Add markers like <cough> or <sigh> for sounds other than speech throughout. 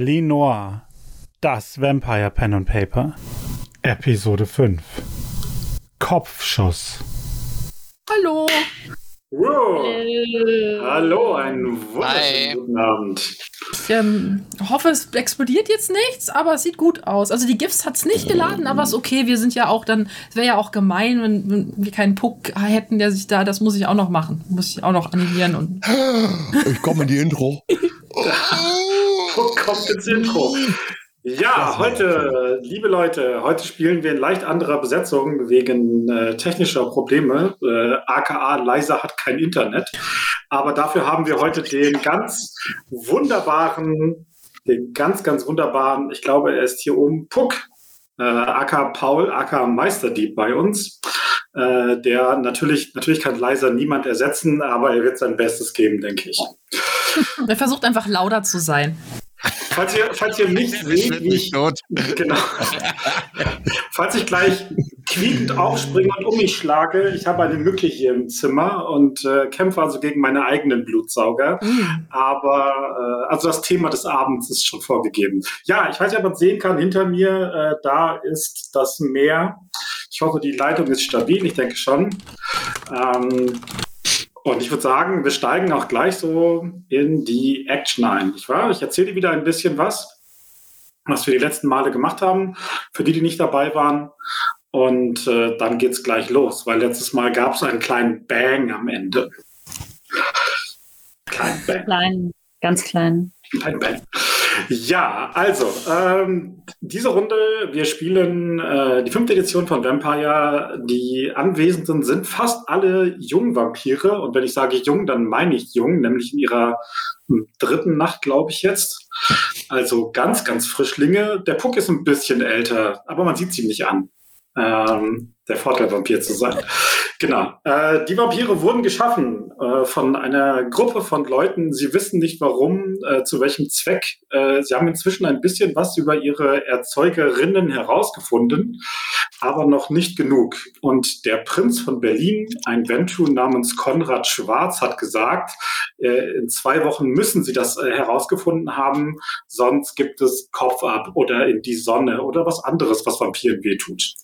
Berlin Noir, das Vampire Pen and Paper, Episode 5. Kopfschuss. Hallo. Wow. Hallo, einen wunderschönen Hi. guten Abend. Ich ähm, hoffe, es explodiert jetzt nichts, aber es sieht gut aus. Also die GIFs hat es nicht geladen, aber ist okay. Wir sind ja auch dann, es wäre ja auch gemein, wenn, wenn wir keinen Puck hätten, der sich da, das muss ich auch noch machen. Muss ich auch noch animieren und Ich komme in die Intro. <laughs> <laughs> Kommt ins Intro? Ja, heute, liebe Leute, heute spielen wir in leicht anderer Besetzung wegen äh, technischer Probleme. Äh, AKA Leiser hat kein Internet. Aber dafür haben wir heute den ganz wunderbaren, den ganz, ganz wunderbaren, ich glaube, er ist hier oben, Puck, äh, AK Paul, AK Meisterdieb bei uns. Äh, der natürlich, natürlich kann Leiser niemand ersetzen, aber er wird sein Bestes geben, denke ich. <laughs> er versucht einfach lauter zu sein. Falls ihr, falls ihr nicht seht, wie ich, tot. genau. falls ich gleich quiekend aufspringe und um mich schlage, ich habe eine Mücke hier im Zimmer und äh, kämpfe also gegen meine eigenen Blutsauger. Aber äh, also das Thema des Abends ist schon vorgegeben. Ja, ich weiß nicht, ob man sehen kann, hinter mir, äh, da ist das Meer. Ich hoffe, die Leitung ist stabil, ich denke schon. Ähm, und ich würde sagen, wir steigen auch gleich so in die Action ein. Ich, war, ich erzähle dir wieder ein bisschen was, was wir die letzten Male gemacht haben, für die, die nicht dabei waren. Und äh, dann geht's gleich los, weil letztes Mal gab es einen kleinen Bang am Ende. Kleinen Bang. Klein, ganz klein. Ein Bang. Ja, also, ähm, diese Runde, wir spielen äh, die fünfte Edition von Vampire. Die Anwesenden sind fast alle Jungvampire. Und wenn ich sage jung, dann meine ich jung, nämlich in ihrer hm, dritten Nacht, glaube ich jetzt. Also ganz, ganz Frischlinge. Der Puck ist ein bisschen älter, aber man sieht sie nicht an. Ähm, der Vorteil, Vampir zu sein. Genau. Äh, die Vampire wurden geschaffen äh, von einer Gruppe von Leuten. Sie wissen nicht warum, äh, zu welchem Zweck. Äh, sie haben inzwischen ein bisschen was über ihre Erzeugerinnen herausgefunden, aber noch nicht genug. Und der Prinz von Berlin, ein Ventu namens Konrad Schwarz, hat gesagt, äh, in zwei Wochen müssen sie das äh, herausgefunden haben, sonst gibt es Kopf ab oder in die Sonne oder was anderes, was Vampiren wehtut.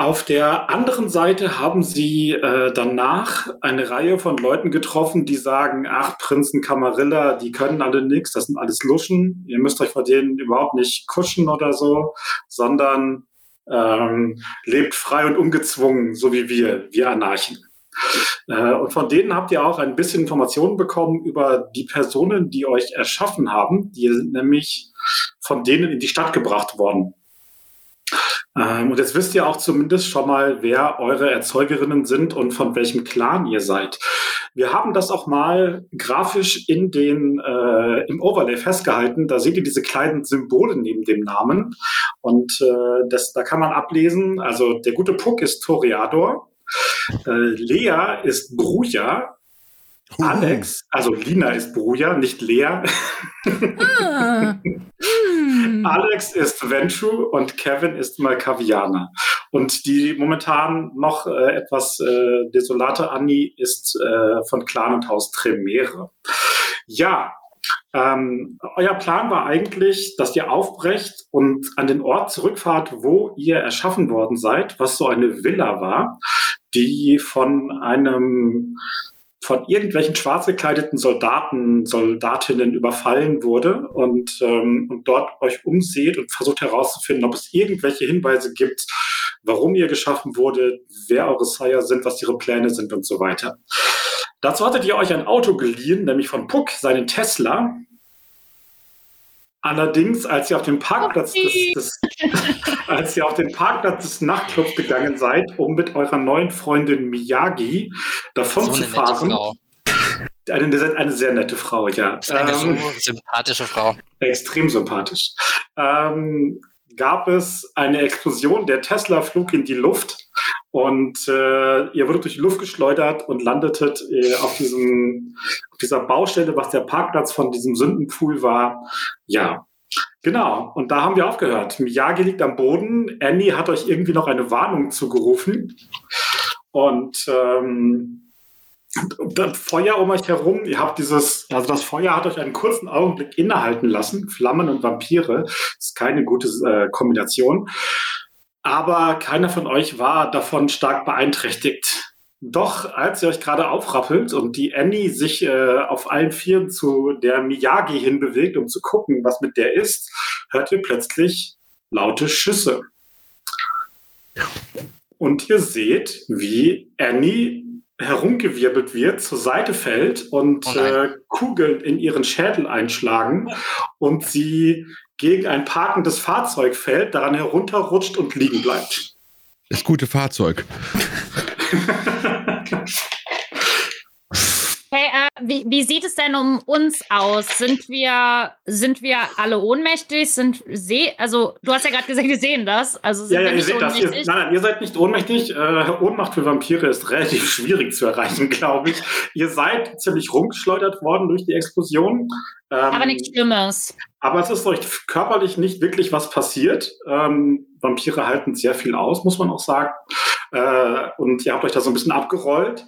Auf der anderen Seite haben sie äh, danach eine Reihe von Leuten getroffen, die sagen, ach, Prinzen Camarilla, die können alle nichts, das sind alles Luschen, ihr müsst euch vor denen überhaupt nicht kuschen oder so, sondern ähm, lebt frei und ungezwungen, so wie wir, wir Anarchen. Äh, und von denen habt ihr auch ein bisschen Informationen bekommen über die Personen, die euch erschaffen haben. Die sind nämlich von denen in die Stadt gebracht worden. Ähm, und jetzt wisst ihr auch zumindest schon mal, wer eure Erzeugerinnen sind und von welchem Clan ihr seid. Wir haben das auch mal grafisch in den, äh, im Overlay festgehalten. Da seht ihr diese kleinen Symbole neben dem Namen. Und äh, das, da kann man ablesen, also der gute Puck ist Toreador, äh, Lea ist Bruja, Alex, also Lina ist Bruja, nicht Lea. Ah. Hm. <laughs> Alex ist Ventu und Kevin ist Malkavianer. Und die momentan noch äh, etwas äh, desolate Annie ist äh, von Clan und Haus Tremere. Ja, ähm, euer Plan war eigentlich, dass ihr aufbrecht und an den Ort zurückfahrt, wo ihr erschaffen worden seid, was so eine Villa war, die von einem von irgendwelchen schwarz gekleideten Soldaten, Soldatinnen überfallen wurde und, ähm, und dort euch umseht und versucht herauszufinden, ob es irgendwelche Hinweise gibt, warum ihr geschaffen wurde, wer eure Sire sind, was ihre Pläne sind und so weiter. Dazu hattet ihr euch ein Auto geliehen, nämlich von Puck, seinen Tesla. Allerdings, als ihr auf den Parkplatz des, des, <laughs> als ihr auf den Parkplatz des Nachtclubs gegangen seid, um mit eurer neuen Freundin Miyagi davon So zu eine eine, sehr- eine sehr nette Frau, ja. Eine Ähm, so sympathische Frau. extrem sympathisch. Ähm, gab es eine Explosion, der Tesla flog in die Luft und äh, ihr wurdet durch die Luft geschleudert und landetet äh, auf, diesem, dieser Baustelle, was der Parkplatz von diesem Sündenpool war. Ja, genau. Und da haben wir aufgehört. Miyagi liegt am Boden. Annie hat euch irgendwie noch eine Warnung zugerufen. Und ähm, das Feuer um euch herum, ihr habt dieses, also das Feuer hat euch einen kurzen Augenblick innehalten lassen. Flammen und Vampire ist keine gute äh, Kombination. Aber keiner von euch war davon stark beeinträchtigt. Doch als ihr euch gerade aufrappelt und die Annie sich äh, auf allen Vieren zu der Miyagi hinbewegt, um zu gucken, was mit der ist, hört ihr plötzlich laute Schüsse. Und ihr seht, wie Annie herumgewirbelt wird, zur Seite fällt und Oh äh, Kugeln in ihren Schädel einschlagen und sie gegen ein parkendes Fahrzeug fällt, daran herunterrutscht und liegen bleibt. Das gute Fahrzeug. Hey, äh, wie, wie sieht es denn um uns aus? Sind wir, sind wir alle ohnmächtig? Sind seh, also du hast ja gerade gesagt, wir sehen das. Also sind Ja, ja, wir ihr nicht seht das. Ihr, ohnmächtig? nein, nein, ihr seid nicht ohnmächtig. Äh, Ohnmacht für Vampire ist relativ <laughs> schwierig zu erreichen, glaube ich. Ihr seid ziemlich rumgeschleudert worden durch die Explosion. Ähm, Aber nichts Schlimmes. Aber es ist euch körperlich nicht wirklich was passiert. Ähm, Vampire halten sehr viel aus, muss man auch sagen. Äh, und ihr habt euch da so ein bisschen abgerollt.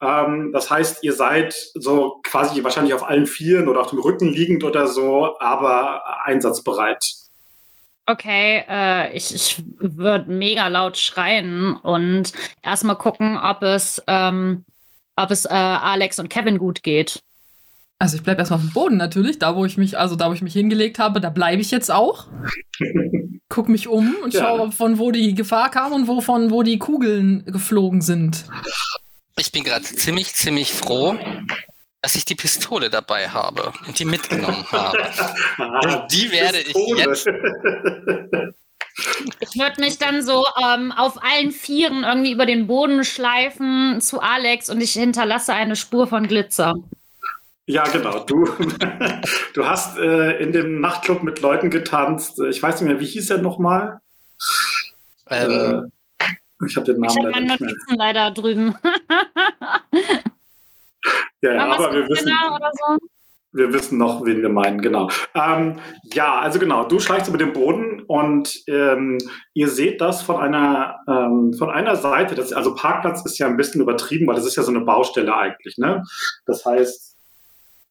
Ähm, das heißt, ihr seid so quasi wahrscheinlich auf allen Vieren oder auf dem Rücken liegend oder so, aber einsatzbereit. Okay, äh, ich, ich würde mega laut schreien und erstmal gucken, ob es, ähm, ob es äh, Alex und Kevin gut geht. Also ich bleibe erstmal auf dem Boden natürlich, da wo ich mich, also da wo ich mich hingelegt habe, da bleibe ich jetzt auch. <laughs> Guck mich um und Ja. schaue, von wo die Gefahr kam und wovon, wo die Kugeln geflogen sind. Ich bin gerade ziemlich, ziemlich froh, dass ich die Pistole dabei habe und die mitgenommen <laughs> habe. Und die werde ich Pistole. jetzt. Ich würde mich dann so ähm, auf allen Vieren irgendwie über den Boden schleifen zu Alex und ich hinterlasse eine Spur von Glitzer. Ja, genau. Du, <laughs> du hast äh, in dem Nachtclub mit Leuten getanzt. Ich weiß nicht mehr, wie hieß er nochmal? Ähm, Äh, ich habe den Ich Namen habe meine leider nicht mehr. Notizen leider drüben. <laughs> Ja, ja, aber wir wissen, so? wir wissen noch, wen wir meinen, genau. Ähm, ja, also genau, du schleichst über den Boden und ähm, ihr seht das von einer, ähm, von einer Seite. Das, also Parkplatz ist ja ein bisschen übertrieben, weil das ist ja so eine Baustelle eigentlich. Ne? Das heißt,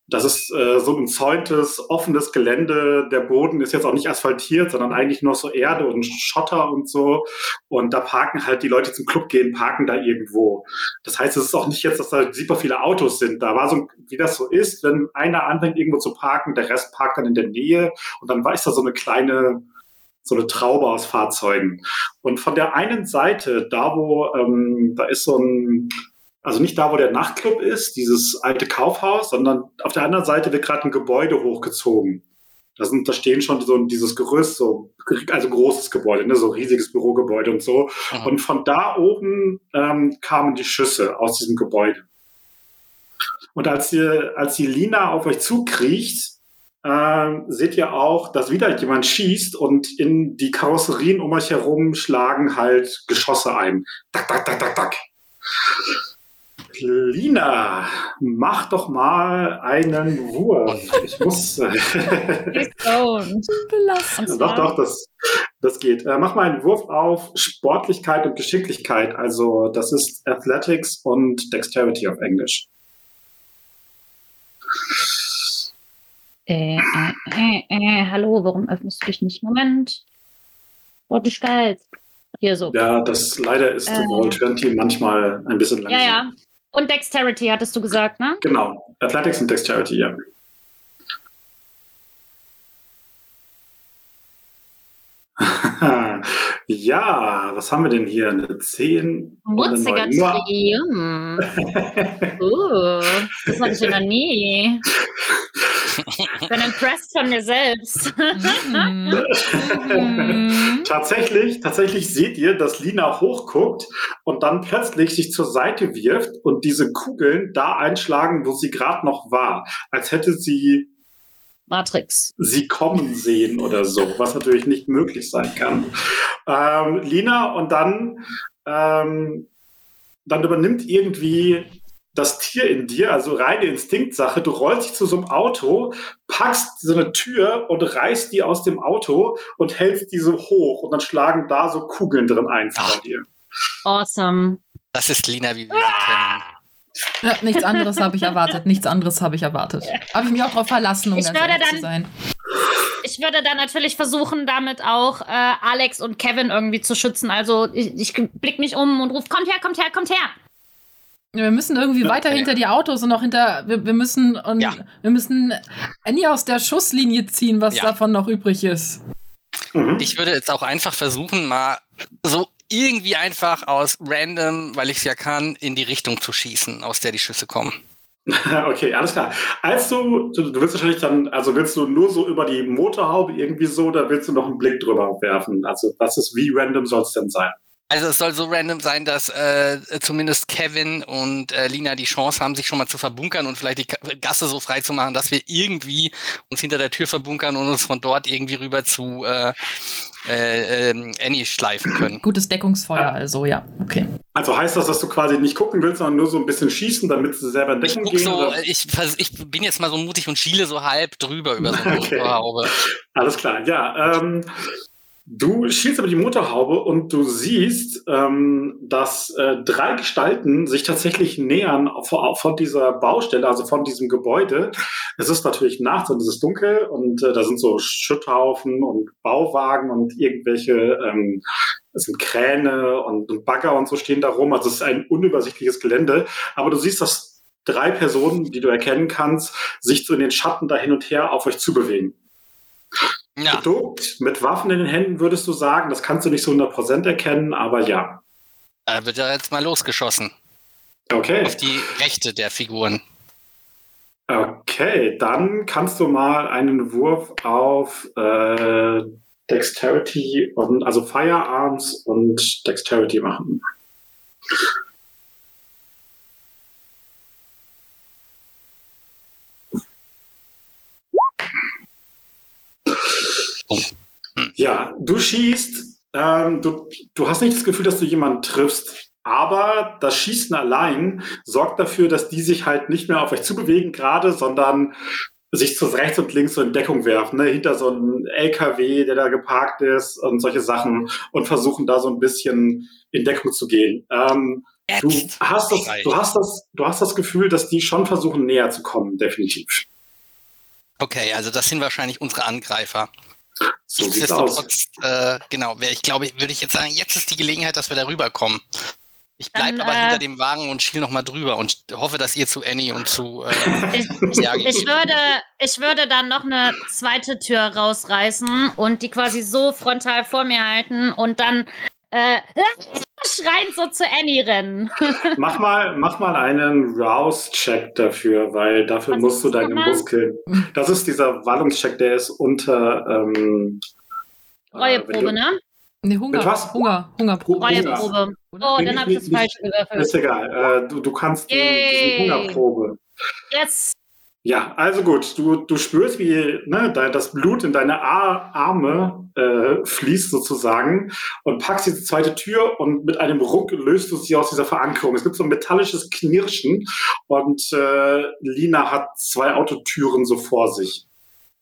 das ist äh, so ein zäuntes, offenes Gelände. Der Boden ist jetzt auch nicht asphaltiert, sondern eigentlich noch so Erde und Schotter und so. Und da parken halt die Leute die zum Club gehen, parken da irgendwo. Das heißt, es ist auch nicht jetzt, dass da super viele Autos sind. Da war so, wie das so ist, wenn einer anfängt irgendwo zu parken, der Rest parkt dann in der Nähe und dann weiß da so eine kleine, so eine Traube aus Fahrzeugen. Und von der einen Seite, da wo, ähm, da ist so ein, also nicht da, wo der Nachtclub ist, dieses alte Kaufhaus, sondern auf der anderen Seite wird gerade ein Gebäude hochgezogen. Da, sind, da stehen schon so dieses Gerüst, so, also großes Gebäude, ne, so riesiges Bürogebäude und so. mhm. Und von da oben ähm, kamen die Schüsse aus diesem Gebäude. Und als ihr, als die Lina auf euch zukriecht, ähm, seht ihr auch, dass wieder jemand schießt und in die Karosserien um euch herum schlagen halt Geschosse ein. Tak, tak, tak, tak, tak. Lina, mach doch mal einen Wurf. Ich muss. Äh. Belastend. Doch, doch, das, das geht. Äh, mach mal einen Wurf auf Sportlichkeit und Geschicklichkeit. Also, das ist Athletics und Dexterity auf Englisch. Äh, äh, äh, äh, hallo, warum öffnest du dich nicht? Moment. Sportlichkeit. Hier so. Ja, das leider ist Äh. Roll 20 manchmal ein bisschen Ja, langsam. ja. Und Dexterity hattest du gesagt, ne? Genau. Athletics und Dexterity, ja. <laughs> ja, was haben wir denn hier? Eine 10 und eine Mutziger 9. Nur- Trium. <laughs> Uh, das hatte ich ja noch nie. <laughs> <laughs> Ich bin impressed von mir selbst. Mhm. <laughs> Tatsächlich, tatsächlich seht ihr, dass Lina hochguckt und dann plötzlich sich zur Seite wirft und diese Kugeln da einschlagen, wo sie gerade noch war, als hätte sie Matrix. sie kommen sehen oder so, was natürlich nicht möglich sein kann. Ähm, Lina und dann, ähm, dann übernimmt irgendwie das Tier in dir, also reine Instinktsache. Du rollst dich zu so einem Auto, packst so eine Tür und reißt die aus dem Auto und hältst die so hoch und dann schlagen da so Kugeln drin ein vor dir. Awesome. Das ist Lina, wie wir sie kennen. Ja, nichts anderes habe ich erwartet. Nichts anderes habe ich erwartet. Habe ich mich auch darauf verlassen, um Ich ganz würde ehrlich dann- zu sein. Ich würde dann natürlich versuchen, damit auch äh, Alex und Kevin irgendwie zu schützen. Also ich, ich blick mich um und rufe, kommt her, kommt her, kommt her. Wir müssen irgendwie weiter Okay. hinter die Autos und auch hinter. Wir, wir müssen und Ja. wir müssen Annie aus der Schusslinie ziehen, was Ja. davon noch übrig ist. Mhm. Ich würde jetzt auch einfach versuchen, mal so irgendwie einfach aus random, weil ich es ja kann, in die Richtung zu schießen, aus der die Schüsse kommen. <laughs> Okay, alles klar. Als du, du, du willst wahrscheinlich dann, also willst du nur so über die Motorhaube irgendwie so, oder willst du noch einen Blick drüber werfen? Also was ist, wie random soll es denn sein? Also es soll so random sein, dass äh, zumindest Kevin und äh, Lina die Chance haben, sich schon mal zu verbunkern und vielleicht die Gasse so frei zu machen, dass wir irgendwie uns hinter der Tür verbunkern und uns von dort irgendwie rüber zu äh, äh, ähm, Annie schleifen können. Gutes Deckungsfeuer, also ja, okay. Also heißt das, dass du quasi nicht gucken willst, sondern nur so ein bisschen schießen, damit sie selber in Ich gehen? so, ich, ich bin jetzt mal so mutig und schiele so halb drüber über so eine <laughs> Okay. Motorhaube. Alles klar, ja. Ähm, du schielst über die Motorhaube und du siehst, ähm, dass äh, drei Gestalten sich tatsächlich nähern von, von dieser Baustelle, also von diesem Gebäude. Es ist natürlich nachts und es ist dunkel und äh, da sind so Schutthaufen und Bauwagen und irgendwelche, ähm, es sind Kräne und, und Bagger und so stehen da rum. Also es ist ein unübersichtliches Gelände. Aber du siehst, dass drei Personen, die du erkennen kannst, sich so in den Schatten da hin und her auf euch zubewegen. Ja, Geduckt, mit Waffen in den Händen würdest du sagen, das kannst du nicht so 100% erkennen, aber ja. da wird ja jetzt mal losgeschossen. Okay. Auf die Rechte der Figuren. Okay, dann kannst du mal einen Wurf auf äh, Dexterity und also Firearms und Dexterity machen. Ja, du schießt, ähm, du, du hast nicht das Gefühl, dass du jemanden triffst, aber das Schießen allein sorgt dafür, dass die sich halt nicht mehr auf euch zubewegen gerade, sondern sich zu rechts und links so in Deckung werfen, ne? hinter so einem LKW, der da geparkt ist und solche Sachen und versuchen da so ein bisschen in Deckung zu gehen. Ähm, du hast das, du hast das, du hast das Gefühl, dass die schon versuchen näher zu kommen, definitiv. Okay, also das sind wahrscheinlich unsere Angreifer. So sieht's aus. Nichtsdestotrotz, äh, genau, wär ich glaube, würde ich jetzt sagen, jetzt ist die Gelegenheit, dass wir da rüberkommen. Ich bleibe aber äh, hinter dem Wagen und schiel noch mal drüber und hoffe, dass ihr zu Annie und zu äh, <laughs> Ich, ich, ich, würde, ich würde dann noch eine zweite Tür rausreißen und die quasi so frontal vor mir halten und dann äh, schreiend so zu Annie rennen. <laughs> Mach mal, mach mal einen Rouse-Check dafür, weil dafür Was musst du deine nochmal? Muskeln. Das ist dieser Wallungscheck, der ist unter. Ähm, äh, Reueprobe, du- ne? Nee, Hunger. Mit was? Hunger, Hungerprobe. Hunger. Reueprobe. Oh, dann habe ich das falsch gewürfelt. Ist egal. Äh, du, du kannst die, Yay. diese Hungerprobe. Jetzt. Ja, also gut. Du, du spürst, wie ne, da, das Blut in deine Ar Arme äh, fließt sozusagen und packst diese zweite Tür und mit einem Ruck löst du sie aus dieser Verankerung. Es gibt so ein metallisches Knirschen und äh, Lina hat zwei Autotüren so vor sich.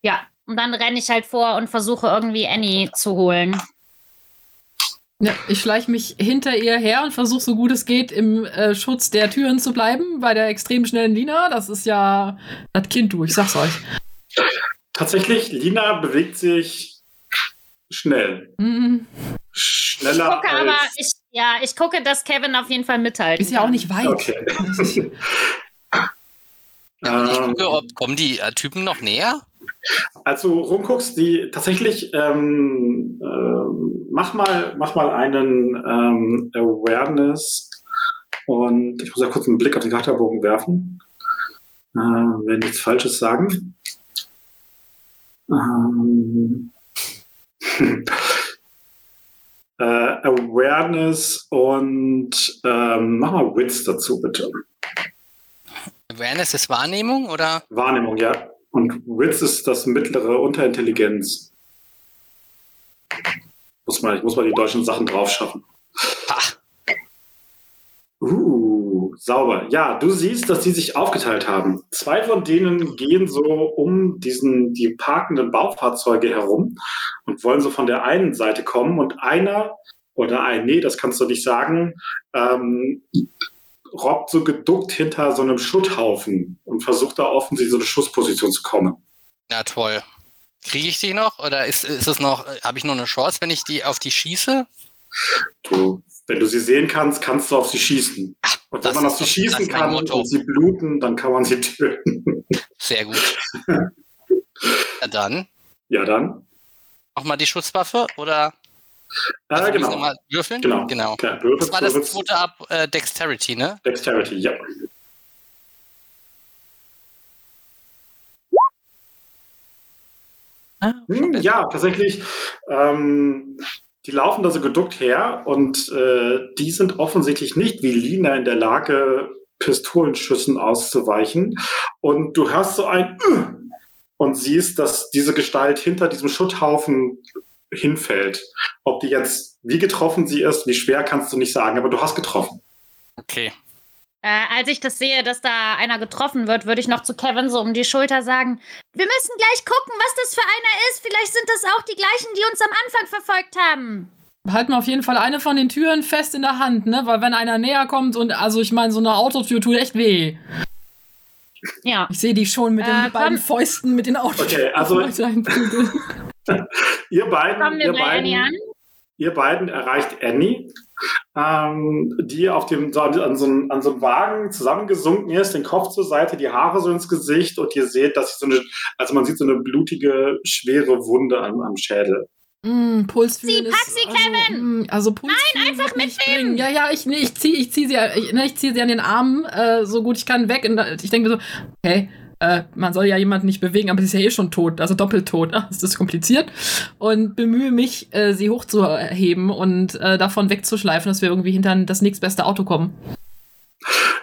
Ja, und dann renne ich halt vor und versuche irgendwie Annie zu holen. Ja, ich schleiche mich hinter ihr her und versuche so gut es geht im äh, Schutz der Türen zu bleiben bei der extrem schnellen Lina. Das ist ja das Kind, du, ich sag's euch. Tatsächlich, Lina bewegt sich schnell. Mhm. Ich Schneller gucke aber, als... ich, ja, ich gucke, dass Kevin auf jeden Fall mithalten Ist ja auch nicht weit. Okay. <laughs> Ich Ähm, gucke, ob kommen die äh, Typen noch näher? Als du rumguckst, die tatsächlich, ähm, ähm, mach mal, mach mal einen ähm, Awareness und ich muss ja kurz einen Blick auf den Charakterbogen werfen. Äh, will nichts Falsches sagen. Ähm, <laughs> äh, Awareness und ähm, mach mal Wits dazu, bitte. Awareness ist Wahrnehmung oder? Wahrnehmung, ja. Und Wits ist das mittlere unter Intelligenz. Muss man, ich muss mal die deutschen Sachen drauf schaffen. Ha, Uh, sauber. Ja, du siehst, dass die sich aufgeteilt haben. Zwei von denen gehen so um diesen, die parkenden Baufahrzeuge herum und wollen so von der einen Seite kommen und einer oder ein, nee, das kannst du nicht sagen, ähm, robbt so geduckt hinter so einem Schutthaufen und versucht da offensichtlich so eine Schussposition zu kommen. Ja, toll. Kriege ich die noch? Oder ist, ist es noch, habe ich nur eine Chance, wenn ich die auf die schieße? Du, wenn du sie sehen kannst, kannst du auf sie schießen. Und wenn man auf sie schießen kann und sie bluten, dann kann man sie töten. Sehr gut. <laughs> ja, dann. ja, dann. Nochmal die Schusswaffe oder Äh, also genau. nochmal würfeln? Genau. genau. Okay, du Das war das würfelst zweite ab äh, Dexterity, ne? Dexterity, ja. Ah, Hm, ja, tatsächlich. Ähm, die laufen da so geduckt her und äh, die sind offensichtlich nicht wie Lina in der Lage, Pistolenschüssen auszuweichen. Und du hörst so ein und siehst, dass diese Gestalt hinter diesem Schutthaufen hinfällt. Ob die jetzt, wie getroffen sie ist, wie schwer kannst du nicht sagen, aber du hast getroffen. Okay. Äh, als ich das sehe, dass da einer getroffen wird, würde ich noch zu Kevin so um die Schulter sagen: Wir müssen gleich gucken, was das für einer ist. Vielleicht sind das auch die gleichen, die uns am Anfang verfolgt haben. Halten wir auf jeden Fall eine von den Türen fest in der Hand, ne? Weil wenn einer näher kommt und also ich meine, so eine Autotür tut echt weh. Ja. Ich sehe die schon mit den Äh, beiden komm. Fäusten mit den Autotüren. Okay, also- <laughs> Ihr beiden, Kommen wir ihr bei Annie beiden, an? ihr beiden erreicht Annie, ähm, die auf dem, so an, an, so einem, an so einem Wagen zusammengesunken ist, den Kopf zur Seite, die Haare so ins Gesicht und ihr seht, dass sie so eine, also man sieht so eine blutige, schwere Wunde am, am Schädel. Mm, Pulsfühlen Sie, ist, pack sie, also, Kevin! mm, also Nein, einfach mitnehmen! Ja, ja, ich, nee, ich ziehe ich zieh sie, ich, ne, ich zieh sie an den Armen, äh, so gut ich kann, weg. Und ich denke mir so, okay, äh, man soll ja jemanden nicht bewegen, aber sie ist ja eh schon tot, also doppelt tot. Das ist kompliziert. Und bemühe mich, äh, sie hochzuheben und äh, davon wegzuschleifen, dass wir irgendwie hinter das nächstbeste Auto kommen.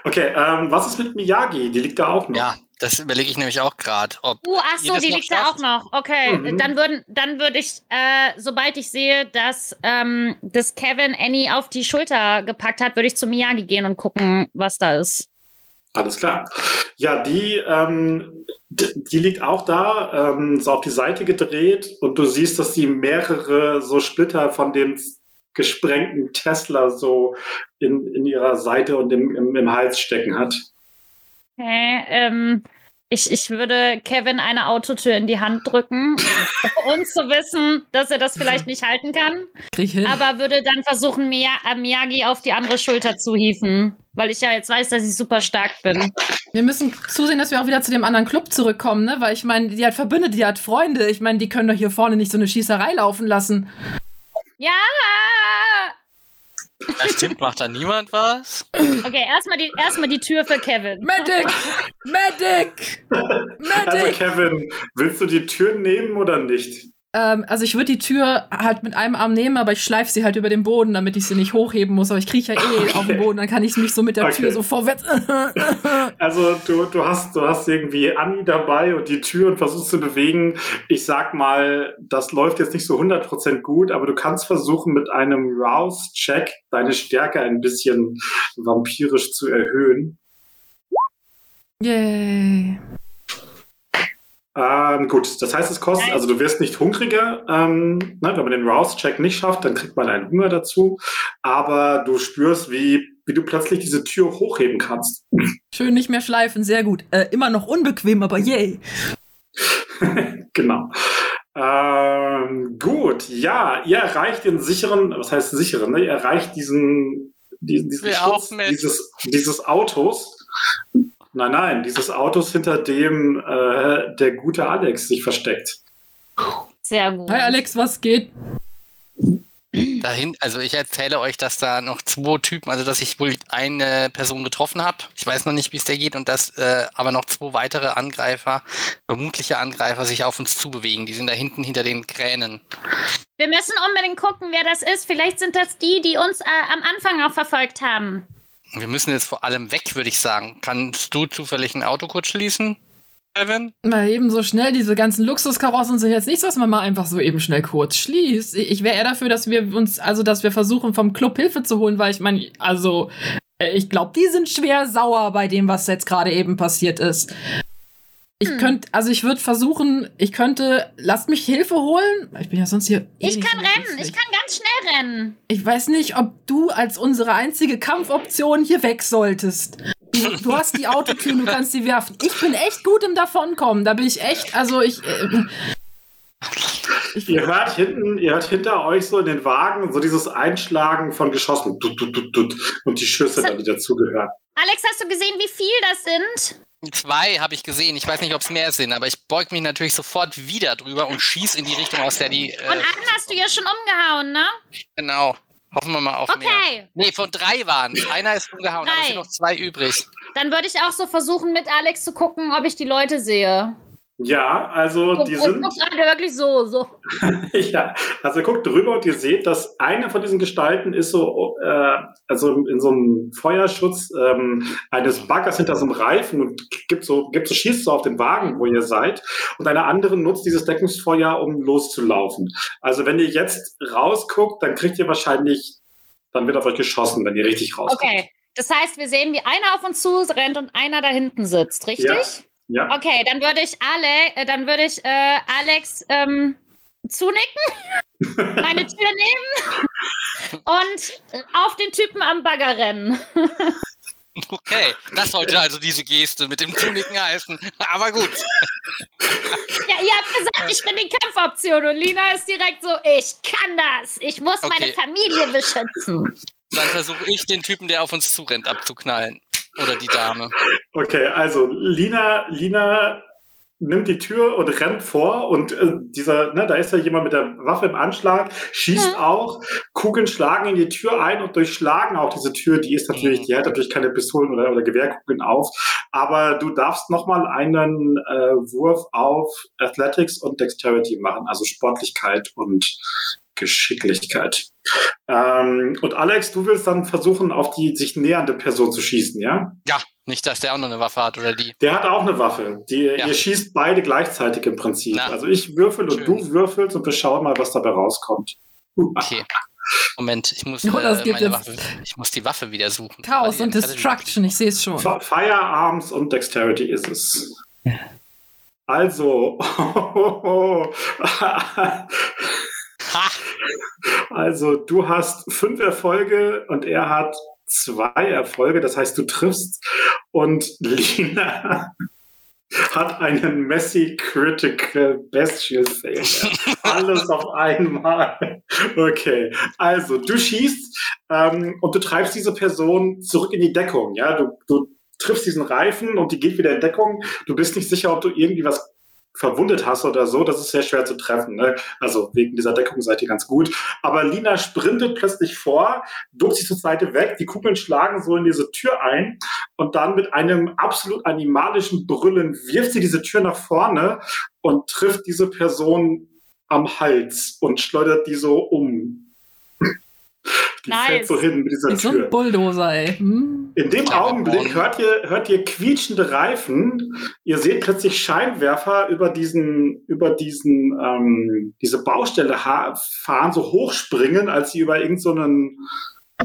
Okay, ähm, was ist mit Miyagi? Die liegt da auch noch. Ja, das überlege ich nämlich auch gerade. Ob Uh, ach so, das die liegt da auch noch. Okay, Mhm. dann würden, dann würde ich, äh, sobald ich sehe, dass, ähm, dass Kevin Annie auf die Schulter gepackt hat, würde ich zu Miyagi gehen und gucken, was da ist. Alles klar. Ja, die, ähm, die liegt auch da, ähm, so auf die Seite gedreht und du siehst, dass sie mehrere so Splitter von dem gesprengten Tesla so in, in ihrer Seite und im, im, im Hals stecken hat. Okay, ähm, ich, ich würde Kevin eine Autotür in die Hand drücken, <laughs> um zu wissen, dass er das vielleicht nicht halten kann, Krieg ich hin. aber würde dann versuchen, äh, Miyagi auf die andere Schulter zu hieven, weil ich ja jetzt weiß, dass ich super stark bin. Wir müssen zusehen, dass wir auch wieder zu dem anderen Club zurückkommen, ne? Weil ich meine, die hat Verbündete, die hat Freunde. Ich meine, die können doch hier vorne nicht so eine Schießerei laufen lassen. Ja! Ja, stimmt, macht da niemand was? Okay, erstmal die, erstmal die Tür für Kevin. Medic! Medic! Also Medic! Kevin, willst du die Tür nehmen oder nicht? Ähm, also ich würde die Tür halt mit einem Arm nehmen, aber ich schleife sie halt über den Boden, damit ich sie nicht hochheben muss. Aber ich kriege ja eh auf den Boden, dann kann ich mich so mit der Okay. Tür so vorwärts. <laughs> Also du, du, hast, du hast irgendwie Anni dabei und die Tür und versuchst zu bewegen. Ich sag mal, das läuft jetzt nicht so 100% gut, aber du kannst versuchen, mit einem Rouse-Check deine Stärke ein bisschen vampirisch zu erhöhen. Yay. Ähm, gut, das heißt, es kostet, also du wirst nicht hungriger. Ähm, ne, wenn man den Rouse-Check nicht schafft, dann kriegt man einen Hunger dazu. Aber du spürst, wie, wie du plötzlich diese Tür hochheben kannst. Schön nicht mehr schleifen, sehr gut. Äh, immer noch unbequem, aber yay. <laughs> genau. Ähm, gut, ja, ihr erreicht den sicheren, was heißt sicheren, ne? Ihr erreicht diesen, diesen, diesen Schutz dieses, dieses Autos. Nein, nein, dieses Autos, hinter dem äh, der gute Alex sich versteckt. Sehr gut. Hi Alex, was geht? Dahin, also ich erzähle euch, dass da noch zwei Typen, also dass ich wohl eine Person getroffen habe. Ich weiß noch nicht, wie es der geht und dass äh, aber noch zwei weitere Angreifer, vermutliche Angreifer, sich auf uns zubewegen. Die sind da hinten hinter den Kränen. Wir müssen unbedingt gucken, wer das ist. Vielleicht sind das die, die uns äh, am Anfang auch verfolgt haben. Wir müssen jetzt vor allem weg, würde ich sagen. Kannst du zufällig ein Auto kurz schließen, Kevin? Mal eben so schnell, diese ganzen Luxuskarossen sind jetzt nichts, was man mal einfach so eben schnell kurz schließt. Ich wäre eher dafür, dass wir uns, also dass wir versuchen, vom Club Hilfe zu holen, weil ich meine, also, äh, ich glaube, die sind schwer sauer bei dem, was jetzt gerade eben passiert ist. Ich könnte, also ich würde versuchen, ich könnte, lasst mich Hilfe holen. Ich bin ja sonst hier. eh Ich kann rennen. Ich kann ganz schnell rennen. Ich weiß nicht, ob du als unsere einzige Kampfoption hier weg solltest. Du, hast die Autotür, du kannst sie werfen. Ich bin echt gut im Davonkommen. Da bin ich echt, also ich. Äh, ich Ihr hört hinten, ihr hört hinter euch so in den Wagen so dieses Einschlagen von Geschossen. Tut, tut, tut, und die Schüsse, die dazugehören. Alex, hast du gesehen, wie viel das sind? Zwei habe ich gesehen. Ich weiß nicht, ob es mehr sind, aber ich beug mich natürlich sofort wieder drüber und schieß in die Richtung, aus der die. Und Äh, einen hast du ja schon umgehauen, ne? genau. Hoffen wir mal auf mehr. Okay. Nee, von drei waren. Einer ist umgehauen, aber es Drei. sind noch zwei übrig. Dann würde ich auch so versuchen, mit Alex zu gucken, ob ich die Leute sehe. Ja, also Und die ich sind. guck gerade wirklich so, so. <laughs> Ja, also guckt drüber und ihr seht, dass eine von diesen Gestalten ist so, äh, also in so einem Feuerschutz ähm, eines Baggers hinter so einem Reifen und gibt so, gibt so, schießt so auf den Wagen, wo ihr seid. Und eine andere nutzt dieses Deckungsfeuer, um loszulaufen. Also wenn ihr jetzt rausguckt, dann kriegt ihr wahrscheinlich, dann wird auf euch geschossen, wenn ihr richtig rauskommt. Okay. Das heißt, wir sehen, wie einer auf uns zu rennt und einer da hinten sitzt, richtig? Ja. Ja. Okay, dann würde ich Ale, äh, dann würde ich äh, Alex ähm, zunicken, <laughs> meine Tür nehmen und auf den Typen am Bagger rennen. Okay, das sollte also diese Geste mit dem Tuniken heißen. Aber gut. Ja, ihr habt gesagt, ich bin die Kampfoption und Lina ist direkt so, ich kann das. Ich muss meine Okay. Familie beschützen. Dann versuche ich, den Typen, der auf uns zurennt, abzuknallen. Oder die Dame. Okay, also Lina, Lina nimmt die Tür und rennt vor und äh, dieser, ne, da ist ja jemand mit der Waffe im Anschlag, schießt auch, Kugeln schlagen in die Tür ein und durchschlagen auch diese Tür. Die ist natürlich, die hat natürlich keine Pistolen oder, oder Gewehrkugeln auf, aber du darfst nochmal einen äh, Wurf auf Athletics und Dexterity machen, also Sportlichkeit und Geschicklichkeit. Ähm, und Alex, du willst dann versuchen, auf die sich nähernde Person zu schießen, ja? Ja, nicht, dass der auch noch eine Waffe hat oder die. Der hat auch eine Waffe. Die, Ja. Ihr schießt beide gleichzeitig im Prinzip. Na, also ich würfel und schön. du würfelst und wir schauen mal, was dabei rauskommt. Okay. Moment, ich muss, Oh, das äh, Waffe, ich muss die Waffe wieder suchen. Chaos und Destruction, ich sehe es schon. Fi- Firearms und Dexterity ist es. Also, Ha! <laughs> <laughs> also du hast fünf Erfolge und er hat zwei Erfolge. Das heißt, du triffst und Lina <laughs> hat einen Messy Critical Bestial Failure. <laughs> Alles auf einmal. Okay, also du schießt ähm, und du treibst diese Person zurück in die Deckung. Ja, du, du triffst diesen Reifen und die geht wieder in Deckung. Du bist nicht sicher, ob du irgendwie was verwundet hast oder so. Das ist sehr schwer zu treffen. Ne? Also wegen dieser Deckung seid ihr ganz gut. Aber Lina sprintet plötzlich vor, duckt sich zur Seite weg, die Kugeln schlagen so in diese Tür ein und dann mit einem absolut animalischen Brüllen wirft sie diese Tür nach vorne und trifft diese Person am Hals und schleudert die so um. <laughs> Die Nice. fällt so hin mit dieser Wie so Tür. ein Bulldozer, ey. Hm. In dem Augenblick hört ihr, hört ihr quietschende Reifen. Ihr seht plötzlich Scheinwerfer über diesen, über diesen, ähm, diese Baustelle fahren, so hochspringen, als sie über irgendeinen,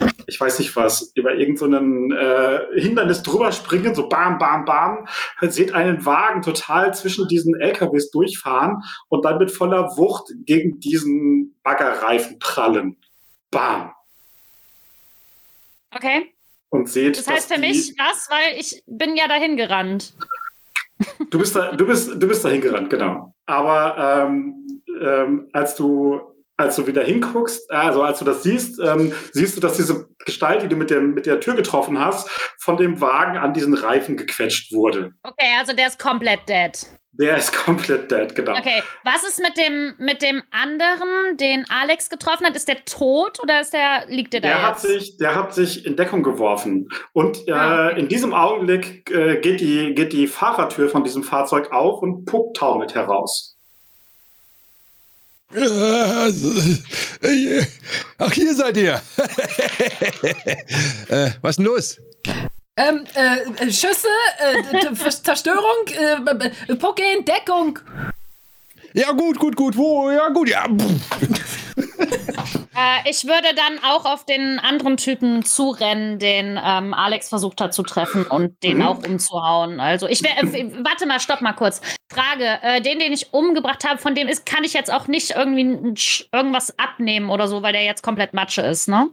so ich weiß nicht was, über irgendeinen so äh, Hindernis drüber springen, so bam, bam, bam. Seht einen Wagen total zwischen diesen LKWs durchfahren und dann mit voller Wucht gegen diesen Baggerreifen prallen. Bam. Okay. Und seht, Das heißt für mich was, weil ich bin ja dahin gerannt. Du bist da, du bist, du bist da hingerannt, genau. Aber ähm, ähm, als du als du wieder hinguckst, also als du das siehst, ähm, siehst du, dass diese Gestalt, die du mit der, mit der Tür getroffen hast, von dem Wagen an diesen Reifen gequetscht wurde. Okay, also der ist komplett dead. Der ist komplett dead, genau. Okay, was ist mit dem, mit dem anderen, den Alex getroffen hat? Ist der tot oder ist der, liegt der da Der hat, sich, der hat sich in Deckung geworfen. Und äh, Ah, okay. in diesem Augenblick äh, geht, die, geht die Fahrertür von diesem Fahrzeug auf und Puck taumelt heraus. Äh, Ach, hier seid ihr. <laughs> äh, was ist denn los? Ähm, äh, äh, Schüsse, äh, Zerstörung, äh, Pucke in Deckung. Ja, gut, gut, gut. Wo? Ja, gut, ja. <laughs> Äh, ich würde dann auch auf den anderen Typen zurennen, den ähm, Alex versucht hat zu treffen und den Mhm. auch umzuhauen. Also ich wäre, äh, warte mal, stopp mal kurz. Frage, äh, den, den ich umgebracht habe, von dem ist, kann ich jetzt auch nicht irgendwie irgendwas abnehmen oder so, weil der jetzt komplett Matsche ist, ne?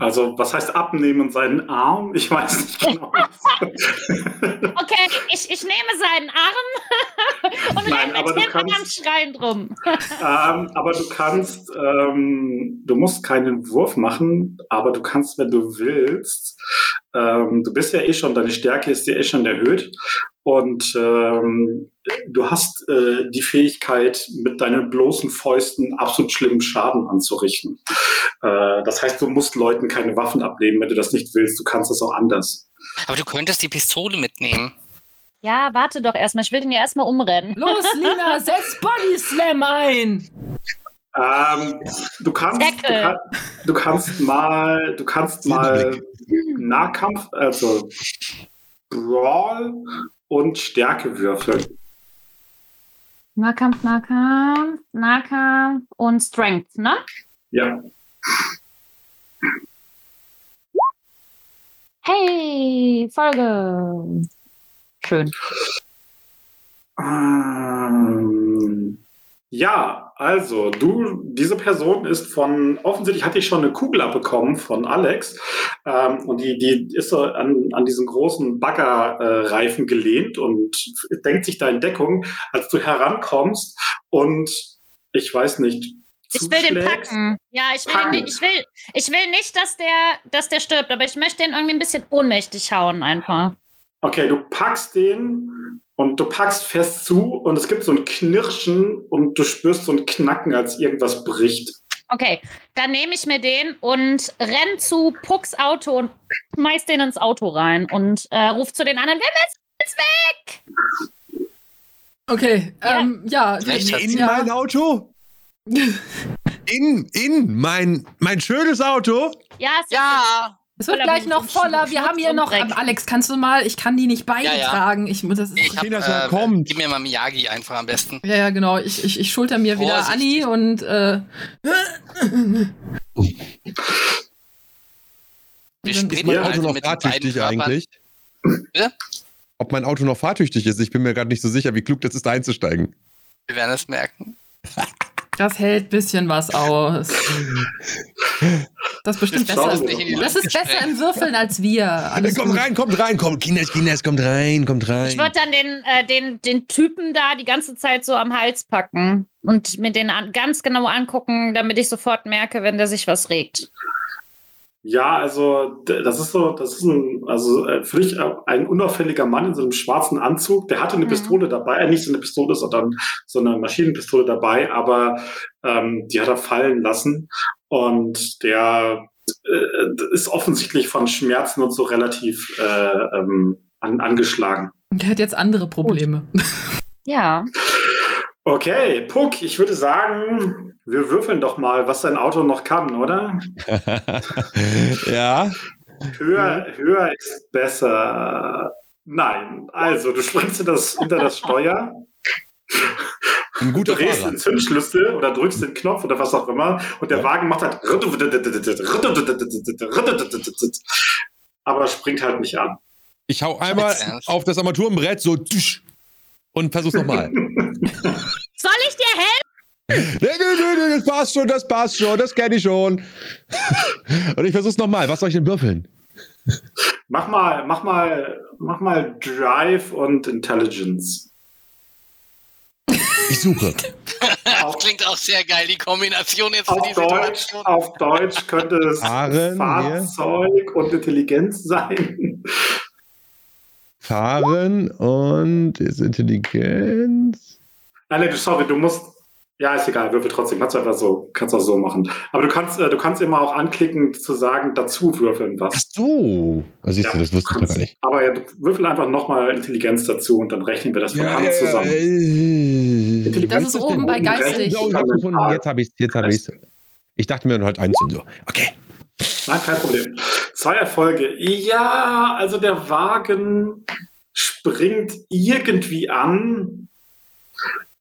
Also, was heißt abnehmen seinen Arm? Ich weiß nicht genau. <laughs> Okay, ich, ich nehme seinen Arm <laughs> und Nein, aber mit du kannst- am Schreien drum. <laughs> ähm, aber du kannst, ähm, du musst keinen Wurf machen, aber du kannst, wenn du willst, ähm, du bist ja eh schon, deine Stärke ist ja eh schon erhöht und ähm, du hast äh, die Fähigkeit, mit deinen bloßen Fäusten absolut schlimmen Schaden anzurichten. Äh, das heißt, du musst Leuten keine Waffen abnehmen, wenn du das nicht willst. Du kannst das auch anders. Aber du könntest die Pistole mitnehmen. Ja, warte doch erstmal. Ich will den ja erstmal umrennen. Los, Lina, <laughs> setz Body Slam ein! Ähm, du kannst, du, kann, du kannst mal, du kannst mal Nahkampf, also Brawl und Stärke würfeln. Nahkampf, Nahkampf, Nahkampf und Strength, ne? Ja. Hey, Folge. Schön. Ähm, ja, also du, diese Person ist von, offensichtlich hatte ich schon eine Kugel abbekommen von Alex ähm, und die, die ist so an, an diesen großen Baggerreifen äh, gelehnt und denkt sich da in Deckung, als du herankommst und ich weiß nicht, Ich will den packen. Ja, ich will, Packen. den, nicht- ich will, ich will nicht, dass der, dass der stirbt, aber ich möchte den irgendwie ein bisschen ohnmächtig hauen einfach. Okay, du packst den und du packst fest zu und es gibt so ein Knirschen und du spürst so ein Knacken, als irgendwas bricht. Okay, dann nehme ich mir den und renn zu Pucks Auto und schmeiß den ins Auto rein und äh, ruf zu den anderen, wer ist weg? Okay, Ja. ähm, ja. Recht In ja. mein Auto? <laughs> In, in mein, mein schönes Auto? Ja, es Ja! Es wird gleich noch voller. Wir haben hier noch. Ähm, Alex, kannst du mal? Ich kann die nicht beide Ja, ja. tragen. Ich muss das. Ich hab, Wie äh, kommt. Gib mir mal Miyagi einfach am besten. ja, ja, genau. Ich, ich, ich schulter mir wieder. Anni und äh, Wir Dann- Ist mein Ja, Auto noch fahrtüchtig eigentlich? Bitte? Ob mein Auto noch fahrtüchtig ist? Ich bin mir gerade nicht so sicher, wie klug das ist, da einzusteigen. Wir werden es merken. <laughs> das hält ein bisschen was aus. Das ist bestimmt besser. mal. Das ist besser im Würfeln als wir. Alles kommt gut. rein, kommt rein, kommt. Kinders, Kinders, kommt rein, kommt rein. Ich würde dann den, äh, den, den Typen da die ganze Zeit so am Hals packen und mir den an, ganz genau angucken, damit ich sofort merke, wenn der sich was regt. Ja, also das ist so, das ist ein, also äh, für dich äh, ein unauffälliger Mann in so einem schwarzen Anzug. Der hatte eine Mhm. Pistole dabei, äh, nicht so eine Pistole, sondern so eine Maschinenpistole dabei, aber ähm, die hat er fallen lassen und der äh, ist offensichtlich von Schmerzen und so relativ äh, ähm, an, angeschlagen. Der hat jetzt andere Probleme. Ja. <laughs> Okay, Puck, ich würde sagen, wir würfeln doch mal, was dein Auto noch kann, oder? <laughs> ja. Höher, höher ist besser. Nein, also du springst hinter das, hinter das Steuer, Ein guter drehst Fahrer. den Zündschlüssel oder drückst den Knopf oder was auch immer und der Ja. Wagen macht halt aber springt halt nicht an. Ich hau einmal auf das Armaturenbrett so und versuch's nochmal. <laughs> nee, Soll ich dir helfen? nee, nee, nee, das passt schon, das passt schon, das kenne ich schon. und ich versuch's nochmal. Was soll ich denn würfeln? Mach mal, mach mal, mach mal Drive und Intelligence. Ich suche. Auf, Klingt auch sehr geil, die Kombination jetzt für auf Deutsch, auf Deutsch könnte es Fahren, Fahrzeug und Intelligenz sein. Fahren und ist Intelligenz. Nein, nee, sorry, du musst. Ja, ist egal, würfel trotzdem. Kannst du einfach so, kannst auch so machen. Aber du kannst, äh, du kannst immer auch anklicken, zu sagen, dazu würfeln Ach was. so. Was siehst du, Ja, das wusste ich gar nicht. Aber ja, du würfel einfach nochmal Intelligenz dazu und dann rechnen wir das von Hand zusammen. äh, Intelligenz Das ist oben bei geistig. Oh, ich gefunden. Jetzt habe ich jetzt hab ich's. Ich dachte mir halt eins und so. Okay. Nein, kein Problem. Zwei Erfolge. Ja, also der Wagen springt irgendwie an,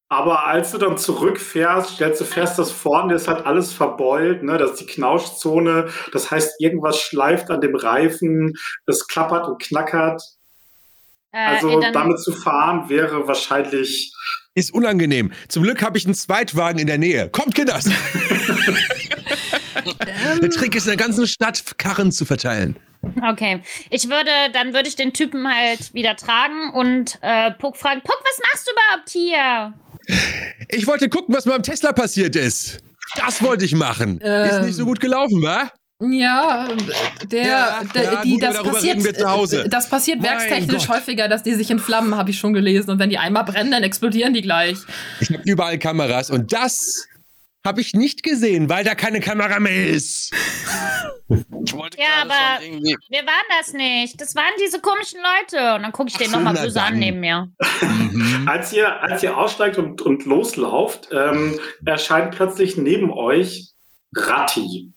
Aber als du dann zurückfährst, stellst du fest, dass vorne ist halt alles verbeult, ne? Das ist die Knautschzone. Das heißt, irgendwas schleift an dem Reifen, es klappert und knackert. Äh, Also damit zu fahren wäre wahrscheinlich. Ist unangenehm. Zum Glück habe ich einen Zweitwagen in der Nähe. Kommt, Kinders! <laughs> <laughs> der Trick ist in der ganzen Stadt, Karren zu verteilen. Okay. Ich würde, dann würde ich den Typen halt wieder tragen und äh, Puck fragen, Puck, was machst du überhaupt hier? Ich wollte gucken, was beim Tesla passiert ist. Das wollte ich machen. ist Ähm. nicht so gut gelaufen, wa? Ja, der, Ja, der ja, die, gut, das passiert, reden wir zu Hause. das passiert Mein werkstechnisch Gott. häufiger, dass die sich in Flammen, habe ich schon gelesen. Und wenn die einmal brennen, dann explodieren die gleich. Ich habe überall Kameras und das habe ich nicht gesehen, weil da keine Kamera mehr ist. Ich wollte Ja, gerade aber- schon irgendwie. Wir waren das nicht. Das waren diese komischen Leute. Und dann gucke ich den nochmal böse an neben mir. Mhm. <laughs> Als ihr, als ihr aussteigt und, und loslauft, ähm, erscheint plötzlich neben euch Ratti.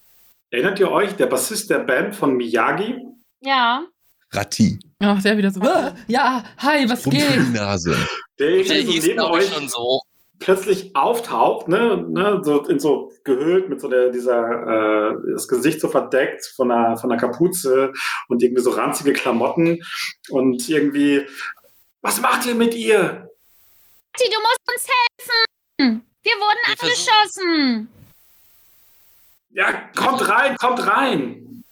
Erinnert ihr euch, der Bassist der Band von Miyagi? Ja. Ratti. Ach, der wieder so, "Ah, ja, hi, was geht? Nase. Der Der so hieß, neben euch schon so. Plötzlich auftaucht, ne, ne, so in so gehüllt mit so der, dieser, äh, das Gesicht so verdeckt von einer, von einer Kapuze und irgendwie so ranzige Klamotten und irgendwie, was macht ihr mit ihr? Tti, du musst uns helfen. Wir wurden versuchen- angeschossen. Ja, kommt rein, kommt rein.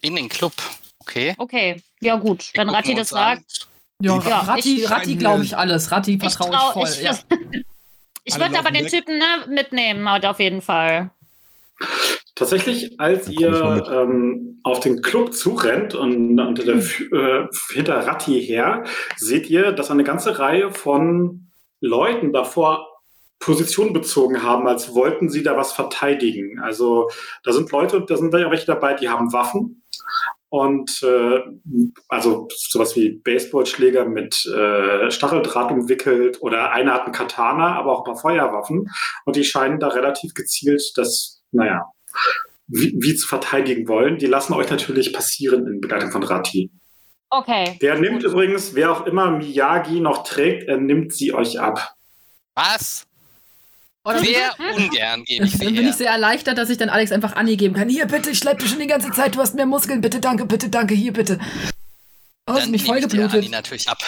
In den Club. Okay. Okay, ja gut. Wenn Gucken Ratti das sagt. Ja, Ja, Ratti, Ratti glaube ich alles. Ratti vertraue ich, voll. ich, ja. <laughs> ich würde aber den weg. Typen ne, mitnehmen, halt auf jeden Fall. Tatsächlich, als ihr ähm, auf den Club zurennt und der, Fü- äh, hinter Ratti her, seht ihr, dass eine ganze Reihe von Leuten davor Position bezogen haben, als wollten sie da was verteidigen. Also da sind Leute, da sind ja welche dabei, die haben Waffen und äh, also sowas wie Baseballschläger mit äh, Stacheldraht umwickelt oder einer hat einen Katana, aber auch ein paar Feuerwaffen und die scheinen da relativ gezielt das, naja, wie, wie zu verteidigen wollen. Die lassen euch natürlich passieren in Begleitung von Ratti. Okay. Der nimmt übrigens, wer auch immer Miyagi noch trägt, er nimmt sie euch ab. Was? Oder Sehr ungern gebe ich Dann sie bin her. ich sehr erleichtert, dass ich dann Alex einfach Anni geben kann. Hier, bitte, ich schlepp dich schon die ganze Zeit. Du hast mehr Muskeln. Bitte, danke, bitte, danke. Hier, bitte. Oh, Dann mich nehme ich dir Anni vollgeblutet. natürlich ab.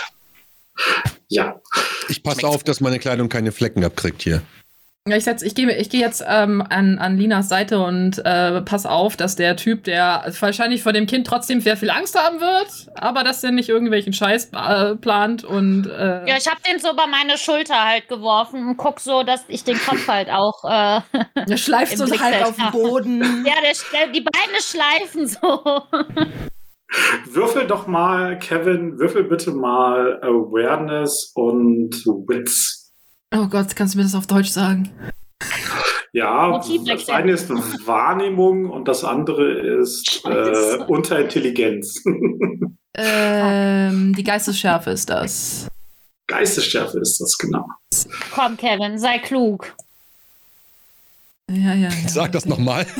Ja. Ich passe Schmeckt's auf, dass meine Kleidung keine Flecken abkriegt hier. Ich, setz, ich gehe ich geh jetzt ähm, an, an Linas Seite und äh, pass auf, dass der Typ, der wahrscheinlich vor dem Kind trotzdem sehr viel Angst haben wird, aber dass der nicht irgendwelchen Scheiß äh, plant und äh, Ja, ich habe den so über meine Schulter halt geworfen und guck so, dass ich den Kopf halt auch. Äh, <laughs> der schleift so fest auf den. Boden. <laughs> ja, der, der, die Beine schleifen so. <laughs> Würfel doch mal, Kevin, würfel bitte mal Awareness und Wits. Oh Gott, kannst du mir das auf Deutsch sagen? Ja, das eine ist Wahrnehmung und das andere ist <laughs> äh. Unterintelligenz. <laughs> Ähm, die Geistesschärfe ist das. Geistesschärfe ist das, genau. Komm, Kevin, sei klug. Ja, ja. ja. Sag das nochmal. <laughs>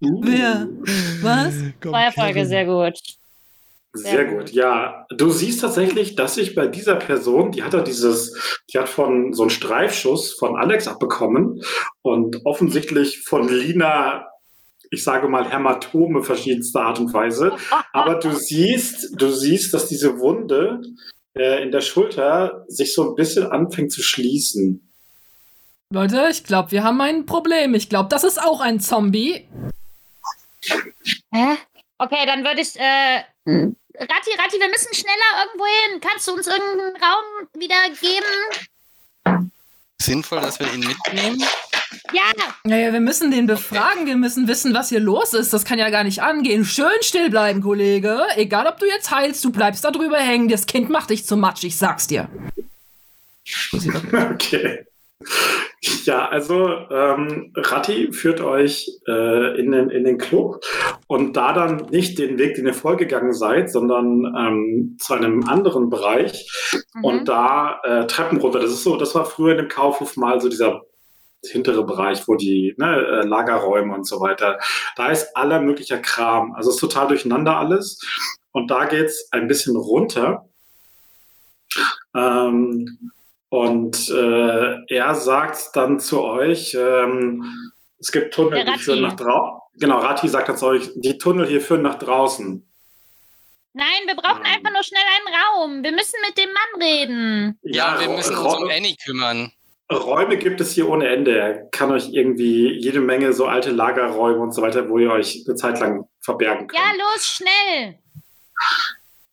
Wer? Was? Folge, sehr gut. Sehr Sehr gut, gut. ja. Du siehst tatsächlich, dass sich bei dieser Person, die hat ja dieses, die hat von so einen Streifschuss von Alex abbekommen und offensichtlich von Lina, ich sage mal, Hämatome verschiedenster Art und Weise. Aber du <laughs> siehst, du siehst, dass diese Wunde äh, in der Schulter sich so ein bisschen anfängt zu schließen. Leute, ich glaube, wir haben ein Problem. Ich glaube, das ist auch ein Zombie. Hä? Okay, dann würde ich. Äh, Ratti, Ratti, wir müssen schneller irgendwo hin. Kannst du uns irgendeinen Raum wieder geben? Sinnvoll, dass wir ihn mitnehmen. Ja, Naja, wir müssen den befragen. Wir müssen wissen, was hier los ist. Das kann ja gar nicht angehen. Schön still bleiben, Kollege. Egal, ob du jetzt heilst, du bleibst da drüber hängen. Das Kind macht dich zum Matsch, ich sag's dir. <laughs> Okay. Ja, also ähm, Ratti führt euch äh, in, den, in den Club und da dann nicht den Weg, den ihr vorgegangen seid, sondern ähm, zu einem anderen Bereich Mhm. und da äh, Treppen runter. Das ist so, das war früher in dem Kaufhof mal so dieser hintere Bereich, wo die ne, äh, Lagerräume und so weiter. Da ist aller möglicher Kram. Also es ist total durcheinander alles. Und da geht's ein bisschen runter. Ähm, und äh, er sagt dann zu euch, ähm, es gibt Tunnel, die führen nach draußen. Genau, Rati sagt dann zu euch, die Tunnel hier führen nach draußen. Nein, wir brauchen Ähm. einfach nur schnell einen Raum. Wir müssen mit dem Mann reden. Ja, wir Ro- müssen uns um Annie kümmern. Räume gibt es hier ohne Ende. Er kann euch irgendwie jede Menge so alte Lagerräume und so weiter, wo ihr euch eine Zeit lang verbergen könnt. Ja, los, schnell.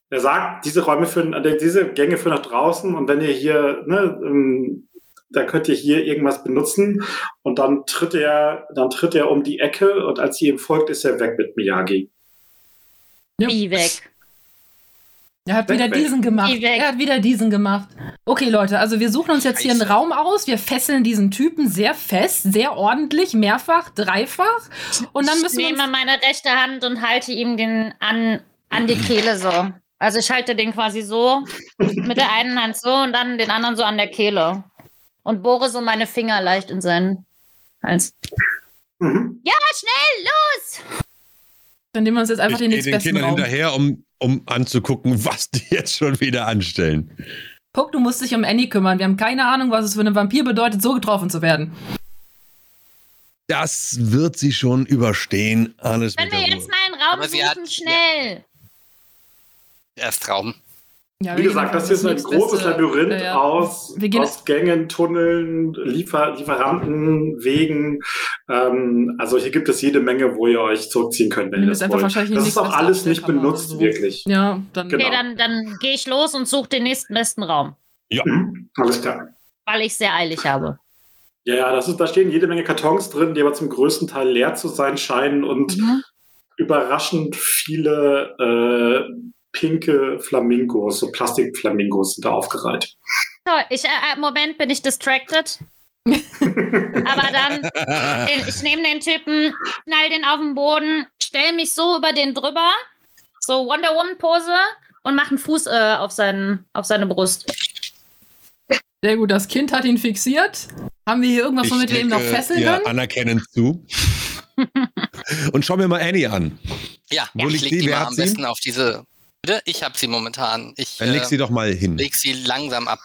Er sagt, diese Räume führen, äh, diese Gänge führen nach draußen und wenn ihr hier, ne, ähm, da könnt ihr hier irgendwas benutzen und dann tritt er, dann tritt er um die Ecke und als ihr ihm folgt, ist er weg mit Miyagi. Ja. Wie weg. Er hat Weg, wieder weg. diesen gemacht. Weg. Er hat wieder diesen gemacht. Okay, Leute, also wir suchen uns jetzt hier einen. Raum aus. Wir fesseln diesen Typen sehr fest, sehr ordentlich, mehrfach, dreifach. Und dann Ich müssen wir nehme meine rechte Hand und halte ihm den an, an die Kehle so. Also ich halte den quasi so, mit der einen Hand so und dann den anderen so an der Kehle. Und bohre so meine Finger leicht in seinen Hals. Mhm. Ja, schnell, los! Dann nehmen wir uns jetzt einfach ich den gehe den Kindern Raum. hinterher, um, um anzugucken, was die jetzt schon wieder anstellen. Puck, du musst dich um Annie kümmern. Wir haben keine Ahnung, was es für einen Vampir bedeutet, so getroffen zu werden. Das wird sie schon überstehen. Alles Wenn mit wir jetzt mal einen Raum suchen, hat- schnell! Erstraum. Ja, Wie gesagt, das hier ist ein großes Labyrinth Ja, ja. aus, aus Gängen, Tunneln, Liefer Lieferanten, Wegen. Ähm, also hier gibt es jede Menge, wo ihr euch zurückziehen könnt, wenn ihr das einfach wollt. Das ist auch alles nicht benutzt, so. wirklich. Ja, dann. Genau. Okay, dann, dann gehe ich los und suche den nächsten besten Raum, Mhm. Alles klar. weil ich sehr eilig habe. Ja, ja, das ist, da stehen jede Menge Kartons drin, die aber zum größten Teil leer zu sein scheinen und Mhm. überraschend viele äh, pinke Flamingos, so Plastikflamingos sind da aufgereiht. So, ich, äh, äh, Moment, bin ich distracted. <laughs> Aber dann, ich nehme den Typen, knall den auf den Boden, stell mich so über den drüber, so Wonder Woman Pose und mach einen Fuß äh, auf, seinen, auf seine Brust. Sehr gut, das Kind hat ihn fixiert. Haben wir hier irgendwas, womit wir ihn noch fesseln können? anerkennend zu. <laughs> Und schau mir mal Annie an. Ja, Wo ich liegt leg die? die mal am besten auf diese. Bitte? Ich habe sie momentan. Ich Dann leg äh, sie doch mal hin. leg sie langsam ab.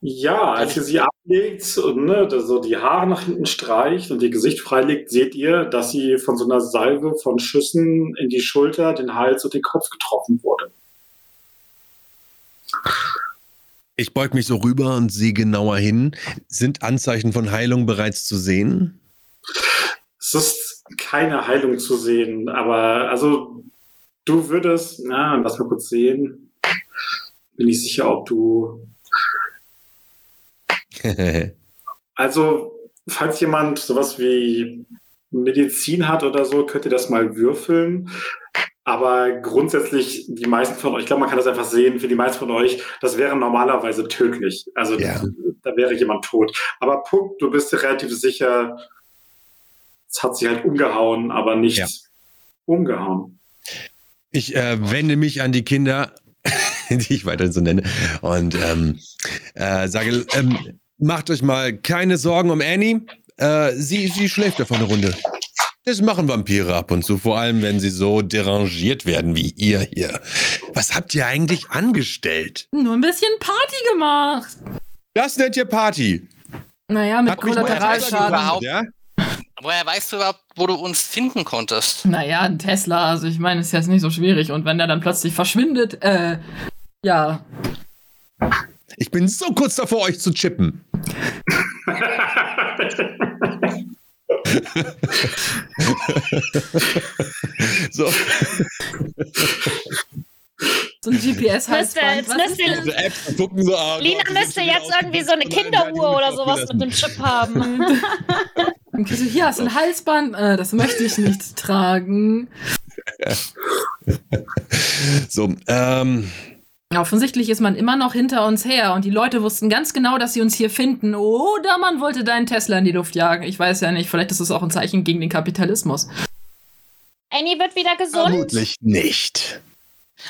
Ja, als ihr sie ablegt und ne, so die Haare nach hinten streicht und ihr Gesicht freilegt, seht ihr, dass sie von so einer Salve von Schüssen in die Schulter, den Hals und den Kopf getroffen wurde. Ich beug mich so rüber und sehe genauer hin. Sind Anzeichen von Heilung bereits zu sehen? Es ist keine Heilung zu sehen, aber also du würdest, na, lass mal kurz sehen. Bin nicht sicher, ob du <laughs> Also, falls jemand sowas wie Medizin hat oder so, könnt ihr das mal würfeln. Aber grundsätzlich, die meisten von euch, ich glaube, man kann das einfach sehen, für die meisten von euch, das wäre normalerweise tödlich. Also, Ja. da wäre jemand tot. Aber Punkt, du bist dir relativ sicher, es hat sie halt umgehauen, aber nicht Ja. umgehauen. Ich äh, wende mich an die Kinder, <laughs> die ich weiterhin so nenne, und ähm, äh, sage, ähm, macht euch mal keine Sorgen um Annie. Äh, sie, sie schläft davon eine Runde. Das machen Vampire ab und zu, vor allem wenn sie so derangiert werden wie ihr hier. Was habt ihr eigentlich angestellt? Nur ein bisschen Party gemacht. Das nennt ihr Party. Naja, mit Hat Kollateralschaden. Ja? Woher weißt du überhaupt, wo du uns finden konntest? Naja, ein Tesla, also ich meine, ist jetzt nicht so schwierig. Und wenn der dann plötzlich verschwindet, äh, ja. Ich bin so kurz davor, euch zu chippen. <laughs> so, So ein GPS-Halsband. Aus. Lina müsste jetzt irgendwie so eine Kinderuhr oder sowas mit dem Chip haben. Dann kriegst du, hier hast du ein Halsband. Äh, das möchte ich nicht <laughs> tragen. So, ähm, offensichtlich ist man immer noch hinter uns her und die Leute wussten ganz genau, dass sie uns hier finden. Oder man wollte deinen Tesla in die Luft jagen. Ich weiß ja nicht. Vielleicht ist es auch ein Zeichen gegen den Kapitalismus. Annie wird wieder gesund. vermutlich nicht.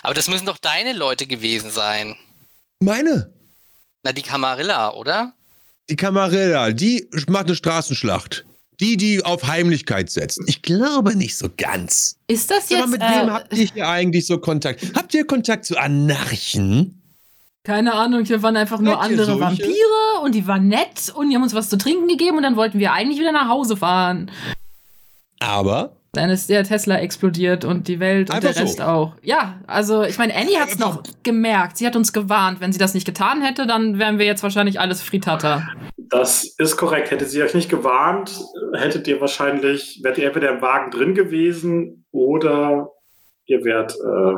Aber das müssen doch deine Leute gewesen sein. Meine? Na, die Camarilla, oder? Die Camarilla, die macht eine Straßenschlacht. Die, die auf Heimlichkeit setzt. Ich glaube nicht so ganz. Ist das jetzt. mit wem Äh, habt ihr hier eigentlich so Kontakt? Habt ihr Kontakt zu Anarchen? Keine Ahnung, hier waren einfach nur Seid andere solche? Vampire und die waren nett und die haben uns was zu trinken gegeben und dann wollten wir eigentlich wieder nach Hause fahren. Aber Dann ist der Tesla explodiert und die Welt und Einfach der Rest so. auch. Ja, also ich meine, Annie hat es noch gemerkt. Sie hat uns gewarnt. Wenn sie das nicht getan hätte, dann wären wir jetzt wahrscheinlich alles Frittata. Das ist korrekt. Hätte sie euch nicht gewarnt, hättet ihr wahrscheinlich, wärt ihr entweder im Wagen drin gewesen oder ihr wärt äh,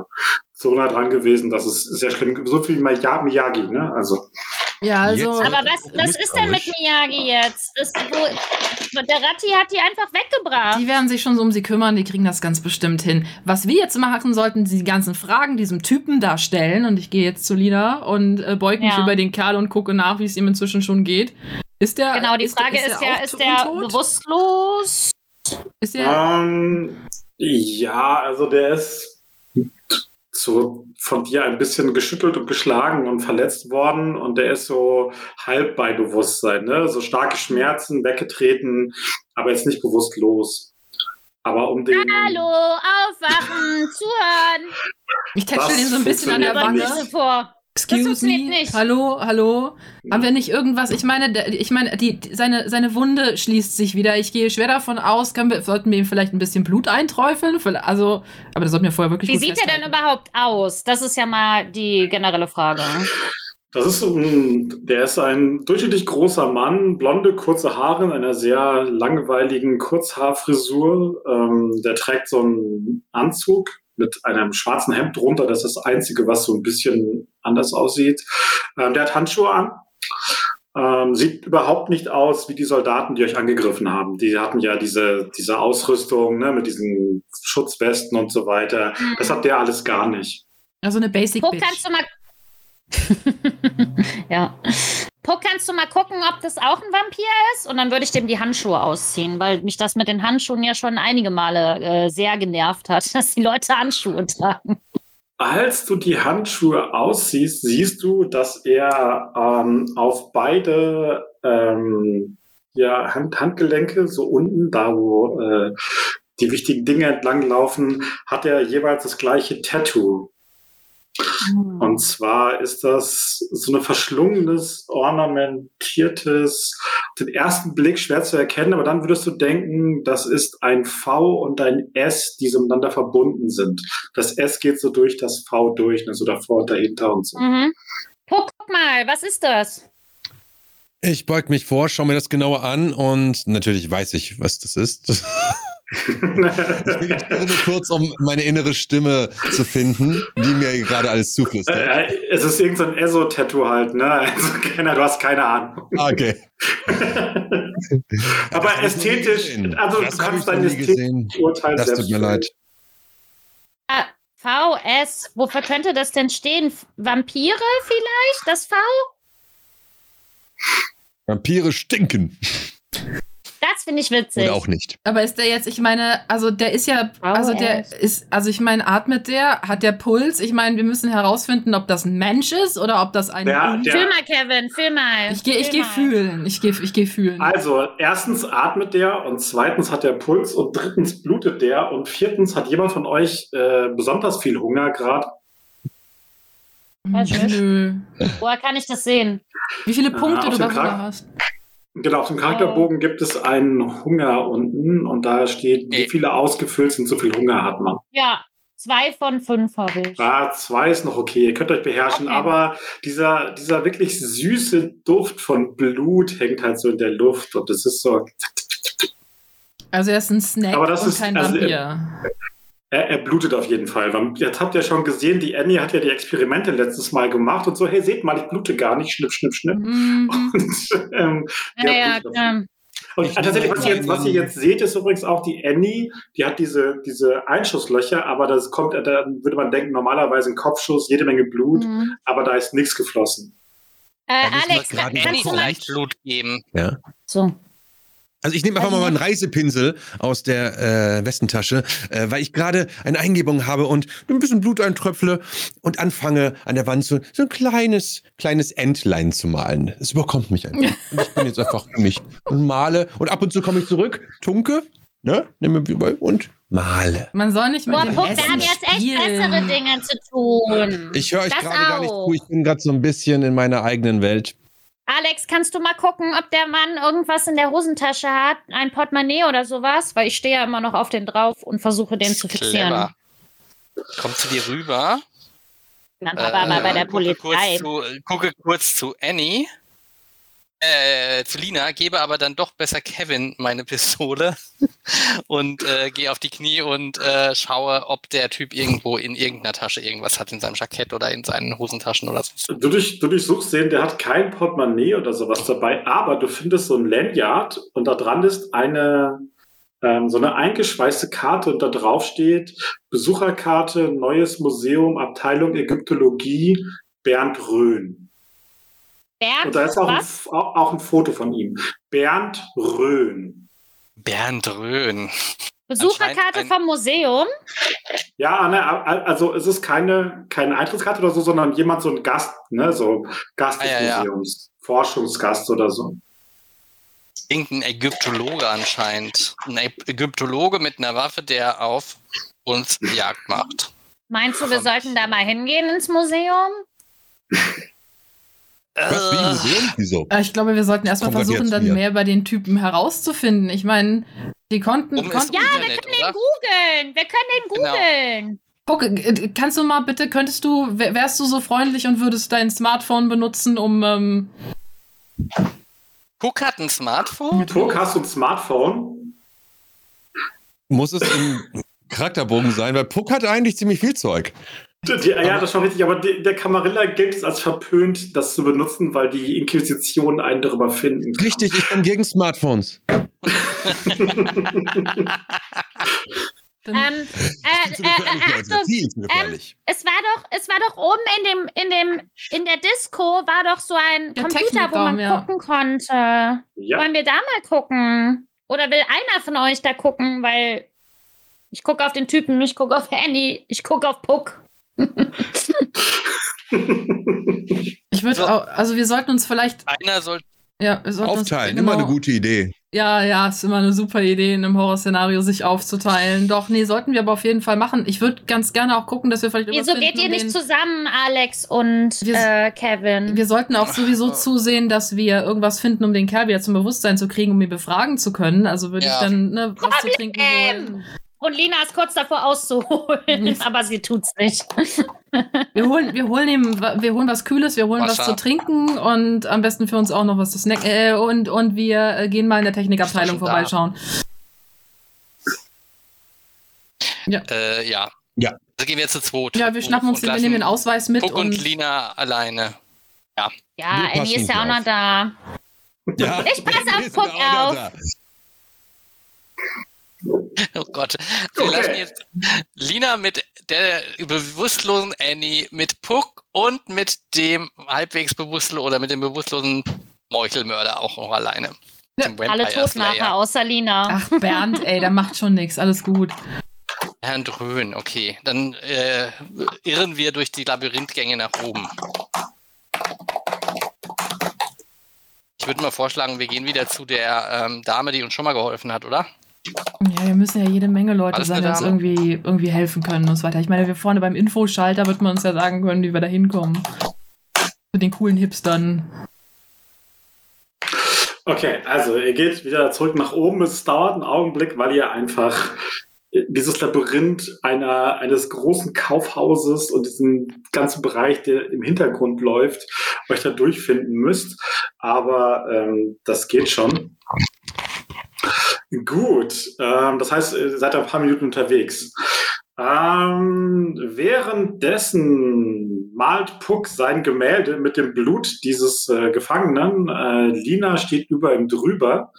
so nah dran gewesen, dass es sehr schlimm So viel Miya- Miyagi, ne? Also. Ja, also. Jetzt- Aber was, was ist denn mit Miyagi jetzt? Das, wo, der Ratti hat die einfach weggebracht. Die werden sich schon so um sie kümmern, die kriegen das ganz bestimmt hin. Was wir jetzt machen sollten, die ganzen Fragen diesem Typen da stellen. Und ich gehe jetzt zu Lina und äh, beug mich Ja. über den Kerl und gucke nach, wie es ihm inzwischen schon geht. Ist der. Genau, die ist, Frage ist, ist, der ist der bewusstlos? Ist der. Ähm, ja, also der ist so von dir ein bisschen geschüttelt und geschlagen und verletzt worden und der ist so halb bei Bewusstsein, ne? So starke Schmerzen, weggetreten, aber jetzt nicht bewusstlos. Aber um den. Hallo, aufwachen, zuhören. Ich tätschel ihn so ein bisschen an der Wange. vor. Excuse funktioniert me. nicht. Hallo, hallo. Haben wir nicht irgendwas? Ich meine, ich meine, die, seine, seine Wunde schließt sich wieder. Ich gehe schwer davon aus, können wir, sollten wir ihm vielleicht ein bisschen Blut einträufeln? Also, aber das sollten wir vorher wirklich Wie gut sieht er denn festhalten. überhaupt aus? Das ist ja mal die generelle Frage. Das ist ein, der ist ein durchschnittlich großer Mann, blonde, kurze Haare in einer sehr langweiligen Kurzhaarfrisur. Ähm, der trägt so einen Anzug mit einem schwarzen Hemd drunter. Das ist das Einzige, was so ein bisschen anders aussieht. Ähm, der hat Handschuhe an. Ähm, sieht überhaupt nicht aus wie die Soldaten, die euch angegriffen haben. Die hatten ja diese, diese Ausrüstung ne, mit diesen Schutzwesten und so weiter. Das hat der alles gar nicht. Also eine Basic Puck, Bitch. kannst du mal. <laughs> ja. Puck, kannst du mal gucken, ob das auch ein Vampir ist? Und dann würde ich dem die Handschuhe ausziehen, weil mich das mit den Handschuhen ja schon einige Male äh, sehr genervt hat, <laughs> dass die Leute Handschuhe tragen. Als du die Handschuhe aussiehst, siehst du, dass er ähm, auf beide ähm, ja, Hand Handgelenke, so unten, da wo äh, die wichtigen Dinge entlang laufen, hat er jeweils das gleiche Tattoo. Und zwar ist das so ein verschlungenes, ornamentiertes, auf den ersten Blick schwer zu erkennen, aber dann würdest du denken, das ist ein V und ein S, die so miteinander verbunden sind. Das S geht so durch das V durch, ne, so davor und dahinter und so. Mhm. Puck, guck mal, was ist das? ich beug mich vor, schau mir das genauer an und natürlich weiß ich, was das ist. <laughs> Ich nur kurz, um meine innere Stimme zu finden, die mir gerade alles zuflüstert. Äh, es ist irgendein so ESO-Tattoo halt, ne? Also, <laughs> keiner, du hast keine Ahnung. Ah, Okay. <laughs> Aber ästhetisch, also Das du kannst dein ästhetisches. Urteil Das selbst tut mir leid. Ah, VS, wofür könnte das denn stehen? Vampire vielleicht? Das V? Vampire stinken. Das finde ich witzig. Oder auch nicht. Aber ist der jetzt, ich meine, also der ist ja, also der ist, also ich meine, atmet der, hat der Puls? Ich meine, wir müssen herausfinden, ob das ein Mensch ist oder ob das ein. Der- Un- der- Fühl mal, Kevin, fühl mal. ich gehe, ich Fühl gehe mal. fühlen. Ich gehe, ich gehe fühlen. Also, erstens atmet der und zweitens hat der Puls und drittens blutet der und viertens hat jemand von euch äh, besonders viel Hunger gerade. Weiß nicht. Nö. Woher kann ich das sehen? Wie viele Punkte auf du Hunger hast? Genau, auf dem Charakterbogen gibt es einen Hunger unten und da steht, wie viele ausgefüllt sind, so viel Hunger hat man. Ja, zwei von fünf habe ich. Ah, zwei ist noch okay, ihr könnt euch beherrschen, Okay. aber dieser, dieser wirklich süße Duft von Blut hängt halt so in der Luft und es ist so, Also er ist ein Snack Aber das und ist- kein also, Vampir. Er, er blutet auf jeden Fall. Jetzt habt ihr schon gesehen, die Annie hat ja die Experimente letztes Mal gemacht und so, hey, seht mal, ich blute gar nicht, schnipp, schnipp, schnipp. Mhm. <laughs> Und, ähm, Ja, ja. Und Ich tatsächlich, was ihr, jetzt, was ihr jetzt seht, ist übrigens auch die Annie, die hat diese, diese Einschusslöcher, aber das kommt, da würde man denken, normalerweise ein Kopfschuss, jede Menge Blut, Mhm. aber da ist nichts geflossen. Äh, Alex, kann, kannst du mal. vielleicht Blut geben. Ja. So. Also ich nehme einfach mal meinen Reisepinsel aus der äh, Westentasche, äh, weil ich gerade eine Eingebung habe und ein bisschen Blut eintröpfle und anfange an der Wand so, so ein kleines, kleines Entlein zu malen. Es überkommt mich einfach. <laughs> Und ich bin jetzt einfach für mich und male und ab und zu komme ich zurück, tunke, ne, nehme mir und Male. Man soll nicht mit Boah, Puck, wir Essen haben jetzt echt spielen. bessere Dinge zu tun. Ich höre euch Das gerade gar nicht auch. zu. Ich bin gerade so ein bisschen in meiner eigenen Welt. Alex, kannst du mal gucken, ob der Mann irgendwas in der Hosentasche hat? Ein Portemonnaie oder sowas? Weil ich stehe ja immer noch auf den drauf und versuche den zu fixieren. Clever. Kommt zu dir rüber. Dann aber mal bei der gucke Polizei. Kurz zu, gucke kurz zu Annie. Äh, zu Lina, gebe aber dann doch besser Kevin meine Pistole <laughs> und äh, gehe auf die Knie und äh, schaue, ob der Typ irgendwo in irgendeiner Tasche irgendwas hat, in seinem Jackett oder in seinen Hosentaschen oder so. Du, durch, du durchsuchst den, der hat kein Portemonnaie oder sowas dabei, aber du findest so ein Lanyard und da dran ist eine ähm, so eine eingeschweißte Karte und da drauf steht Besucherkarte, Neues Museum, Abteilung Ägyptologie, Bernd Röhn. Bernd, Und da ist auch ein, was? auch auch ein Foto von ihm. Bernd Röhn. Bernd Röhn. Besucherkarte vom Museum? Ja, Anne, also es ist keine, keine Eintrittskarte oder so, sondern jemand, so ein Gast, ne, so Gast des Ah, ja, ja. Museums, Forschungsgast oder so. Irgendein Ägyptologe anscheinend. Ein Ägyptologe mit einer Waffe, der auf uns Jagd macht. Meinst du, wir sollten da mal hingehen ins Museum? <laughs> Was, wie Äh, Museum? Wieso? Äh, Ich glaube, wir sollten erstmal versuchen, dann mehr über den Typen herauszufinden. Ich meine, die konnten. Ist konnten Ja, wir Internet, können den oder? googeln. Wir können den Genau. googeln. Guck, äh, kannst du mal bitte, könntest du, wär- wärst du so freundlich und würdest dein Smartphone benutzen, um. Ähm, Cook hat ein Smartphone? Puck, hast du ein Smartphone? Muss es im Charakterbogen sein? Weil Puck hat eigentlich ziemlich viel Zeug. Die, die, ja, das ist schon richtig, aber die, der Camarilla gilt es als verpönt, das zu benutzen, weil die Inquisition einen darüber finden kann. Richtig, ich bin gegen Smartphones. Ähm, äh, äh, äh. Achtung, gefährlich. es war doch, es war doch oben in dem, in dem, in der Disco war doch so ein Der Computer, wo man ja. gucken konnte. Ja, Wollen wir da mal gucken? Oder will einer von euch da gucken? Weil ich gucke auf den Typen, ich gucke auf Annie, ich gucke auf Puck. <laughs> ich würde So. auch, also wir sollten uns vielleicht. Einer soll. Ja, wir sollten Aufteilen, uns, immer genau- eine gute Idee. Ja, ja, ist immer eine super Idee, in einem Horrorszenario sich aufzuteilen. Doch, nee, sollten wir aber auf jeden Fall machen. Ich würde ganz gerne auch gucken, dass wir vielleicht Wieso geht ihr nicht zusammen, Alex und Wir- äh, Kevin? Wir sollten auch sowieso zusehen, dass wir irgendwas finden, um den Kerl wieder zum Bewusstsein zu kriegen, um ihn befragen zu können. Also würde Ja. ich dann ne, was zu trinken holen. Und Lina ist kurz davor auszuholen, <laughs> aber sie tut's nicht. <laughs> Wir holen, wir holen wa- wir holen was Kühles, wir holen was Wasser. zu trinken und am besten für uns auch noch was zu snacken. Äh, und, und wir äh, gehen mal in der Technikabteilung vorbeischauen. Äh, ja. Ja. Also gehen wir jetzt zu zweit. Ja, wir schnappen uns den, wir nehmen den Ausweis mit Puck und, und Lina alleine. Ja, Wir Annie ist ja auch noch da. Ja, Ich pass auf Puck auf. Da. Oh Gott. Wir Okay. lassen jetzt Lina mit der bewusstlosen Annie, mit Puck und mit dem halbwegs bewusstlosen oder mit dem bewusstlosen Meuchelmörder auch noch alleine. Alle tot nachher, außer Lina. Ach, Bernd, ey, der macht schon nichts, alles gut. Herrn Dröhn, okay. Dann äh, irren wir durch die Labyrinthgänge nach oben. Ich würde mal vorschlagen, wir gehen wieder zu der ähm, Dame, die uns schon mal geholfen hat, oder? Ja, wir müssen ja jede Menge Leute Alles sein, die uns irgendwie, irgendwie helfen können und so weiter. Ich meine, wir vorne beim Infoschalter wird man uns ja sagen können, wie wir da hinkommen. Zu den coolen Hipstern. Okay, also ihr geht wieder zurück nach oben. Es dauert einen Augenblick, weil ihr einfach dieses Labyrinth einer, eines großen Kaufhauses und diesen ganzen Bereich, der im Hintergrund läuft, euch da durchfinden müsst. Aber ähm, das geht schon. Gut, ähm, das heißt, ihr seid ein paar Minuten unterwegs. Ähm, währenddessen malt Puck sein Gemälde mit dem Blut dieses äh, Gefangenen. Äh, Lina steht über ihm drüber.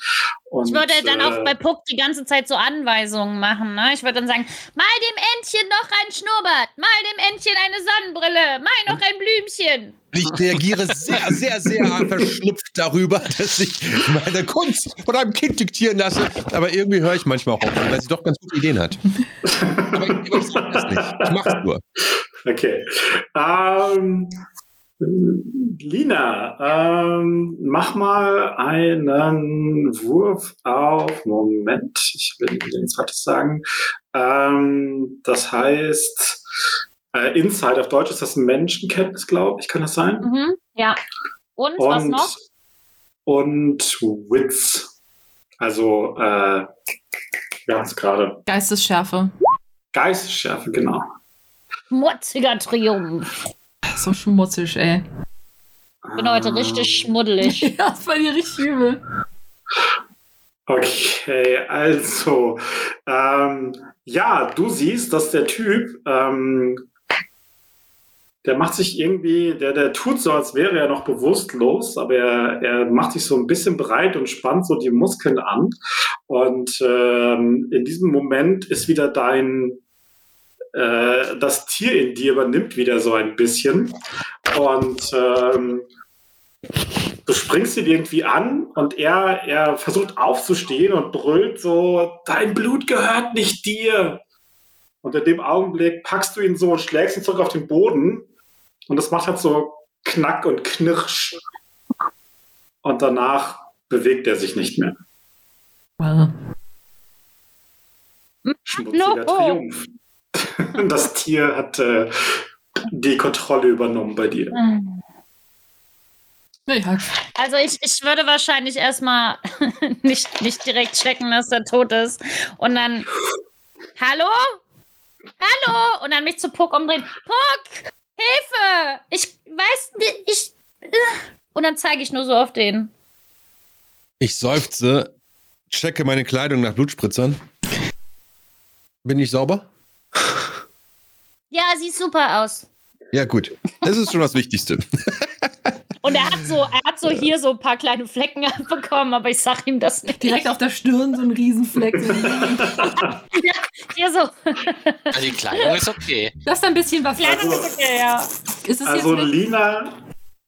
Und, Ich würde dann auch äh, bei Puck die ganze Zeit so Anweisungen machen. Ne? Ich würde dann sagen, mal dem Entchen noch ein Schnurrbart, mal dem Entchen eine Sonnenbrille, mal noch ein Blümchen. Ich reagiere sehr, sehr, sehr verschnupft darüber, <laughs> dass ich meine Kunst von einem Kind diktieren lasse. Aber irgendwie höre ich manchmal auch auf, weil sie doch ganz gute Ideen hat. <laughs> Aber ich übertreibe das nicht. Ich mach's nur. Okay. Ähm, Lina, ähm, mach mal einen Wurf auf. Moment, ich will jetzt was sagen. Ähm, das heißt, äh, Insight auf Deutsch ist das Menschenkenntnis, glaube ich, kann das sein? Mhm. Ja. Und, was Und, noch? und Wits. Also, äh, wir haben es gerade. Geistesschärfe. Geistesschärfe, genau. Schmutziger Triumph. So schmutzig, ey. Ich bin heute richtig schmuddelig. <laughs> Ja, das war dir richtig übel. Okay, also, ähm, ja, du siehst, dass der Typ, ähm, der macht sich irgendwie, der, der tut so, als wäre er noch bewusstlos, aber er, er macht sich so ein bisschen breit und spannt so die Muskeln an. Und ähm, in diesem Moment ist wieder dein, äh, das Tier in dir übernimmt wieder so ein bisschen. Und ähm, du springst ihn irgendwie an und er, er versucht aufzustehen und brüllt so, dein Blut gehört nicht dir. Und in dem Augenblick packst du ihn so und schlägst ihn zurück auf den Boden und das macht halt so Knack und Knirsch. Und danach bewegt er sich nicht mehr. Well. Schmutziger No. Triumph. <laughs> Das Tier hat äh, die Kontrolle übernommen bei dir. Ja, Also ich, ich würde wahrscheinlich erstmal <laughs> nicht, nicht direkt checken, dass er tot ist. Und dann, hallo? Hallo? Und dann mich zu Puck umdrehen. Puck! Hilfe! Ich weiß nicht, ich... äh. Und dann zeige ich nur so auf den. Ich seufze, checke meine Kleidung nach Blutspritzern. Bin ich sauber? Ja, sieht super aus. Ja, gut. Das ist schon das Wichtigste. Und er hat so, er hat so hier so ein paar kleine Flecken <laughs> abbekommen, aber ich sag ihm das nicht. direkt auf der Stirn so ein Riesenfleck. <laughs> Hier so. Also die Kleidung ist okay. Das ist ein bisschen was. Kleine Also- ist okay, ja. Ist es Also Lina,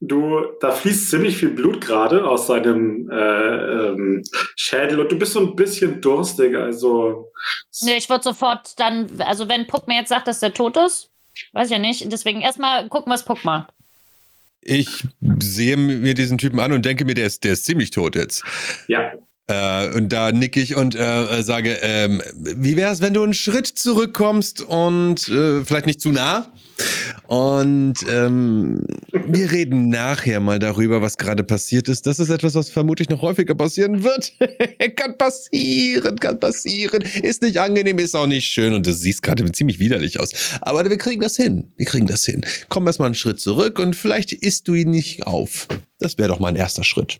du, da fließt ziemlich viel Blut gerade aus seinem äh, ähm, Schädel und du bist so ein bisschen durstig. Also Nee, ich würde sofort dann, also wenn Puck mir jetzt sagt, dass der tot ist, weiß ich ja nicht. Deswegen erstmal gucken, was Puck macht. Ich sehe mir diesen Typen an und denke mir, der ist, der ist ziemlich tot jetzt. ja, Äh, und da nicke ich und äh, sage, ähm, wie wäre es, wenn du einen Schritt zurückkommst und äh, vielleicht nicht zu nah? Und ähm, wir reden nachher mal darüber, was gerade passiert ist. Das ist etwas, was vermutlich noch häufiger passieren wird. <laughs> kann passieren, kann passieren. Ist nicht angenehm, ist auch nicht schön und du siehst gerade ziemlich widerlich aus. Aber wir kriegen das hin. Wir kriegen das hin. Komm erst mal einen Schritt zurück und vielleicht isst du ihn nicht auf. Das wäre doch mal ein erster Schritt.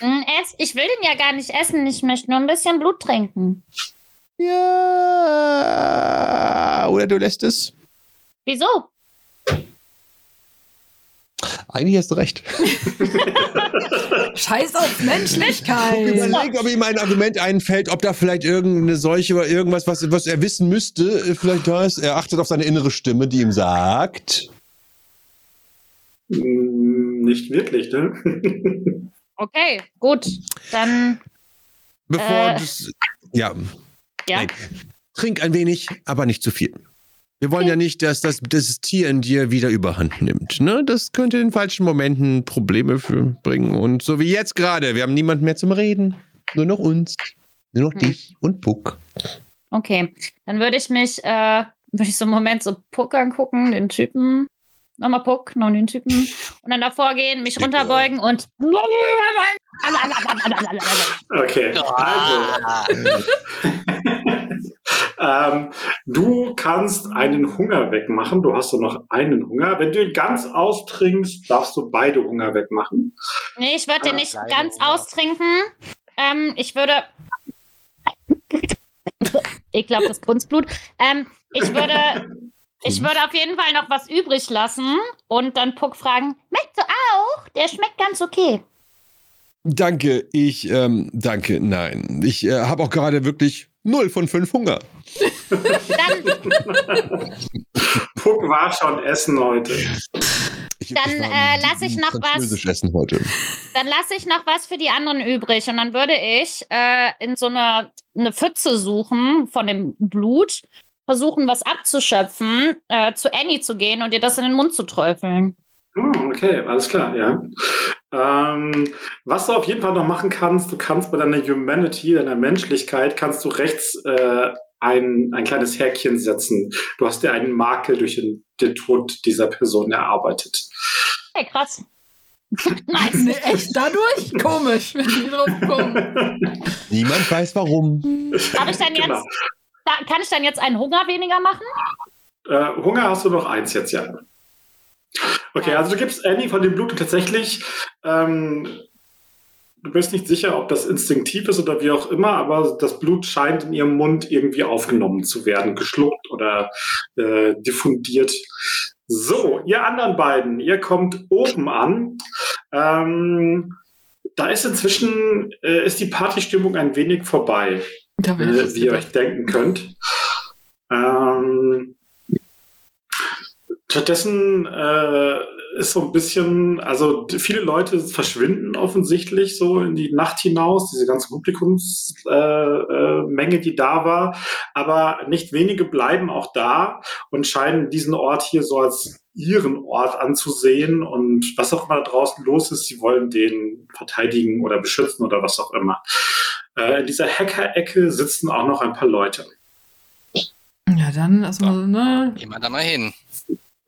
Hm, ess, ich will den ja gar nicht essen, ich möchte nur ein bisschen Blut trinken. Ja. Oder du lässt es. Wieso? Eigentlich hast du recht. Scheiß auf Menschlichkeit. Überleg, ob ihm ein Argument einfällt, ob da vielleicht irgendeine Seuche oder irgendwas, was, was er wissen müsste, vielleicht da ist. Er achtet auf seine innere Stimme, die ihm sagt. mh, nicht wirklich, ne? Okay, gut. Dann, Bevor Äh. das. Ja. ja. Nein. Trink ein wenig, aber nicht zu viel. Wir wollen ja nicht, dass das, das Tier in dir wieder überhand nimmt. Ne? Das könnte in falschen Momenten Probleme für, bringen. Und so wie jetzt gerade, wir haben niemanden mehr zum Reden. Nur noch uns. Nur noch Hm. dich und Puck. Okay. Dann würde ich mich, äh, würde ich so einen Moment so Puck angucken, den Typen. Nochmal Puck, noch den Typen. Und dann davor gehen, mich runterbeugen und. Okay, also. <laughs> <laughs> <laughs> Ah, ähm, du kannst einen Hunger wegmachen. Du hast so noch einen Hunger. Wenn du ihn ganz austrinkst, darfst du beide Hunger wegmachen. Nee, ich würde den nicht Kleine ganz Hunger. austrinken. Ähm, ich würde. Ich glaube, das Kunstblut. Ähm, ich würde. Ich würde auf jeden Fall noch was übrig lassen und dann Puck fragen: Schmeckt du auch? Der schmeckt ganz okay. Danke, ich, ähm, danke, nein. Ich äh, habe auch gerade wirklich 0 von 5 Hunger. Dann, Puck war schon essen heute. Ich, Dann, ich äh, lass ich noch was- essen heute. dann lasse ich noch was für die anderen übrig und dann würde ich äh, in so eine, eine Pfütze suchen von dem Blut, versuchen, was abzuschöpfen, äh, zu Annie zu gehen und ihr das in den Mund zu träufeln. Hm, okay, alles klar, ja. Ähm, was du auf jeden Fall noch machen kannst, du kannst bei deiner Humanity, deiner Menschlichkeit, kannst du rechts äh, ein, ein kleines Häkchen setzen. Du hast dir einen Makel durch den, den Tod dieser Person erarbeitet. Hey, krass. <laughs> Nice. Nee, echt dadurch? Komisch, wenn die drauf kommen. <laughs> Niemand weiß warum. Hab ich dann jetzt, Genau. da, kann ich dann jetzt einen Hunger weniger machen? Äh, Hunger hast du noch eins jetzt, ja. Okay, also du gibst Annie von dem Blut tatsächlich, ähm, du bist nicht sicher, ob das instinktiv ist oder wie auch immer, aber das Blut scheint in ihrem Mund irgendwie aufgenommen zu werden, geschluckt oder äh, diffundiert. So, ihr anderen beiden, ihr kommt oben an. Ähm, da ist inzwischen, äh, ist die Partystimmung ein wenig vorbei äh, wie ihr euch denken könnt. Ähm, stattdessen äh, ist so ein bisschen, also viele Leute verschwinden offensichtlich so in die Nacht hinaus, diese ganze Publikumsmenge, äh, äh, die da war, aber nicht wenige bleiben auch da und scheinen diesen Ort hier so als ihren Ort anzusehen und was auch immer da draußen los ist, sie wollen den verteidigen oder beschützen oder was auch immer. Äh, in dieser Hacker-Ecke sitzen auch noch ein paar Leute. Ja, dann erstmal, ne? Gehen wir da mal hin.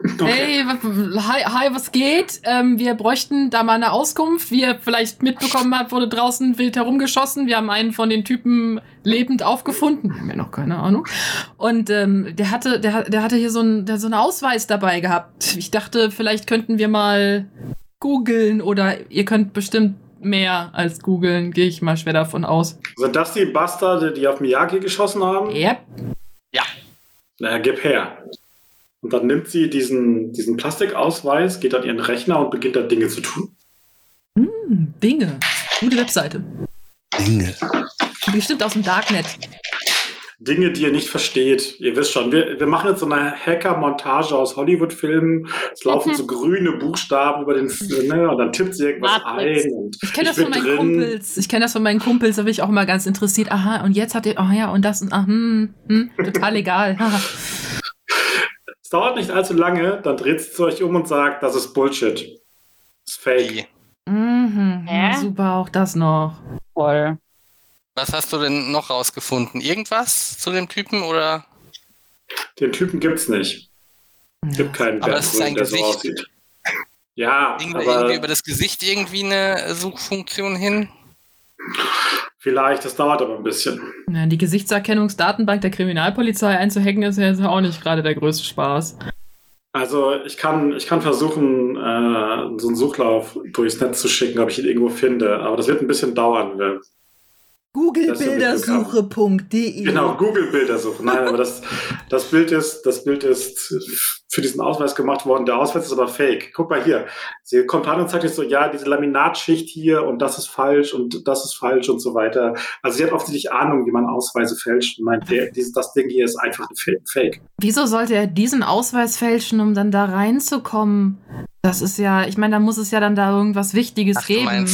Hey, wa- hi, hi, was geht? Ähm, wir bräuchten da mal eine Auskunft. Wie ihr vielleicht mitbekommen habt, wurde draußen wild herumgeschossen. Wir haben einen von den Typen lebend aufgefunden. Haben wir noch keine Ahnung. Und ähm, der hatte, der, der hatte hier so, ein, der, so einen Ausweis dabei gehabt. Ich dachte, vielleicht könnten wir mal googeln oder ihr könnt bestimmt mehr als googeln. Gehe ich mal schwer davon aus. Sind das die Bastarde, die auf Miyagi geschossen haben? Yep. Na, gib her. Und dann nimmt sie diesen, diesen Plastikausweis, geht an ihren Rechner und beginnt da Dinge zu tun. Hm, Dinge. Gute Webseite. Dinge. Bestimmt aus dem Darknet. Dinge, die ihr nicht versteht. Ihr wisst schon, wir, wir machen jetzt so eine Hacker-Montage aus Hollywood-Filmen. Es laufen so grüne Buchstaben über den, ne, und dann tippt sie irgendwas Matrix. ein. Und Ich kenne das bin von meinen drin. Kumpels. Ich kenne das von meinen Kumpels, da bin ich auch immer ganz interessiert. Aha, und jetzt hat ihr, ah ja, und das und ah, hm, hm, total egal. <laughs> Es dauert nicht allzu lange, dann dreht zu euch um und sagt, das ist Bullshit. Das ist fake. Mhm, Hä? super, auch das noch. Voll. Was hast du denn noch rausgefunden? Irgendwas zu dem Typen oder? Den Typen gibt's nicht. Gibt keinen Aber es ist ein so Gesicht. aussieht. Ja, Kriegen wir irgendwie aber über das Gesicht irgendwie eine Suchfunktion hin? Vielleicht, das dauert aber ein bisschen. Ja, die Gesichtserkennungsdatenbank der Kriminalpolizei einzuhacken, ist ja jetzt auch nicht gerade der größte Spaß. Also ich kann, ich kann versuchen, äh, so einen Suchlauf durchs Netz zu schicken, ob ich ihn irgendwo finde, aber das wird ein bisschen dauern. Google-Bildersuche.de Genau, Google-Bildersuche. Nein, aber das, das Bild ist, das Bild ist für diesen Ausweis gemacht worden. Der Ausweis ist aber fake. Guck mal hier. Sie kommt an und sagt jetzt so, ja, diese Laminatschicht hier und das ist falsch und das ist falsch und so weiter. Also sie hat offensichtlich Ahnung, wie man Ausweise fälscht und meint, der, dieses, das Ding hier ist einfach ein Fa- Fake. Wieso sollte er diesen Ausweis fälschen, um dann da reinzukommen? Das ist ja, ich meine, da muss es ja dann da irgendwas Wichtiges Ach, du geben.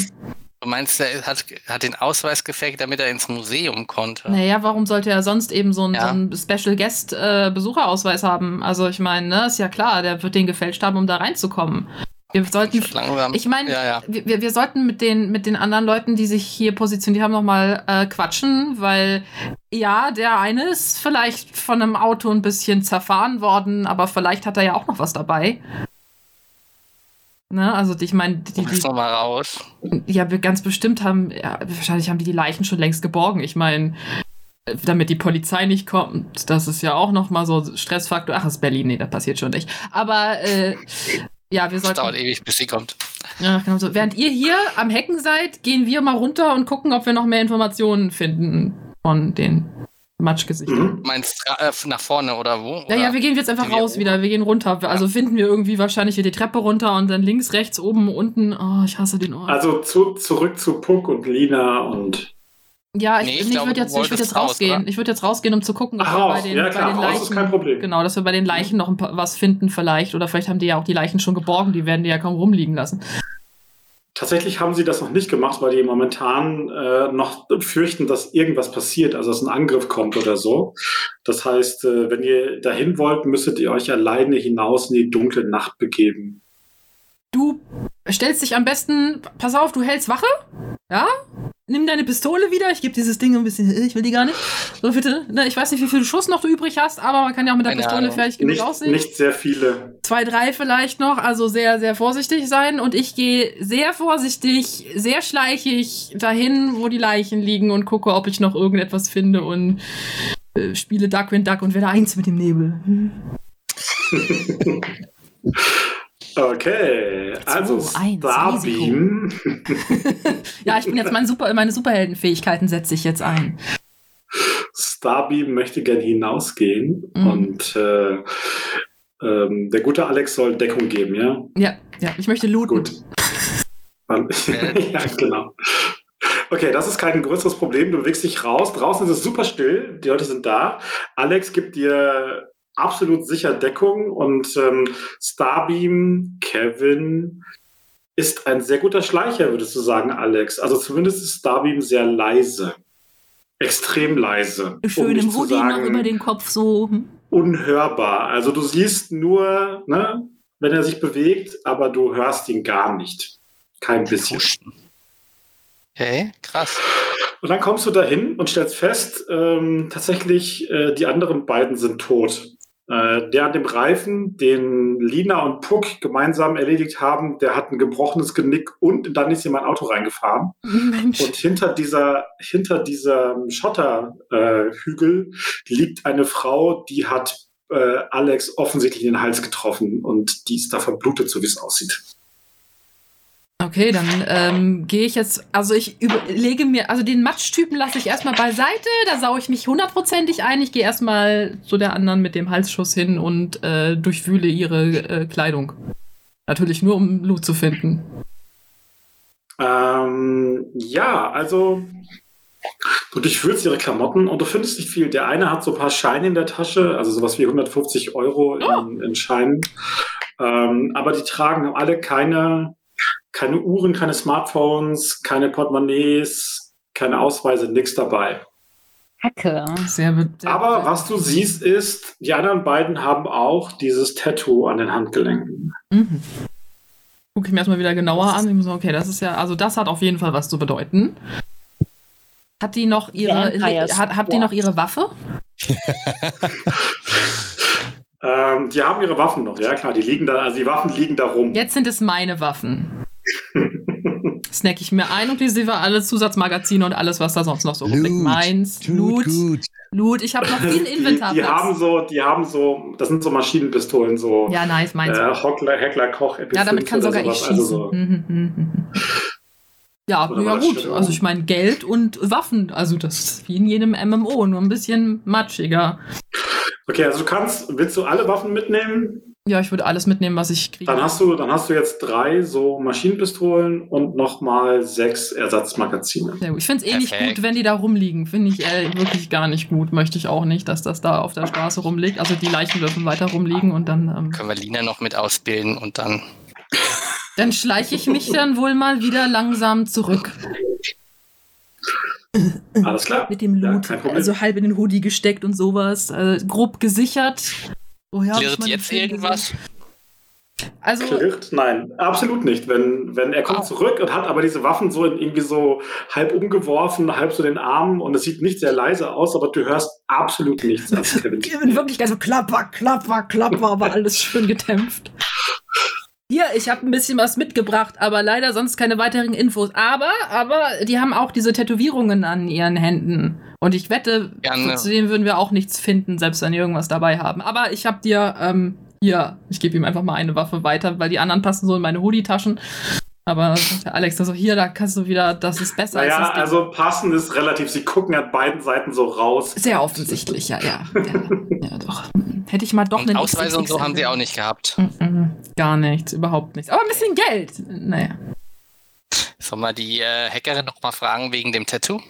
Du meinst, er hat, hat den Ausweis gefaked, damit er ins Museum konnte? Naja, warum sollte er sonst eben so einen, Ja. so einen Special Guest äh, Besucherausweis haben? Also ich meine, ne, ist ja klar, der wird den gefälscht haben, um da reinzukommen. Wir sollten, ich meine, ja, ja. wir, wir- wir sollten mit den, mit den anderen Leuten, die sich hier positioniert haben, nochmal äh, quatschen, weil ja, der eine ist vielleicht von einem Auto ein bisschen zerfahren worden, aber vielleicht hat er ja auch noch was dabei. Ne, also ich meine, die, die, bist noch mal raus. ja, wir ganz bestimmt haben, ja, wahrscheinlich haben die die Leichen schon längst geborgen. Ich meine, damit die Polizei nicht kommt, das ist ja auch noch mal so Stressfaktor. Ach, das ist Berlin, nee, das passiert schon nicht. Aber äh, ja, wir Es dauert sollten. ewig, bis sie kommt. Ja, genau so. Während ihr hier am Hacken seid, gehen wir mal runter und gucken, ob wir noch mehr Informationen finden von den Matschgesichtern. Mhm. Meinst äh, nach vorne oder wo? Ja, oder? ja, wir gehen jetzt einfach raus wieder. Wir gehen runter. Also finden wir irgendwie wahrscheinlich hier die Treppe runter und dann links, rechts, oben, unten. Oh, ich hasse den Ort. Also zu, zurück zu Puck und Lina und Ja, ich, Nee, ich ich, würde jetzt, ich würd jetzt raus, rausgehen. oder? Ich würde jetzt rausgehen, um zu gucken, ob Ach, wir raus. bei den, Ja, bei klar, den raus Leichen. ist kein Problem. Genau, dass wir bei den Leichen noch ein paar, was finden vielleicht. Oder vielleicht haben die ja auch die Leichen schon geborgen, die werden die ja kaum rumliegen lassen. Tatsächlich haben sie das noch nicht gemacht, weil die momentan äh, noch fürchten, dass irgendwas passiert, also dass ein Angriff kommt oder so. Das heißt, äh, wenn ihr dahin wollt, müsstet ihr euch alleine hinaus in die dunkle Nacht begeben. Du stellst dich am besten, pass auf, du hältst Wache, ja? nimm deine Pistole wieder. Ich gebe dieses Ding ein bisschen, äh, ich will die gar nicht. So, bitte. Ne, Ich weiß nicht, wie viel Schuss noch du übrig hast, aber man kann ja auch mit der Keine Pistole Ahnung. fertig genug Nicht, aussehen. nicht sehr viele. Zwei, drei vielleicht noch, also sehr, sehr vorsichtig sein. Und ich gehe sehr vorsichtig, sehr schleichig dahin, wo die Leichen liegen und gucke, ob ich noch irgendetwas finde und äh, spiele Duckwind Duck und werde eins mit dem Nebel. <laughs> <laughs> Okay, also Starbeam. <laughs> Ja, ich bin jetzt mein Super, meine Superheldenfähigkeiten setze ich jetzt ein. Starbeam möchte gerne hinausgehen Mhm. und äh, ähm, der gute Alex soll Deckung geben, ja? Ja, ja, ich möchte looten. Gut. <laughs> Ja, genau. Okay, das ist kein größeres Problem. Du bewegst dich raus. Draußen ist es super still. Die Leute sind da. Alex gibt dir absolut sicher Deckung und ähm, Starbeam, Kevin ist ein sehr guter Schleicher, würdest du sagen, Alex. Also zumindest ist Starbeam sehr leise. Extrem leise. Schön nicht im Hoodie noch über den Kopf so. unhörbar. Also du siehst nur, ne, wenn er sich bewegt, aber du hörst ihn gar nicht. Kein bisschen. Okay, krass. Und dann kommst du dahin und stellst fest, ähm, tatsächlich, äh, die anderen beiden sind tot. Äh, der an dem Reifen, den Lina und Puck gemeinsam erledigt haben, der hat ein gebrochenes Genick und dann ist ihm ein Auto reingefahren. Mensch. Und hinter dieser, hinter diesem Schotterhügel äh, liegt eine Frau, die hat äh, Alex offensichtlich in den Hals getroffen und die ist da verblutet, so wie es aussieht. Okay, dann ähm, gehe ich jetzt, also ich überlege mir, also den Matschtypen lasse ich erstmal beiseite, da saue ich mich hundertprozentig ein. Ich gehe erstmal zu der anderen mit dem Halsschuss hin und äh, durchwühle ihre äh, Kleidung. Natürlich nur, um Loot zu finden. Ähm, ja, also du durchführst ihre Klamotten und du findest nicht viel. Der eine hat so ein paar Scheine in der Tasche, also sowas wie 150 Euro in, in Scheinen. Ähm, aber die tragen alle keine, keine Uhren, keine Smartphones, keine Portemonnaies, keine Ausweise, nichts dabei. Hacke. Sehr, be- sehr Aber was du siehst ist, die anderen beiden haben auch dieses Tattoo an den Handgelenken. Mhm. Gucke ich mir erstmal wieder genauer an. Ich muss sagen, okay, das ist ja, also das hat auf jeden Fall was zu bedeuten. Hat die noch ihre, hat, habt ihr noch ihre Waffe? <laughs> Ähm, die haben ihre Waffen noch, ja klar, die liegen da, also die Waffen liegen da rum. Jetzt sind es meine Waffen. <laughs> Snack ich mir ein, inklusive alle Zusatzmagazine und alles, was da sonst noch so rumliegt. Meins, Loot, gut. Loot. Ich habe noch <laughs> viel die, Inventar. die haben so, die haben so, das sind so Maschinenpistolen, so ja, nice, meins. äh, Hockler, Heckler, Koch, ja, damit kann sogar ich sowas, schießen. Also so. <laughs> Ja, Oder ja gut. Also ich meine Geld und Waffen. Also das ist wie in jedem MMO, nur ein bisschen matschiger. Okay, also du kannst, willst du alle Waffen mitnehmen? Ja, ich würde alles mitnehmen, was ich kriege. Dann hast du, dann hast du jetzt drei so Maschinenpistolen und nochmal sechs Ersatzmagazine. Sehr gut. Ich finde es eh nicht gut, wenn die da rumliegen. Finde ich äh, wirklich gar nicht gut. Möchte ich auch nicht, dass das da auf der Straße rumliegt. Also die Leichen dürfen weiter rumliegen und dann, ähm, Können wir Lina noch mit ausbilden und dann. <laughs> dann schleiche ich mich dann wohl mal wieder langsam zurück. Alles klar. Mit dem Ja, Loot. Problem. also halb in den Hoodie gesteckt und sowas. Äh, grob gesichert. Woher Klirrt jetzt irgendwas? Also, Klirrt? Nein, absolut nicht. Wenn, wenn er kommt Au. zurück und hat aber diese Waffen so in, irgendwie so halb umgeworfen, halb so den Armen und es sieht nicht sehr leise aus, aber du hörst absolut nichts. als Kevin. in <laughs> Wirklichkeit so klapper, klapper, klapper, aber alles schön gedämpft. Hier, ich habe ein bisschen was mitgebracht, aber leider sonst keine weiteren Infos. Aber, aber die haben auch diese Tätowierungen an ihren Händen. Und ich wette, Gerne. zu denen würden wir auch nichts finden, selbst wenn die irgendwas dabei haben. Aber ich habe dir, ähm, hier, ich gebe ihm einfach mal eine Waffe weiter, weil die anderen passen so in meine Hoodie-Taschen. Aber der Alex, also hier, da kannst du wieder, das ist besser Naja, als das also passend ist relativ, sie gucken an beiden Seiten so raus. Sehr offensichtlich, ja, ja. Ja, <laughs> ja doch. Hätte ich mal doch Und einen Ausweise und so haben sie auch nicht gehabt. Mhm, Gar nichts, überhaupt nichts. Aber ein bisschen Geld. Naja. Sollen wir die äh, Hackerin noch mal fragen wegen dem Tattoo?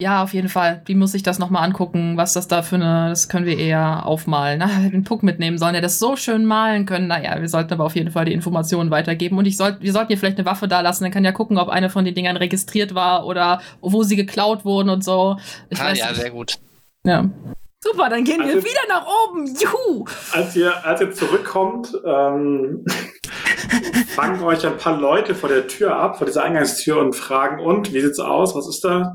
Ja, auf jeden Fall. Die muss sich das nochmal angucken, was das da für eine. Das können wir eher aufmalen. Na, <laughs> den Puck mitnehmen sollen, der das so schön malen können. Naja, wir sollten aber auf jeden Fall die Informationen weitergeben. Und ich soll, wir sollten ihr vielleicht eine Waffe da lassen. Dann kann ja gucken, ob eine von den Dingern registriert war oder wo sie geklaut wurden und so. Ich ah, weiß ja, nicht. sehr gut. ja. Super, dann gehen wir Also- wieder nach oben. Juhu! Als ihr, als ihr zurückkommt, ähm, <laughs> fangen euch ein paar Leute vor der Tür ab, vor dieser Eingangstür und fragen, und, wie sieht's aus? Was ist da?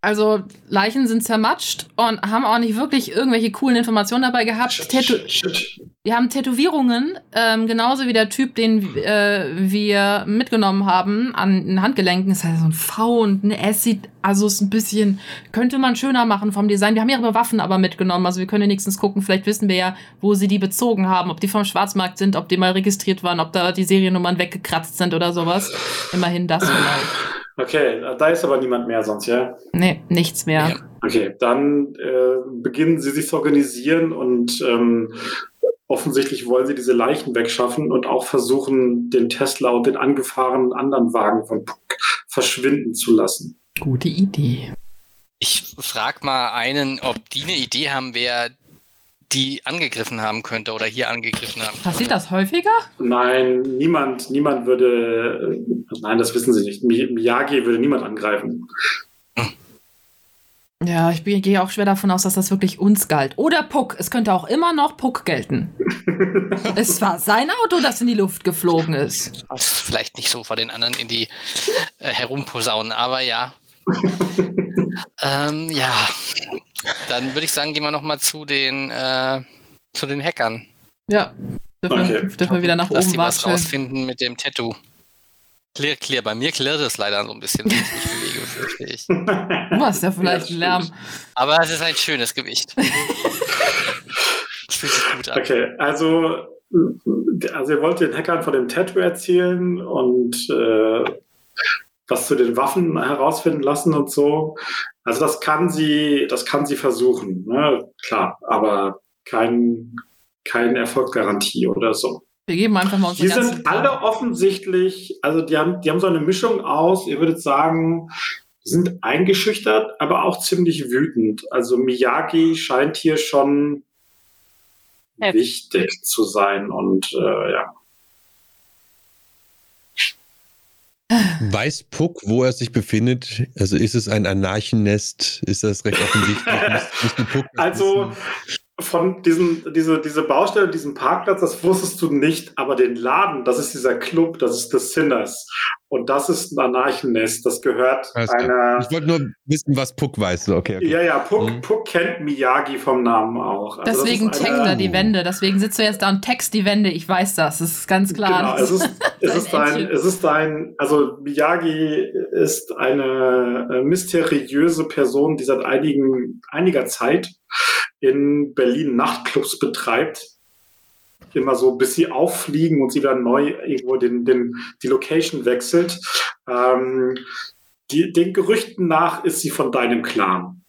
Also Leichen sind zermatscht und haben auch nicht wirklich irgendwelche coolen Informationen dabei gehabt. Shit, shit, wir haben Tätowierungen, ähm, genauso wie der Typ, den äh, wir mitgenommen haben, an den Handgelenken. Ist halt so ein V und ein S sieht, also ist ein bisschen, könnte man schöner machen vom Design. Wir haben ihre Waffen aber mitgenommen, also wir können wenigstens gucken, vielleicht wissen wir ja, wo sie die bezogen haben, ob die vom Schwarzmarkt sind, ob die mal registriert waren, ob da die Seriennummern weggekratzt sind oder sowas. Immerhin das vielleicht. Okay, da ist aber niemand mehr sonst, ja? Nee, nichts mehr. Ja. Okay, dann äh, beginnen sie sich zu organisieren und ähm, offensichtlich wollen sie diese Leichen wegschaffen und auch versuchen, den Tesla und den angefahrenen anderen Wagen von Puck verschwinden zu lassen. Gute Idee. Ich frag mal einen, ob die eine Idee haben, wer die angegriffen haben könnte oder hier angegriffen haben. Passiert das häufiger? Nein, niemand, niemand würde, nein, das wissen sie nicht. Mi- Miyagi würde niemand angreifen. Ja, ich bin- gehe auch schwer davon aus, dass das wirklich uns galt. Oder Puck. Es könnte auch immer noch Puck gelten. <laughs> es war sein Auto, das in die Luft geflogen ist. Vielleicht nicht so vor den anderen in die äh, herumposaunen, aber ja. <laughs> ähm, ja. Dann würde ich sagen, gehen wir nochmal zu den äh, zu den Hackern. Ja. Dürfen, wir, Okay. dürfen wir wieder nach Dass oben die was rausfinden mit dem Tattoo. Clear, clear. Bei mir klirrt es leider so ein bisschen, wenn ich mich bewege, <laughs> fürchte ich. Du hast ja vielleicht einen Lärm. Aber es ist ein schönes Gewicht. <laughs> Fühlt sich gut an. Okay, also, also ihr wollt den Hackern von dem Tattoo erzählen und äh, was zu den Waffen herausfinden lassen und so. Also das kann sie, das kann sie versuchen, ne? klar, aber kein, keine Erfolgsgarantie oder so. Wir geben einfach mal unsere Die sind alle offensichtlich, also die haben, die haben so eine Mischung aus, ihr würdet sagen, sind eingeschüchtert, aber auch ziemlich wütend. Also Miyagi scheint hier schon Ja. wichtig zu sein und äh, ja. Weiß Puck, wo er sich befindet? Also ist es ein Anarchennest? Ist das recht offensichtlich? <laughs> Also von diesem, diese, diese Baustelle, diesem Parkplatz, das wusstest du nicht, aber den Laden, das ist dieser Club, das ist The Sinners. Und das ist ein Anarchennest, das gehört Alles klar. einer. Ich wollte nur wissen, was Puck weiß. Okay, okay. Ja, ja, Puck, Mhm. Puck kennt Miyagi vom Namen auch. Also Deswegen eine- er die Wände. Deswegen sitzt du jetzt da und text die Wände. Ich weiß das. Das ist ganz klar. Genau, es ist, <laughs> es ist ein, es ist ein, also Miyagi ist eine äh, mysteriöse Person, die seit einigen, einiger Zeit in Berlin Nachtclubs betreibt. Immer so, bis sie auffliegen und sie dann neu irgendwo den, den, die Location wechselt. Ähm, die, den Gerüchten nach ist sie von deinem Clan.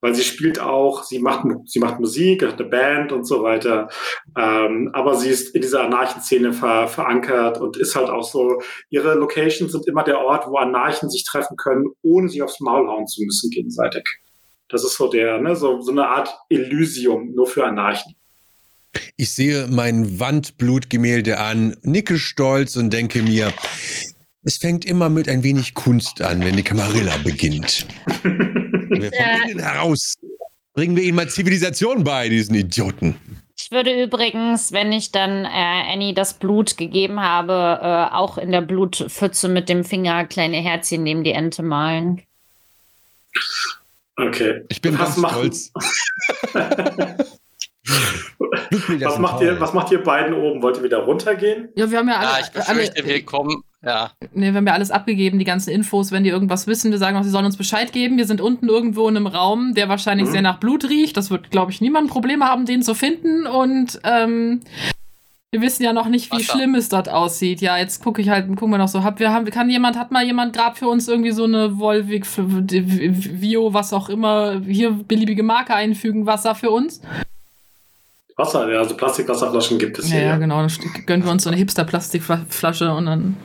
Weil sie spielt auch, sie macht, sie macht Musik, hat eine Band und so weiter. Ähm, aber sie ist in dieser Anarchenszene ver, verankert und ist halt auch so, ihre Locations sind immer der Ort, wo Anarchen sich treffen können, ohne sich aufs Maul hauen zu müssen gegenseitig. Das ist so der, ne, so, so eine Art Elysium nur für Anarchen. Ich sehe mein Wandblutgemälde an, nicke stolz und denke mir, es fängt immer mit ein wenig Kunst an, wenn die Camarilla beginnt. Wir Ja. von innen heraus bringen wir ihnen mal Zivilisation bei, diesen Idioten. Ich würde übrigens, wenn ich dann äh, Annie das Blut gegeben habe, äh, auch in der Blutpfütze mit dem Finger kleine Herzchen neben die Ente malen. Okay. Ich bin Was ganz macht- stolz. <laughs> Was macht, ihr, was macht ihr beiden oben? Wollt ihr wieder runtergehen? Ja, wir haben ja alle, Ja, ich befürchte, alle wir kommen. Ja, nee, wir haben ja alles abgegeben, die ganzen Infos, wenn die irgendwas wissen. Wir sagen auch, sie sollen uns Bescheid geben. Wir sind unten irgendwo in einem Raum, der wahrscheinlich Mhm. sehr nach Blut riecht. Das wird, glaube ich, niemand Probleme haben, den zu finden. Und ähm, wir wissen ja noch nicht, wie Wasser. schlimm es dort aussieht. Ja, jetzt gucke ich halt, gucken wir noch so. Hab, wir haben, kann jemand, hat mal jemand gerade für uns irgendwie so eine Volvic, Vio, was auch immer, hier beliebige Marke einfügen, Wasser für uns? Wasser, ja, also Plastikwasserflaschen gibt es Ja, hier. ja, genau. Dann gönnen wir uns so eine Hipster-Plastikflasche und dann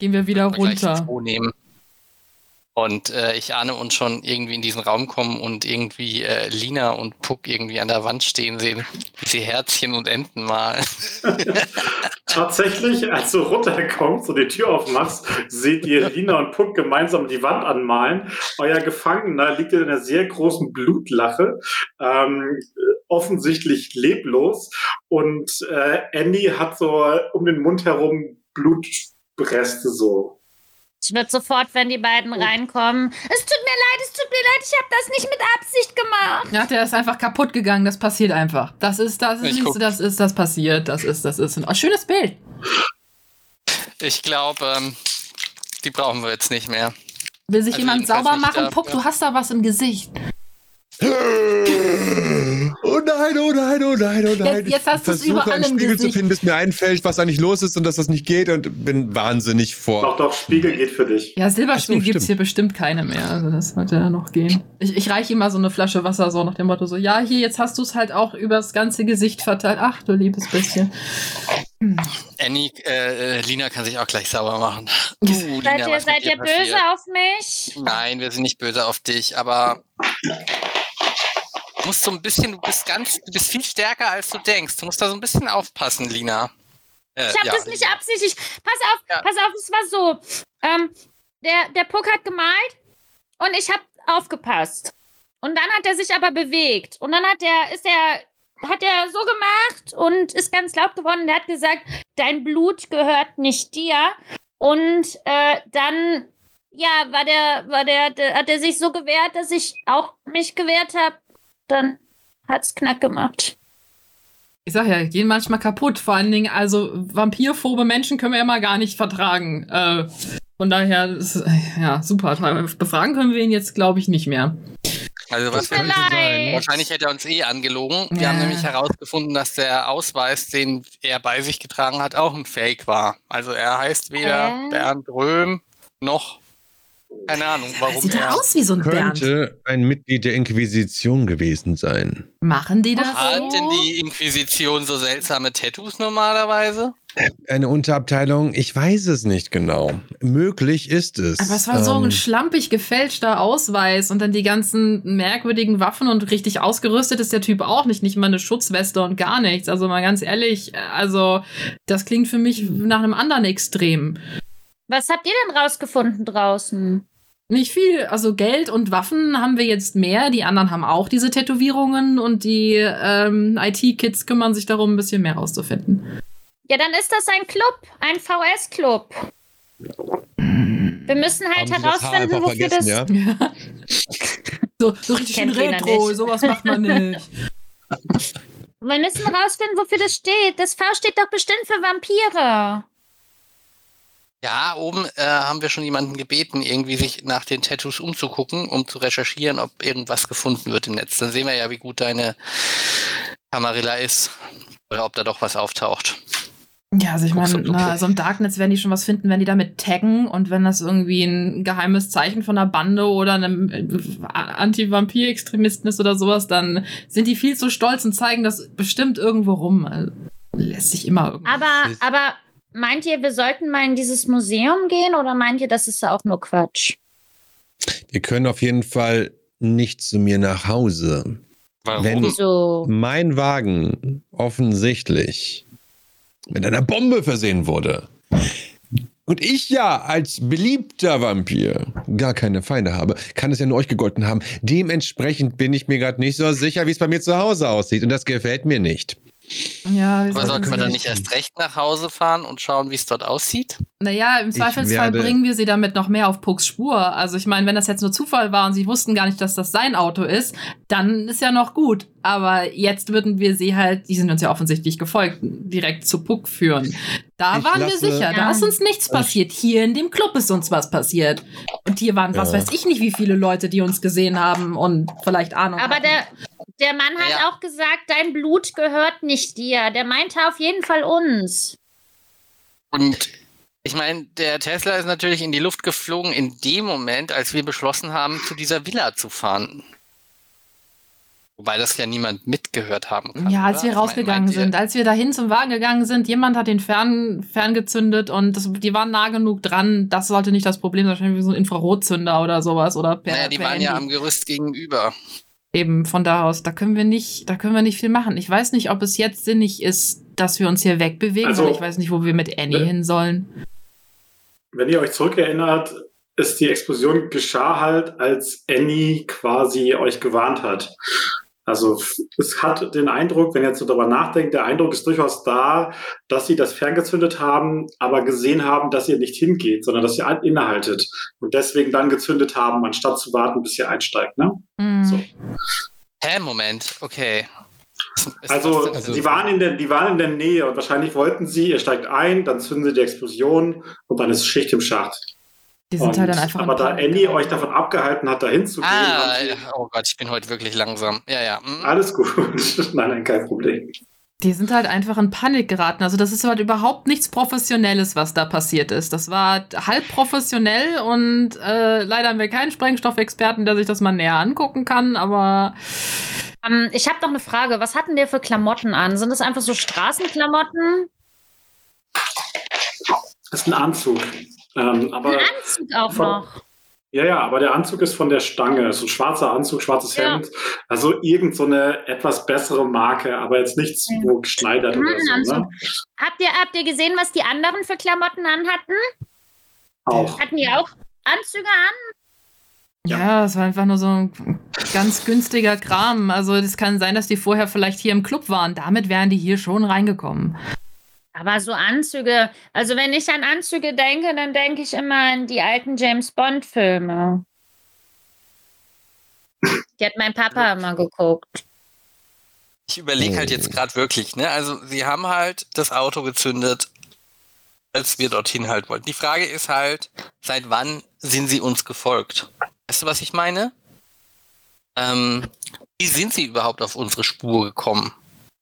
gehen wir wieder runter. nehmen. Und äh, ich ahne uns schon irgendwie in diesen Raum kommen und irgendwie äh, Lina und Puck irgendwie an der Wand stehen sehen, wie sie Herzchen und Enten malen. <laughs> Tatsächlich, als du runterkommst und die Tür aufmachst, seht ihr Lina und Puck gemeinsam die Wand anmalen. Euer Gefangener liegt in einer sehr großen Blutlache, ähm, offensichtlich leblos. Und äh, Andy hat so um den Mund herum Blutreste so. Ich würde sofort, wenn die beiden reinkommen. Es tut mir leid, es tut mir leid, ich habe das nicht mit Absicht gemacht. Ja, der ist einfach kaputt gegangen. Das passiert einfach. Das ist, das ist, nicht, guck. das ist, das passiert. Das ist, das ist ein oh, schönes Bild. Ich glaube, ähm, die brauchen wir jetzt nicht mehr. Will sich Also jemand sauber machen? Puck, du hast da was im Gesicht. <laughs> Oh nein, oh nein, oh nein, oh nein. Jetzt- jetzt hast ich du's versuche überall einen im Spiegel zu finden, bis mir einfällt, was eigentlich los ist und dass das nicht geht und bin wahnsinnig vor. Doch, doch, Spiegel geht für dich. Ja, Silberspiel Ach so, gibt's stimmt. hier bestimmt keine mehr. Also das sollte ja noch gehen. Ich, ich reiche ihm mal so eine Flasche Wasser so nach dem Motto so, ja, hier, jetzt hast du es halt auch übers ganze Gesicht verteilt. Ach, du liebes bisschen. Annie, äh, äh, Lina kann sich auch gleich sauber machen. Uh, Lina, Seid ihr, seid ihr böse passiert? auf mich? Nein, wir sind nicht böse auf dich, aber du musst so ein bisschen, du bist ganz, du bist viel stärker als du denkst. Du musst da so ein bisschen aufpassen, Lina. Äh, Ich habe ja, das nicht Lina. absichtlich. Pass auf, Ja. pass auf, es war so. Ähm, der, der Puck hat gemalt und ich habe aufgepasst. Und dann hat er sich aber bewegt. Und dann hat er, ist er, hat er so gemacht und ist ganz laut geworden. Er hat gesagt, dein Blut gehört nicht dir. Und äh, dann, ja, war der, war der, der, hat er sich so gewehrt, dass ich auch mich gewehrt habe. Dann hat's knack gemacht. Ich sag ja, gehen manchmal kaputt. Vor allen Dingen, also vampirphobe Menschen können wir ja mal gar nicht vertragen. Äh, von daher, ist, ja, super. Befragen können wir ihn jetzt, glaube ich, nicht mehr. Also was wir leid. Wahrscheinlich hätte er uns eh angelogen. Wir Ja. haben nämlich herausgefunden, dass der Ausweis, den er bei sich getragen hat, auch ein Fake war. Also er heißt weder Äh? Bernd Röhm noch keine Ahnung, warum Sieht er. aus wie so ein Bernd. Könnte ein Mitglied der Inquisition gewesen sein. Machen die das? Hat denn die Inquisition so seltsame Tattoos normalerweise? Eine Unterabteilung, ich weiß es nicht genau. Möglich ist es. Aber es war so Ähm, ein schlampig gefälschter Ausweis und dann die ganzen merkwürdigen Waffen und richtig ausgerüstet ist der Typ auch nicht. Nicht mal eine Schutzweste und gar nichts. Also mal ganz ehrlich, also das klingt für mich nach einem anderen Extrem. Was habt ihr denn rausgefunden draußen? Nicht viel. Also Geld und Waffen haben wir jetzt mehr. Die anderen haben auch diese Tätowierungen und die ähm, IT-Kids kümmern sich darum, ein bisschen mehr rauszufinden. Ja, dann ist das ein Club, ein VS-Club. Wir müssen halt haben herausfinden, wofür das. ja? <laughs> So, so richtig schön retro, sowas macht man nicht. <laughs> <laughs> Wir müssen herausfinden, wofür das steht. Das V steht doch bestimmt für Vampire. Ja, oben äh, haben wir schon jemanden gebeten, irgendwie sich nach den Tattoos umzugucken, um zu recherchieren, ob irgendwas gefunden wird im Netz. Dann sehen wir ja, wie gut deine Camarilla ist. Oder ob da doch was auftaucht. Ja, also ich meine, okay. also im Darknetz werden die schon was finden, wenn die damit taggen und wenn das irgendwie ein geheimes Zeichen von einer Bande oder einem äh, Anti-Vampir-Extremisten ist oder sowas, dann sind die viel zu stolz und zeigen das bestimmt irgendwo rum. Also, lässt sich immer irgendwo. Aber, aber meint ihr, wir sollten mal in dieses Museum gehen oder meint ihr, das ist auch nur Quatsch? Wir können auf jeden Fall nicht zu mir nach Hause. Warum? Wenn- Wieso? Mein Wagen offensichtlich mit einer Bombe versehen wurde. Und ich ja als beliebter Vampir gar keine Feinde habe, kann es ja nur euch gegolten haben. Dementsprechend bin ich mir gerade nicht so sicher, wie es bei mir zu Hause aussieht. Und das gefällt mir nicht. Ja, wie Aber soll sollten wir dann nicht erst recht nach Hause fahren und schauen, wie es dort aussieht? Naja, im Zweifelsfall bringen wir sie damit noch mehr auf Pucks Spur. Also ich meine, wenn das jetzt nur Zufall war und sie wussten gar nicht, dass das sein Auto ist, dann ist ja noch gut. Aber jetzt würden wir sie halt, die sind uns ja offensichtlich gefolgt, direkt zu Puck führen. Da Ich waren wir lasse- sicher, da Ja. ist uns nichts passiert. Hier in dem Club ist uns was passiert. Und hier waren, was Ja. weiß ich nicht, wie viele Leute, die uns gesehen haben und vielleicht Ahnung Aber hatten. der, der Mann hat Ja. auch gesagt, dein Blut gehört nicht dir. Der meinte auf jeden Fall uns. Und ich meine, der Tesla ist natürlich in die Luft geflogen in dem Moment, als wir beschlossen haben, zu dieser Villa zu fahren. Wobei das ja niemand mitgehört haben kann. Ja, als oder? wir Ich mein, rausgegangen meint ihr- sind, als wir dahin zum Wagen gegangen sind, jemand hat den Fern, ferngezündet und das, die waren nah genug dran. Das sollte nicht das Problem sein. Wahrscheinlich wie so ein Infrarotzünder oder sowas oder per, Naja, die per waren ja am Handy. Gerüst gegenüber. Eben von da aus. Da können wir nicht, da können wir nicht viel machen. Ich weiß nicht, ob es jetzt sinnig ist, dass wir uns hier wegbewegen, Also- ich weiß nicht, wo wir mit Annie Ja. hin sollen. Wenn ihr euch zurückerinnert, ist die Explosion geschah halt, als Annie quasi euch gewarnt hat. Also es hat den Eindruck, wenn ihr jetzt so darüber nachdenkt, der Eindruck ist durchaus da, dass sie das ferngezündet haben, aber gesehen haben, dass ihr nicht hingeht, sondern dass ihr innehaltet und deswegen dann gezündet haben, anstatt zu warten, bis ihr einsteigt. Ne? Mhm. So. Hä, Moment, okay. Also, das- die, waren in der, die waren in der Nähe und wahrscheinlich wollten sie, ihr steigt ein, dann zünden sie die Explosion und dann ist Schicht im Schacht. Die sind und, halt dann einfach. aber da Annie euch davon abgehalten hat, dahin zu gehen, Ah, oh Gott, ich bin heute wirklich langsam. Ja, ja. hm. alles gut. <laughs> nein, nein, kein Problem. Die sind halt einfach in Panik geraten. Also das ist halt überhaupt nichts Professionelles, was da passiert ist. Das war halb professionell und äh, leider haben wir keinen Sprengstoffexperten, der sich das mal näher angucken kann, aber Ähm, ich habe noch eine Frage. Was hatten der für Klamotten an? Sind das einfach so Straßenklamotten? Das ist ein Anzug. Ähm, aber Ein Anzug auch von- noch. Ja, ja, aber der Anzug ist von der Stange. So ein schwarzer Anzug, schwarzes Ja. Hemd. Also irgend so eine etwas bessere Marke, aber jetzt nichts, Ja. wo geschneidert oder so. Ne? Habt ihr, habt ihr gesehen, was die anderen für Klamotten anhatten? Auch. Hatten die auch Anzüge an? Ja. ja, es war einfach nur so ein ganz günstiger Kram. Also es kann sein, dass die vorher vielleicht hier im Club waren. Damit wären die hier schon reingekommen. Aber so Anzüge, also wenn ich an Anzüge denke, dann denke ich immer an die alten James Bond-Filme. Die hat mein Papa immer geguckt. Ich überlege halt jetzt gerade wirklich, ne? Also sie haben halt das Auto gezündet, als wir dorthin halt wollten. Die Frage ist halt, seit wann sind sie uns gefolgt? Weißt du, was ich meine? Ähm, wie sind sie überhaupt auf unsere Spur gekommen?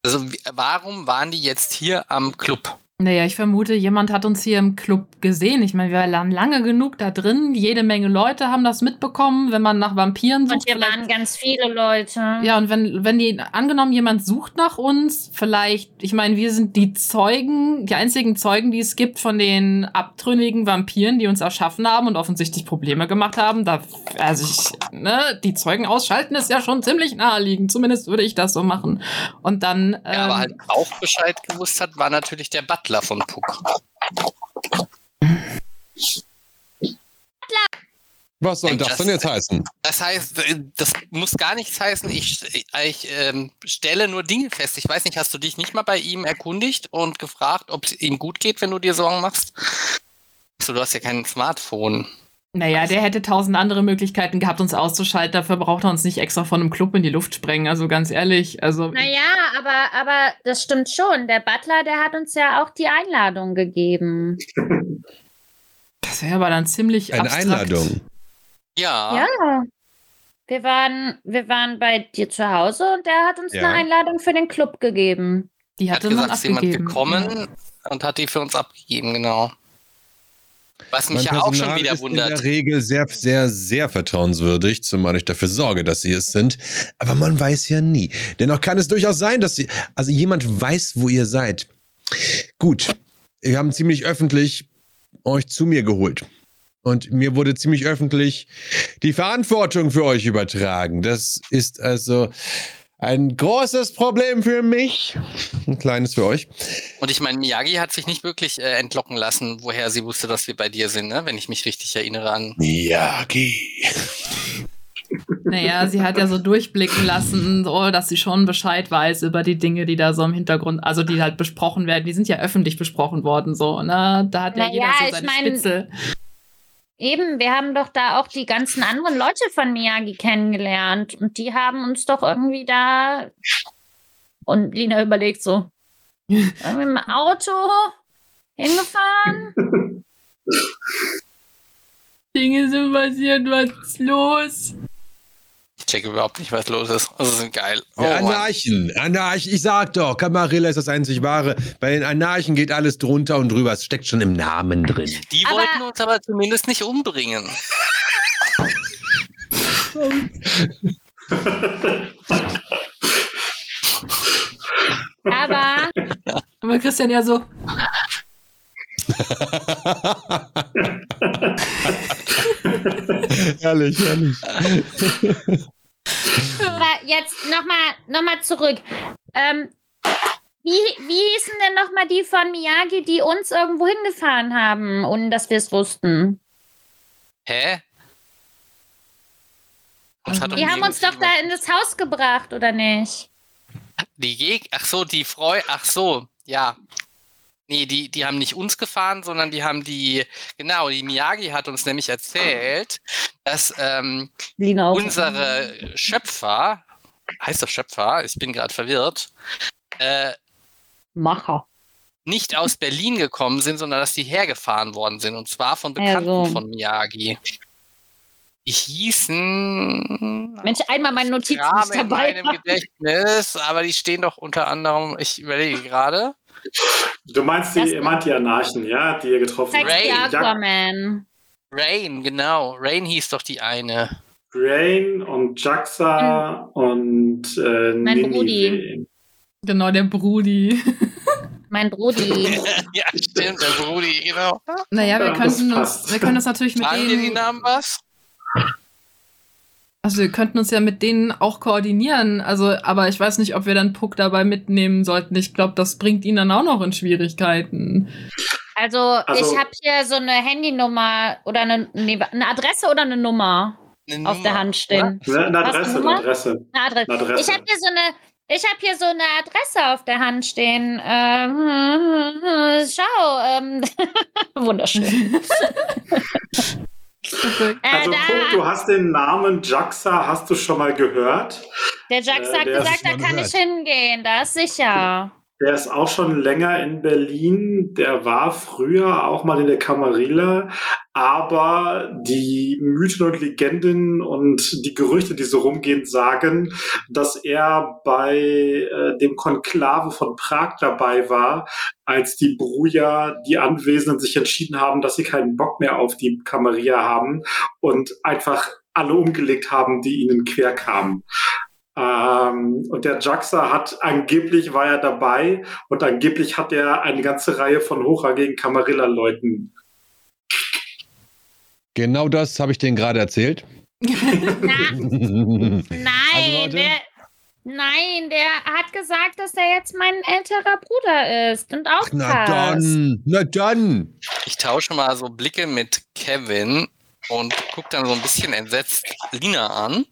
Also warum waren die jetzt hier am Club? Naja, ich vermute, jemand hat uns hier im Club gesehen. Ich meine, wir waren lange genug da drin. Jede Menge Leute haben das mitbekommen, wenn man nach Vampiren sucht. Und hier vielleicht- waren ganz viele Leute. Ja, und wenn, wenn die, angenommen, jemand sucht nach uns, vielleicht, ich meine, wir sind die Zeugen, die einzigen Zeugen, die es gibt von den abtrünnigen Vampiren, die uns erschaffen haben und offensichtlich Probleme gemacht haben. Da, also ich, ne, die Zeugen ausschalten ist ja schon ziemlich naheliegend. Zumindest würde ich das so machen. Und dann, ähm, Ja, aber halt auch Bescheid gewusst hat, war natürlich der Butler von Puck. Was soll das das- denn jetzt heißen? Das heißt, das muss gar nichts heißen. Ich, ich ähm, stelle nur Dinge fest. Ich weiß nicht, hast du dich nicht mal bei ihm erkundigt und gefragt, ob es ihm gut geht, wenn du dir Sorgen machst? So, du hast ja kein Smartphone. Naja, der hätte tausend andere Möglichkeiten gehabt, uns auszuschalten. Dafür braucht er uns nicht extra von einem Club in die Luft sprengen. Also ganz ehrlich, also. Naja, aber, aber das stimmt schon. Der Butler, der hat uns ja auch die Einladung gegeben. Das wäre aber dann ziemlich Eine abstrakt. Einladung. Ja. Ja. Wir waren, wir waren bei dir zu Hause und der hat uns Ja. eine Einladung für den Club gegeben. Die Hat hatte gesagt, man ist jemand abgegeben. gekommen und hat die für uns abgegeben, genau. Was mich Mein ja auch schon wieder ist in wundert. der Regel sehr, sehr, sehr vertrauenswürdig, zumal ich dafür sorge, dass sie es sind. Aber man weiß ja nie. Dennoch kann es durchaus sein, dass sie, also jemand weiß, wo ihr seid. Gut, wir haben ziemlich öffentlich euch zu mir geholt. Und mir wurde ziemlich öffentlich die Verantwortung für euch übertragen. Das ist also ein großes Problem für mich. Ein kleines für euch. Und ich meine, Miyagi hat sich nicht wirklich äh, entlocken lassen, woher sie wusste, dass wir bei dir sind, ne? wenn ich mich richtig erinnere an. Miyagi. Naja, sie hat ja so durchblicken lassen, so, dass sie schon Bescheid weiß über die Dinge, die da so im Hintergrund, also die halt besprochen werden. Die sind ja öffentlich besprochen worden, so, ne? Da hat ja Naja, jeder so ich seine mein- Spitze. Eben, wir haben doch da auch die ganzen anderen Leute von Miyagi kennengelernt und die haben uns doch irgendwie da. Und Lina überlegt so: <laughs> irgendwie im Auto hingefahren? Dinge sind passiert, was ist los? Ich checke überhaupt nicht, was los ist. Also sind geil. Oh, Ja, Mann. Anarchen, Anarchen, ich sag doch, Camarilla ist das einzig wahre. Bei den Anarchen geht alles drunter und drüber. Es steckt schon im Namen drin. Die Aber- wollten uns aber zumindest nicht umbringen. Aber Aber Christian ja so, <laughs> herrlich, herrlich. Jetzt nochmal noch mal zurück. Ähm, wie, wie hießen denn nochmal die von Miyagi, die uns irgendwo hingefahren haben, ohne dass wir es wussten? Hä? Hat Die haben uns doch da in das Haus gebracht, oder nicht? Die Jeg ach so, die Freu, ach so, ja. Nee, die, die haben nicht uns gefahren, sondern die haben die, genau, die Miyagi hat uns nämlich erzählt, dass ähm, unsere Schöpfer, heißt das Schöpfer, ich bin gerade verwirrt, äh, Macher. nicht aus Berlin gekommen sind, sondern dass die hergefahren worden sind. Und zwar von Ja, Bekannten so. von Miyagi. Die hießen. Mensch, einmal meine Notizen Graben nicht in dabei. meinem Gedächtnis, aber die stehen doch unter anderem, ich überlege gerade. Du meinst die, meint die Anarchen, ja, die ihr getroffen habt. Aquaman. Rain, genau. Rain hieß doch die eine. Rain und Jaxa und äh, Mein Ninive. Brudi. Genau, der Brudi. <laughs> Mein Brudi. <laughs> ja, stimmt, der Brudi, genau. Naja, wir Ja, das könnten uns, wir können das natürlich mit Sagen dir die denen, Namen was? also wir könnten uns ja mit denen auch koordinieren. Also, aber ich weiß nicht, ob wir dann Puck dabei mitnehmen sollten. Ich glaube, das bringt ihn dann auch noch in Schwierigkeiten. Also, Also- ich habe hier so eine Handynummer oder eine, nee, eine Adresse oder eine Nummer Eine auf der Hand stehen. Ne, Eine Adresse, eine? Adresse. Eine Adresse. Eine Adresse. Ich habe hier so eine. Ich habe hier so eine Adresse auf der Hand stehen. Ähm, <laughs> schau, ähm, <laughs> wunderschön. Äh, Also da, Punkt, du hast den Namen Jaxa, hast du schon mal gehört. der Jax äh, hat der gesagt, ist da kann gehört. ich hingehen, da ist sicher. Der ist auch schon länger in Berlin. Der war früher auch mal in der Camarilla. Aber die Mythen und Legenden und die Gerüchte, die so rumgehen, sagen, dass er bei äh, dem Konklave von Prag dabei war, als die Bruja, die Anwesenden sich entschieden haben, dass sie keinen Bock mehr auf die Camarilla haben und einfach alle umgelegt haben, die ihnen quer kamen. Ähm, und der Jaxa hat angeblich war er dabei und angeblich hat er eine ganze Reihe von hochrangigen Camarilla-Leuten. Genau das habe ich denen gerade erzählt. <laughs> <laughs> Na, Also, nein, Leute. der. Nein, der hat gesagt, dass er jetzt mein älterer Bruder ist und auch Na passt. dann, na dann. Ich tausche mal so Blicke mit Kevin und gucke dann so ein bisschen entsetzt Lina an,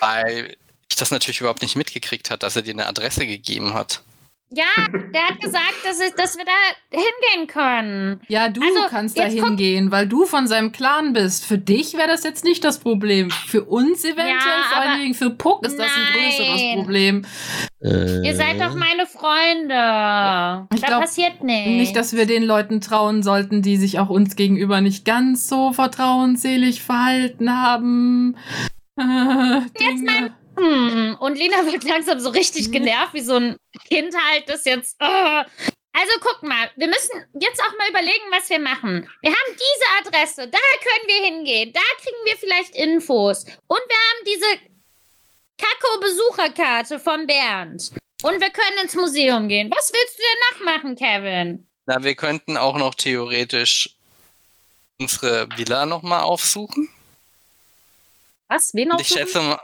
weil ich das natürlich überhaupt nicht mitgekriegt hat, dass er dir eine Adresse gegeben hat. Ja, der hat gesagt, dass, ich, dass wir da hingehen können. Ja, du Also, kannst da jetzt hingehen, weil du von seinem Clan bist. Für dich wäre das jetzt nicht das Problem. Für uns eventuell, Ja, vor allen aber- Dingen für Puck ist das ein größeres Nein. Problem. Ihr seid doch meine Freunde. Ich da glaub passiert nichts. Nicht, dass wir den Leuten trauen sollten, die sich auch uns gegenüber nicht ganz so vertrauensselig verhalten haben. <laughs> Äh, Dinge. Hm, und Lina wird langsam so richtig genervt, wie so ein Kind halt, das jetzt. äh. Also guck mal, wir müssen jetzt auch mal überlegen, was wir machen. Wir haben diese Adresse, da können wir hingehen, da kriegen wir vielleicht Infos. Und wir haben diese Kakao-Besucherkarte von Bernd. Und wir können ins Museum gehen. Was willst du denn noch machen, Kevin? Na, wir könnten auch noch theoretisch unsere Villa nochmal aufsuchen. Was? Wen noch? ich schätze mal,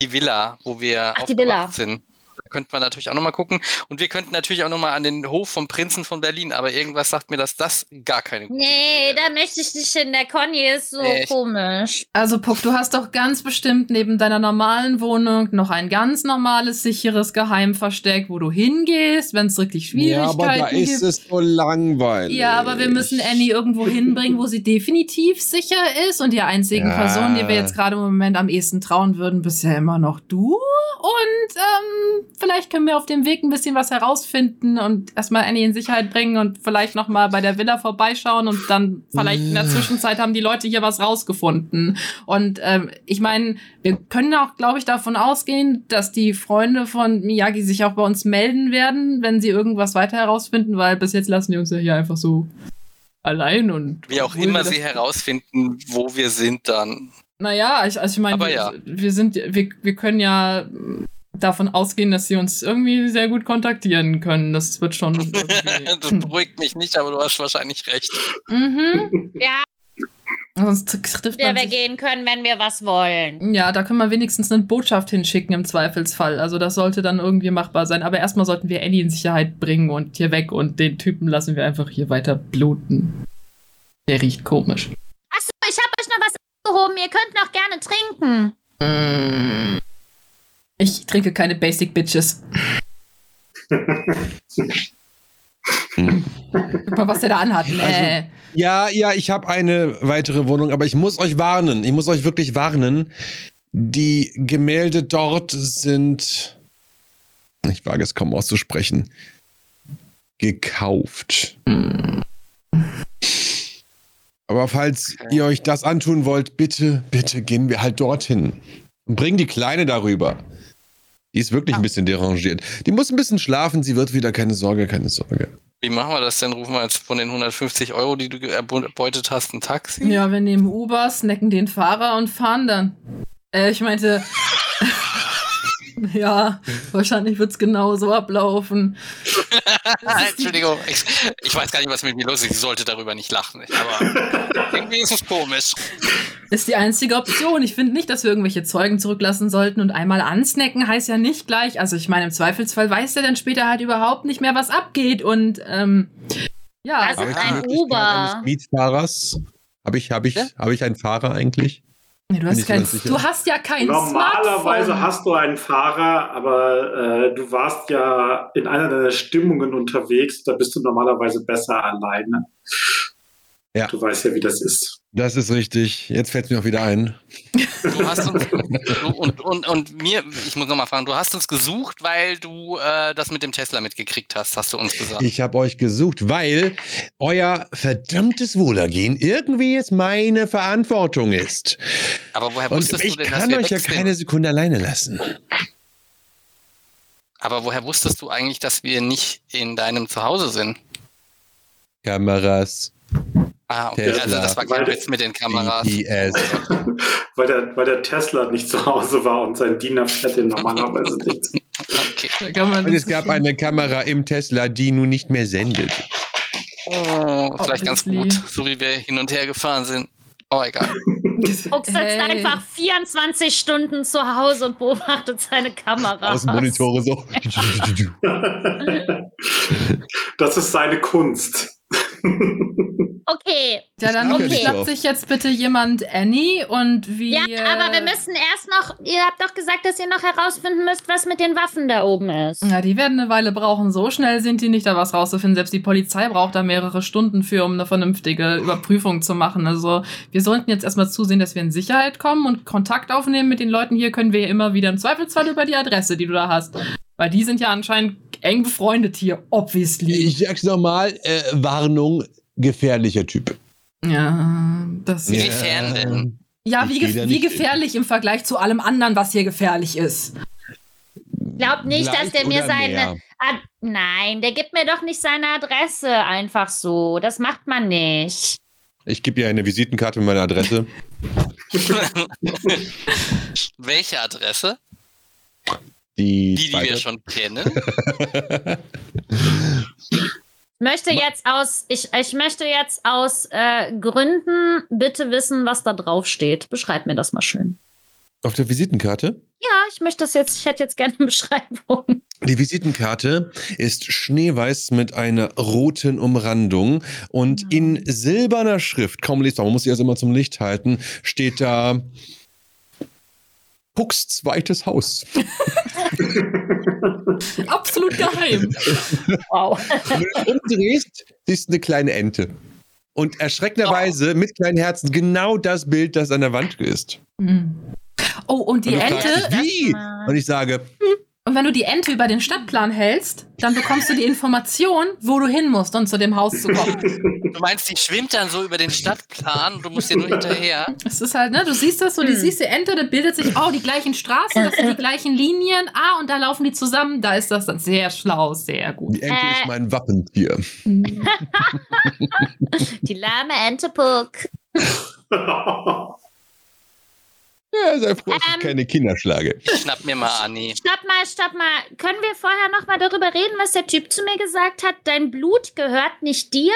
die Villa, wo wir Ach, die Villa. sind. Da könnte man natürlich auch nochmal gucken. Und wir könnten natürlich auch nochmal an den Hof vom Prinzen von Berlin, aber irgendwas sagt mir, dass das gar keine gute Nee, Idee da möchte ich nicht hin. Der Conny ist so Echt? komisch. Also, Puck, du hast doch ganz bestimmt neben deiner normalen Wohnung noch ein ganz normales, sicheres Geheimversteck, wo du hingehst, wenn es wirklich Ja, Schwierigkeiten aber da ist gibt. es so langweilig. Ja, aber wir müssen Annie irgendwo hinbringen, wo sie definitiv sicher ist. Und die einzigen Ja. Personen, die wir jetzt gerade im Moment am ehesten trauen würden, bist ja immer noch du. Und ähm, vielleicht können wir auf dem Weg ein bisschen was herausfinden und erstmal Annie in Sicherheit bringen und vielleicht noch mal bei der Villa vorbeischauen und dann vielleicht in der Ja. Zwischenzeit haben die Leute hier was rausgefunden. Und ähm, ich meine, wir können auch, glaube ich, davon ausgehen, dass die Freunde von Miyagi sich auch bei uns melden werden, wenn sie irgendwas weiter herausfinden, weil bis jetzt lassen die uns ja hier einfach so allein und Wie auch immer sie herausfinden, wo wir sind dann. Naja, ich, also ich meine, Aber wir, ja. wir sind, wir, wir können ja mm, davon ausgehen, dass sie uns irgendwie sehr gut kontaktieren können. Das wird schon. <laughs> das beruhigt mich nicht, aber du hast wahrscheinlich recht. mhm. <laughs> Ja, Sonst trifft man wir sich. gehen können, wenn wir was wollen. Ja, da können wir wenigstens eine Botschaft hinschicken im Zweifelsfall. Also das sollte dann irgendwie machbar sein. Aber erstmal sollten wir Annie in Sicherheit bringen und hier weg und den Typen lassen wir einfach hier weiter bluten. Der riecht komisch. Achso, ich habe euch noch was gehoben. Ihr könnt noch gerne trinken. Mm. Ich trinke keine Basic Bitches. Guck mal, was der da anhat. Nee. Ja, ja, ich habe eine weitere Wohnung, aber ich muss euch warnen. Ich muss euch wirklich warnen. Die Gemälde dort sind, ich wage es kaum auszusprechen, gekauft. Aber falls ihr euch das antun wollt, bitte, bitte gehen wir halt dorthin. Und bring die Kleine darüber. Die ist wirklich ein bisschen derangiert. Die muss ein bisschen schlafen, sie wird wieder, keine Sorge, keine Sorge. Wie machen wir das denn? Rufen wir jetzt von den 150 Euro, die du erbeutet hast, ein Taxi? Ja, wir nehmen Uber, snacken den Fahrer und fahren dann. Äh, ich meinte. <laughs> ja, wahrscheinlich wird es genau so ablaufen. <laughs> Entschuldigung, ich, ich, weiß gar nicht, was mit mir los ist. Ich sollte darüber nicht lachen. Aber <laughs> irgendwie ist es komisch. Ist die einzige Option. Ich finde nicht, dass wir irgendwelche Zeugen zurücklassen sollten und einmal ansnacken heißt ja nicht gleich. Also ich meine, im Zweifelsfall weiß er dann später halt überhaupt nicht mehr, was abgeht. Und ähm, ja. Also ein Uber. Mietfahrers? Habe ich, hab ich, ja? hab ich einen Fahrer eigentlich? Nee, du, hast kein, du hast ja kein Normalerweise Smartphone. hast du einen Fahrer, aber äh, du warst ja in einer deiner Stimmungen unterwegs. Da bist du normalerweise besser alleine. Ja. Du weißt ja, wie das ist. Das ist richtig. Jetzt fällt es mir auch wieder ein. Du hast uns, du, und, und, und mir, ich muss nochmal fragen, du hast uns gesucht, weil du äh, das mit dem Tesla mitgekriegt hast, hast du uns gesagt. Ich habe euch gesucht, weil euer verdammtes Wohlergehen irgendwie jetzt meine Verantwortung ist. Aber woher Und wusstest ich du denn, kann dass wir euch ja weg sind? keine Sekunde alleine lassen. Aber woher wusstest du eigentlich, dass wir nicht in deinem Zuhause sind? Kameras, Ah, okay, Tesla. also das war kein Witz mit den Kameras. <laughs> Weil, der, weil der Tesla nicht zu Hause war und sein Diener fährt den normalerweise <laughs> nicht. Okay. Da kann man Und es gab eine Kamera im Tesla, die nun nicht mehr sendet. Oh, vielleicht ganz Obviously. gut, so wie wir hin und her gefahren sind. Oh, egal. <laughs> Fuchs sitzt Hey. einfach 24 Stunden zu Hause und beobachtet seine Kamera. Außenmonitore so. das ist seine Kunst. <laughs> Okay. Ja, dann Okay. schnappt sich jetzt bitte jemand Annie und wir. Ja, aber wir müssen erst noch. Ihr habt doch gesagt, dass ihr noch herausfinden müsst, was mit den Waffen da oben ist. Ja, die werden eine Weile brauchen. So schnell sind die nicht, da was rauszufinden. Selbst die Polizei braucht da mehrere Stunden für, um eine vernünftige Überprüfung zu machen. Also, wir sollten jetzt erstmal zusehen, dass wir in Sicherheit kommen und Kontakt aufnehmen mit den Leuten hier. Können wir ja immer wieder im Zweifelsfall über die Adresse, die du da hast. Weil die sind ja anscheinend eng befreundet hier, obviously. Ich sag's nochmal, äh, Warnung, gefährlicher Typ. ja, das. Ja. Ja, Inwiefern denn? wie, Ich geh gef da wie gefährlich im Vergleich zu allem anderen, was hier gefährlich ist. Glaubt nicht, dass Gleich der mir seine. Ad Nein, der gibt mir doch nicht seine Adresse einfach so. Das macht man nicht. Ich gebe dir eine Visitenkarte mit meiner Adresse. <laughs> Welche Adresse? Die, Die, die wir schon kennen. Ich möchte jetzt aus, ich, ich möchte jetzt aus äh, Gründen bitte wissen, was da drauf steht. Beschreib mir das mal schön. Auf der Visitenkarte? Ja, ich möchte das jetzt, ich hätte jetzt gerne eine <laughs> Beschreibung. Die Visitenkarte ist schneeweiß mit einer roten Umrandung und in silberner Schrift, kaum lesbar, man muss sie also immer zum Licht halten, steht da Pucks zweites Haus. <laughs> Absolut geheim. Wow. Wenn du dich umdrehst, siehst du eine kleine Ente. Und erschreckenderweise mit kleinen Herzen genau das Bild, das an der Wand ist. Mhm. Oh, und die Und Ente, dich, wie? Und ich sage, und wenn du die Ente über den Stadtplan hältst, dann bekommst du die Information, wo du hin musst, um zu dem Haus zu kommen. <laughs> Du meinst, die schwimmt dann so über den Stadtplan und du musst dir nur hinterher. Es ist halt, ne, du siehst das so, die siehst die Ente, da bildet sich, oh, die gleichen Straßen, das sind die gleichen Linien, ah, und da laufen die zusammen, da ist das dann sehr schlau, sehr gut. die Ente Äh. ist mein Wappentier. <laughs> Die lahme Entepuck. <laughs> Ja, sei froh, dass ich Ähm. keine Kinder schlage. Ich schnapp mir mal Anni. Stopp mal, stopp mal. Können wir vorher noch mal darüber reden, was der Typ zu mir gesagt hat? Dein Blut gehört nicht dir?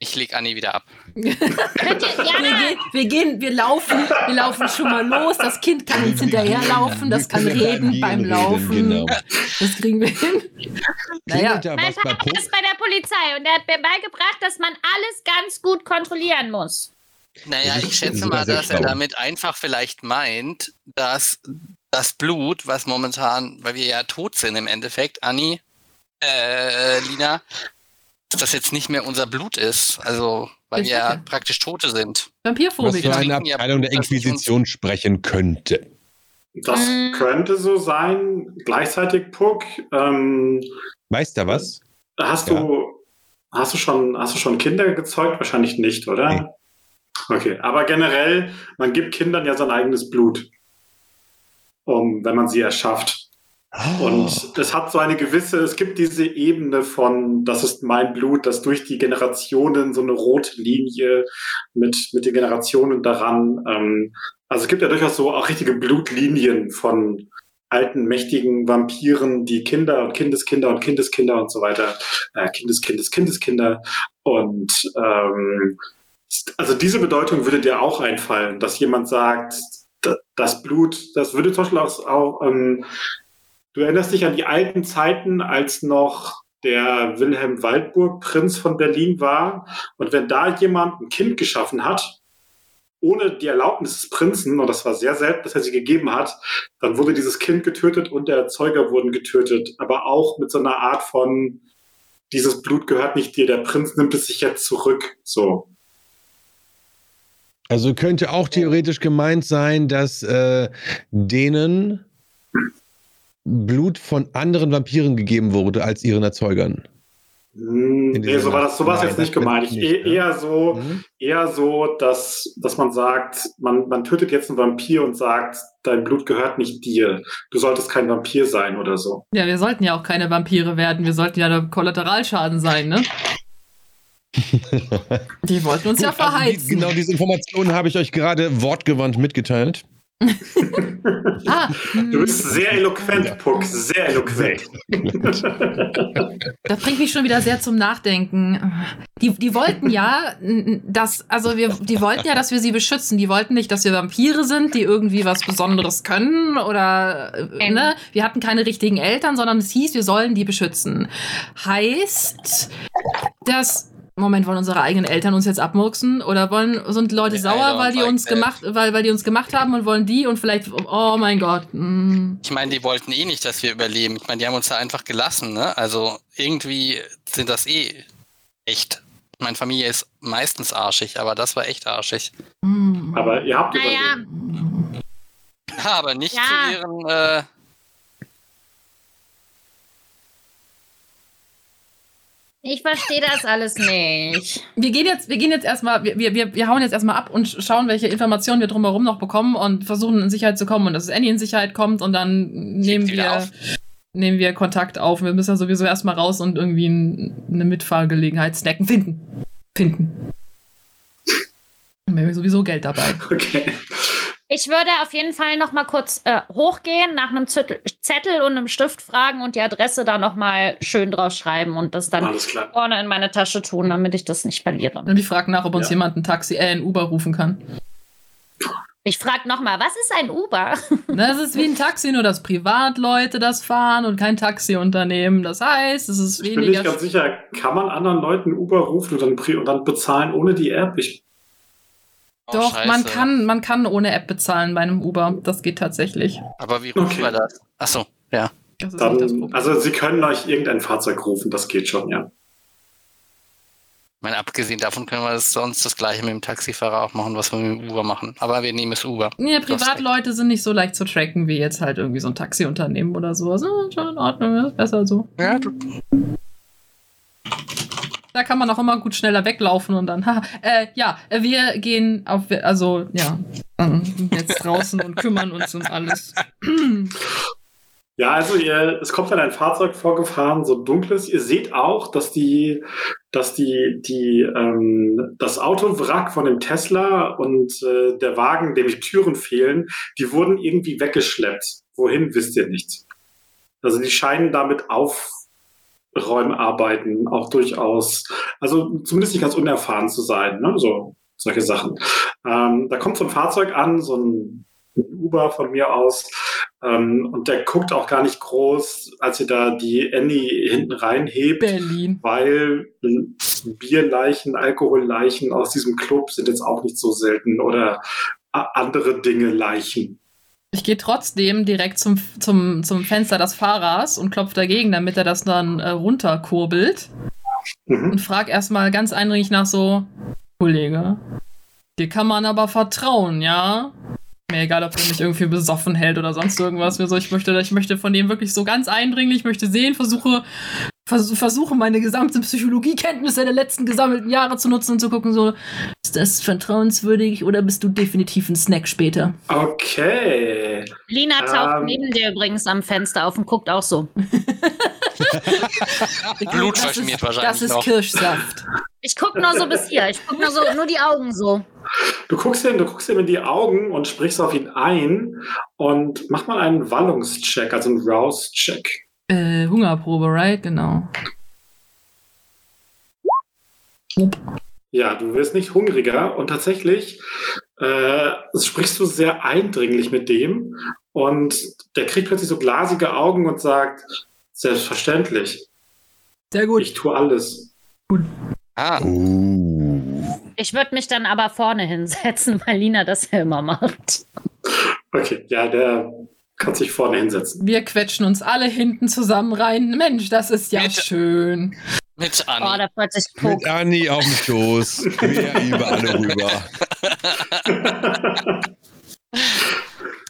Ich leg Anni wieder ab. Könnt ihr, Wir wir gehen, wir laufen, wir laufen schon mal los, das Kind kann uns hinterherlaufen, das kann reden beim Laufen, Genau. das kriegen wir hin. Naja, mein Papa ist bei der Polizei und er hat mir beigebracht, dass man alles ganz gut kontrollieren muss. Naja, ich schätze mal, dass er damit einfach vielleicht meint, dass das Blut, was momentan, weil wir ja tot sind im Endeffekt, Anni, äh, Lina, dass das jetzt nicht mehr unser Blut ist. Also, weil wir ja praktisch Tote sind. Was Vampirphobiker. für eine trinken ja Abteilung der Inquisition sprechen könnte. Das Mm. könnte so sein. Gleichzeitig, Puck, ähm, Weißt du was? hast Ja. du hast du schon hast du schon Kinder gezeugt? Wahrscheinlich nicht, oder? Nee. Okay, aber generell, man gibt Kindern ja sein eigenes Blut, um, wenn man sie erschafft. Oh. Und es hat so eine gewisse, es gibt diese Ebene von, das ist mein Blut, das durch die Generationen so eine rote Linie mit, mit den Generationen daran. Ähm, also es gibt ja durchaus so auch richtige Blutlinien von alten, mächtigen Vampiren, die Kinder und Kindeskinder und Kindeskinder und so weiter, äh, Kindeskindes, Kindeskinder. Und ähm, also diese Bedeutung würde dir auch einfallen, dass jemand sagt, da- das Blut, das würde zum Beispiel auch, auch ähm, Du erinnerst dich an die alten Zeiten, als noch der Wilhelm Waldburg Prinz von Berlin war. Und wenn da jemand ein Kind geschaffen hat, ohne die Erlaubnis des Prinzen, und das war sehr selten, dass er sie gegeben hat, dann wurde dieses Kind getötet und der Erzeuger wurden getötet. Aber auch mit so einer Art von, dieses Blut gehört nicht dir, der Prinz nimmt es sich jetzt zurück. So. Also könnte auch theoretisch gemeint sein, dass äh, denen Blut von anderen Vampiren gegeben wurde als ihren Erzeugern. Hm, Nee, so war das, so war es Nein, jetzt nicht gemeint. nicht, Ich, ne? eher so, Mhm. eher so, dass, dass man sagt, man, man tötet jetzt einen Vampir und sagt, dein Blut gehört nicht dir. Du solltest kein Vampir sein oder so. Ja, wir sollten ja auch keine Vampire werden. Wir sollten ja der Kollateralschaden sein, ne? <laughs> Die wollten uns ja Gut, also die, verheizen. genau diese Informationen habe ich euch gerade wortgewandt mitgeteilt. <laughs> Ah, Du bist sehr eloquent, Puck, sehr eloquent. <laughs> Das bringt mich schon wieder sehr zum Nachdenken. Die, die wollten ja, dass, also wir, die wollten ja, dass wir sie beschützen. Die wollten nicht, dass wir Vampire sind, die irgendwie was Besonderes können oder, äh, Ähm. ne? Wir hatten keine richtigen Eltern, sondern es hieß, wir sollen die beschützen. Heißt, dass, Moment, wollen unsere eigenen Eltern uns jetzt abmurksen oder wollen, sind Leute I sauer, weil die uns gemacht, weil, weil die uns gemacht haben und wollen die und vielleicht, oh mein Gott, mm. Ich meine, die wollten eh nicht, dass wir überleben. Ich meine, die haben uns da einfach gelassen, ne? Also irgendwie sind das eh echt. Meine Familie ist meistens arschig, aber das war echt arschig. Mm. Aber ihr habt Naja. überlebt. Ja, <laughs> aber nicht Ja. zu ihren. Äh, Ich verstehe das alles nicht. Wir gehen jetzt, wir gehen jetzt erstmal, wir, wir, wir wir hauen jetzt erstmal ab und schauen, welche Informationen wir drumherum noch bekommen und versuchen in Sicherheit zu kommen und dass Annie in Sicherheit kommt und dann nehmen wir, nehmen wir Kontakt auf. Wir müssen ja sowieso erstmal raus und irgendwie ein, eine Mitfahrgelegenheit snacken. Finden. Finden. Dann haben wir sowieso Geld dabei. Okay. Ich würde auf jeden Fall noch mal kurz äh, hochgehen, nach einem Zettel, Zettel und einem Stift fragen und die Adresse da noch mal schön drauf schreiben und das dann vorne in meine Tasche tun, damit ich das nicht verliere. Und die fragen nach, ob uns Ja. jemand ein Taxi, äh, ein Uber rufen kann. Ich frage noch mal, was ist ein Uber? <laughs> Das ist wie ein Taxi, nur dass Privatleute das fahren und kein Taxiunternehmen. Das heißt, es ist Ich bin nicht weniger. ganz sicher, kann man anderen Leuten Uber rufen und dann, und dann bezahlen ohne die App? Ich, oh, Doch, scheiße. man kann, man kann ohne App bezahlen bei einem Uber. Das geht tatsächlich. Aber wie rufen Okay. wir das? Achso, ja. Das ist nicht das dann, Problem. also Sie können euch irgendein Fahrzeug rufen, das geht schon, ja. Ich meine, abgesehen davon können wir das sonst das gleiche mit dem Taxifahrer auch machen, was wir mit dem Uber machen. Aber wir nehmen es Uber. hast Privatleute sind nicht so leicht zu tracken wie jetzt halt irgendwie so ein Taxiunternehmen oder sowas. Ja, schon in Ordnung, ist besser so. Ja, du, Da kann man auch immer gut schneller weglaufen und dann, <laughs> haha. Äh, ja, äh, wir gehen auf, also, ja, jetzt draußen und kümmern uns um alles. <clears throat> Ja, also ihr, es kommt dann ein Fahrzeug vorgefahren, so dunkles. Ihr seht auch, dass die, dass die, die, ähm, das Autowrack von dem Tesla und äh, der Wagen, dem die Türen fehlen, die wurden irgendwie weggeschleppt. Wohin wisst ihr nicht. Also die scheinen damit Aufräumarbeiten auch durchaus, also zumindest nicht ganz unerfahren zu sein, ne? So solche Sachen. Ähm, da kommt so ein Fahrzeug an, so ein Uber von mir aus. Ähm, und der guckt auch gar nicht groß, als ihr da die Annie hinten reinhebt, Berlin. weil Bierleichen, Alkoholleichen aus diesem Club sind jetzt auch nicht so selten oder andere Dinge Leichen. Ich gehe trotzdem direkt zum, zum, zum Fenster des Fahrers und klopfe dagegen, damit er das dann äh, runterkurbelt. Mhm. Und frag erstmal ganz eindringlich nach so, Kollege, dir kann man aber vertrauen, ja? Mir egal, ob er mich irgendwie besoffen hält oder sonst irgendwas. Mir so, ich möchte, ich möchte von dem wirklich so ganz eindringlich, ich möchte sehen, versuche, vers versuche meine gesamte Psychologiekenntnisse der letzten gesammelten Jahre zu nutzen und zu gucken, so, ist das vertrauenswürdig oder bist du definitiv ein Snack später? Okay. Lina taucht Ähm. neben dir übrigens am Fenster auf und guckt auch so. <laughs> Blut Das ist- verschmiert wahrscheinlich Das ist noch. Kirschsaft. Ich guck nur so bis hier. Ich guck nur so, nur die Augen so. Du guckst ihm, du guckst ihm in die Augen und sprichst auf ihn ein und mach mal einen Wallungscheck, also einen Rouse-Check. Äh, Hungerprobe, right? Genau. Ja, du wirst nicht hungriger und tatsächlich äh, sprichst du sehr eindringlich mit dem und der kriegt plötzlich so glasige Augen und sagt, selbstverständlich, Sehr gut. ich tue alles. Ah, Uh. Ich würde mich dann aber vorne hinsetzen, <laughs> weil Lina das ja immer macht. Okay, ja, der kann sich vorne hinsetzen. Wir quetschen uns alle hinten zusammen rein. Mensch, das ist ja Bitte. schön. mit Oh, Anni. da freut sich Puck. Mit Anni auf dem Schoß. Wir über alle rüber.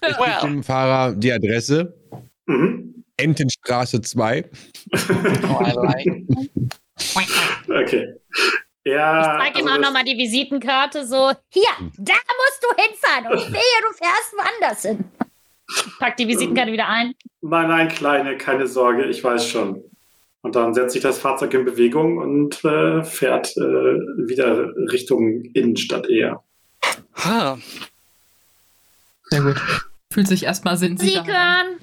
Ich Well. gebe dem Fahrer die Adresse. Mhm. Entenstraße 2. Oh, I like. Okay. Ich Ja, zeig ihm also auch nochmal die Visitenkarte so. Hier, da musst du hinfahren und <laughs> wehe, du fährst woanders hin. Pack die Visitenkarte wieder ein. Nein, nein, Kleine, keine Sorge, ich weiß schon. Und dann setzt sich das Fahrzeug in Bewegung und äh, fährt äh, wieder Richtung Innenstadt eher. Ah, Sehr gut. Fühlt sich erstmal Sie sinnsicher. hören.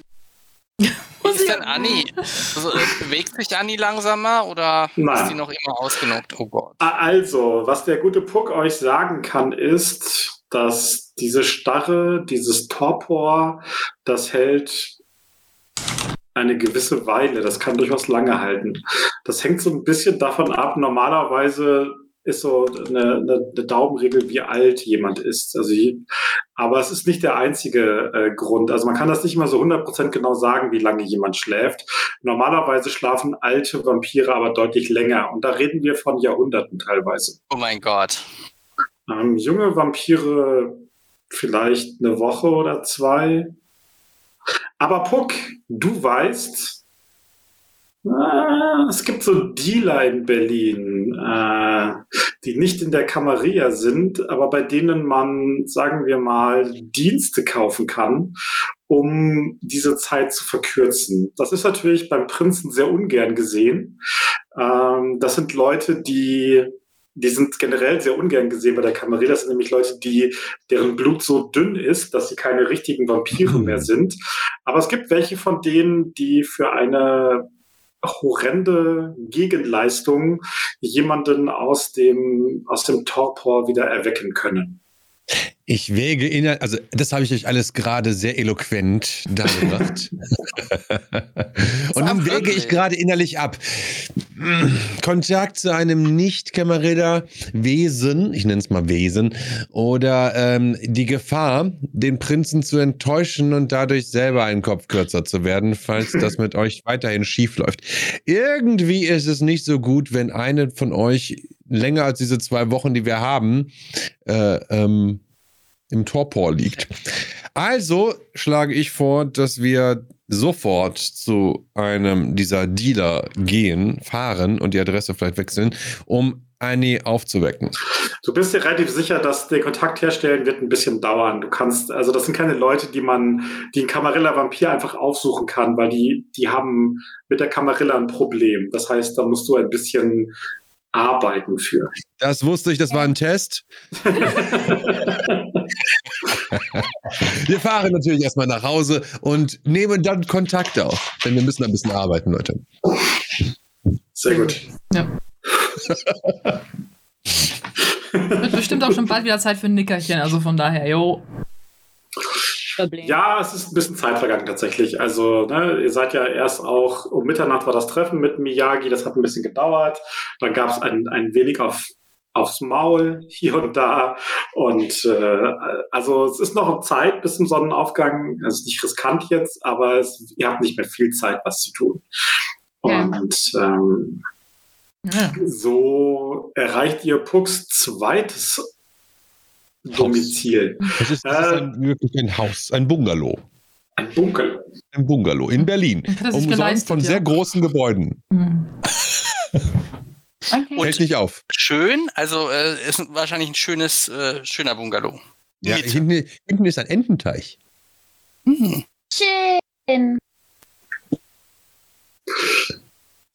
wie ist denn Anni? Also, äh, bewegt sich Anni langsamer oder Nein. ist sie noch immer ausgenockt? Oh Gott. Also, was der gute Puck euch sagen kann, ist, dass diese Starre, dieses Torpor, das hält eine gewisse Weile. Das kann durchaus lange halten. Das hängt so ein bisschen davon ab. Normalerweise ist so eine, eine, eine Daumenregel, wie alt jemand ist. Also, aber es ist nicht der einzige äh, Grund. Also man kann das nicht immer so 100% genau sagen, wie lange jemand schläft. Normalerweise schlafen alte Vampire aber deutlich länger. Und da reden wir von Jahrhunderten teilweise. Oh mein Gott. Ähm, junge Vampire vielleicht eine Woche oder zwei. Aber Puck, du weißt, ah, es gibt so Dealer in Berlin, äh, die nicht in der Camarilla sind, aber bei denen man, sagen wir mal, Dienste kaufen kann, um diese Zeit zu verkürzen. Das ist natürlich beim Prinzen sehr ungern gesehen. Ähm, das sind Leute, die die sind generell sehr ungern gesehen bei der Camarilla. Das sind nämlich Leute, die, deren Blut so dünn ist, dass sie keine richtigen Vampire mehr sind. Aber es gibt welche von denen, die für eine horrende Gegenleistung jemanden aus dem, aus dem Torpor wieder erwecken können. Ich wäge innerlich, also das habe ich euch alles gerade sehr eloquent dargebracht. <laughs> <laughs> Und nun Ach, wäge ich gerade innerlich ab. Kontakt zu einem Nicht-Kämmerräder-Wesen, ich nenne es mal Wesen, oder ähm, die Gefahr, den Prinzen zu enttäuschen und dadurch selber einen Kopf kürzer zu werden, falls das mit euch weiterhin schief läuft. Irgendwie ist es nicht so gut, wenn eine von euch länger als diese zwei Wochen, die wir haben, äh, ähm, im Torpor liegt. Also schlage ich vor, dass wir sofort zu einem dieser Dealer gehen, fahren und die Adresse vielleicht wechseln, um Annie aufzuwecken. Du bist dir relativ sicher, dass der Kontakt herstellen wird ein bisschen dauern. Du kannst, also das sind keine Leute, die man, die einen Camarilla-Vampir einfach aufsuchen kann, weil die, die haben mit der Camarilla ein Problem. Das heißt, da musst du ein bisschen arbeiten für. Das wusste ich, das war ein Test. <laughs> wir fahren natürlich erstmal nach Hause und nehmen dann Kontakt auf, denn wir müssen ein bisschen arbeiten, Leute. Sehr gut. Ja. <laughs> Wird bestimmt auch schon bald wieder Zeit für ein Nickerchen, also von daher, jo. Problem. Ja, es ist ein bisschen Zeit vergangen tatsächlich. Also, ne, ihr seid ja erst auch um Mitternacht war das Treffen mit Miyagi, das hat ein bisschen gedauert. Dann gab es ein, ein wenig auf, aufs Maul hier und da. Und äh, also es ist noch Zeit bis zum Sonnenaufgang. Es ist nicht riskant jetzt, aber es, ihr habt nicht mehr viel Zeit, was zu tun. Ja. Und ähm, Ja. so erreicht ihr Pucks zweites Domizil. Es ist, es ist ein, wirklich ein Haus, ein Bungalow. Ein Bunker. Ein Bungalow in Berlin. Er Umsonst von ja. sehr großen Gebäuden. Hm. Okay. Fällt nicht auf. Schön, also äh, ist wahrscheinlich ein schönes, äh, schöner Bungalow. Ja, hinten, hinten ist ein Ententeich. Hm. Schön.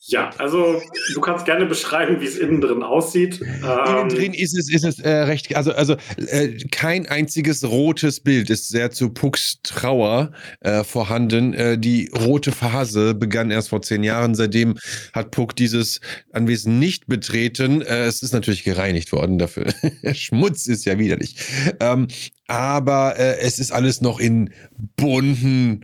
Ja, also du kannst gerne beschreiben, wie es innen drin aussieht. Innen Ähm, drin ist es, ist es äh, recht, also, also äh, kein einziges rotes Bild ist sehr zu Pucks Trauer äh, vorhanden. Äh, die rote Phase begann erst vor zehn Jahren. Seitdem hat Puck dieses Anwesen nicht betreten. Äh, es ist natürlich gereinigt worden dafür. <laughs> Schmutz ist ja widerlich. Ähm, aber äh, es ist alles noch in bunten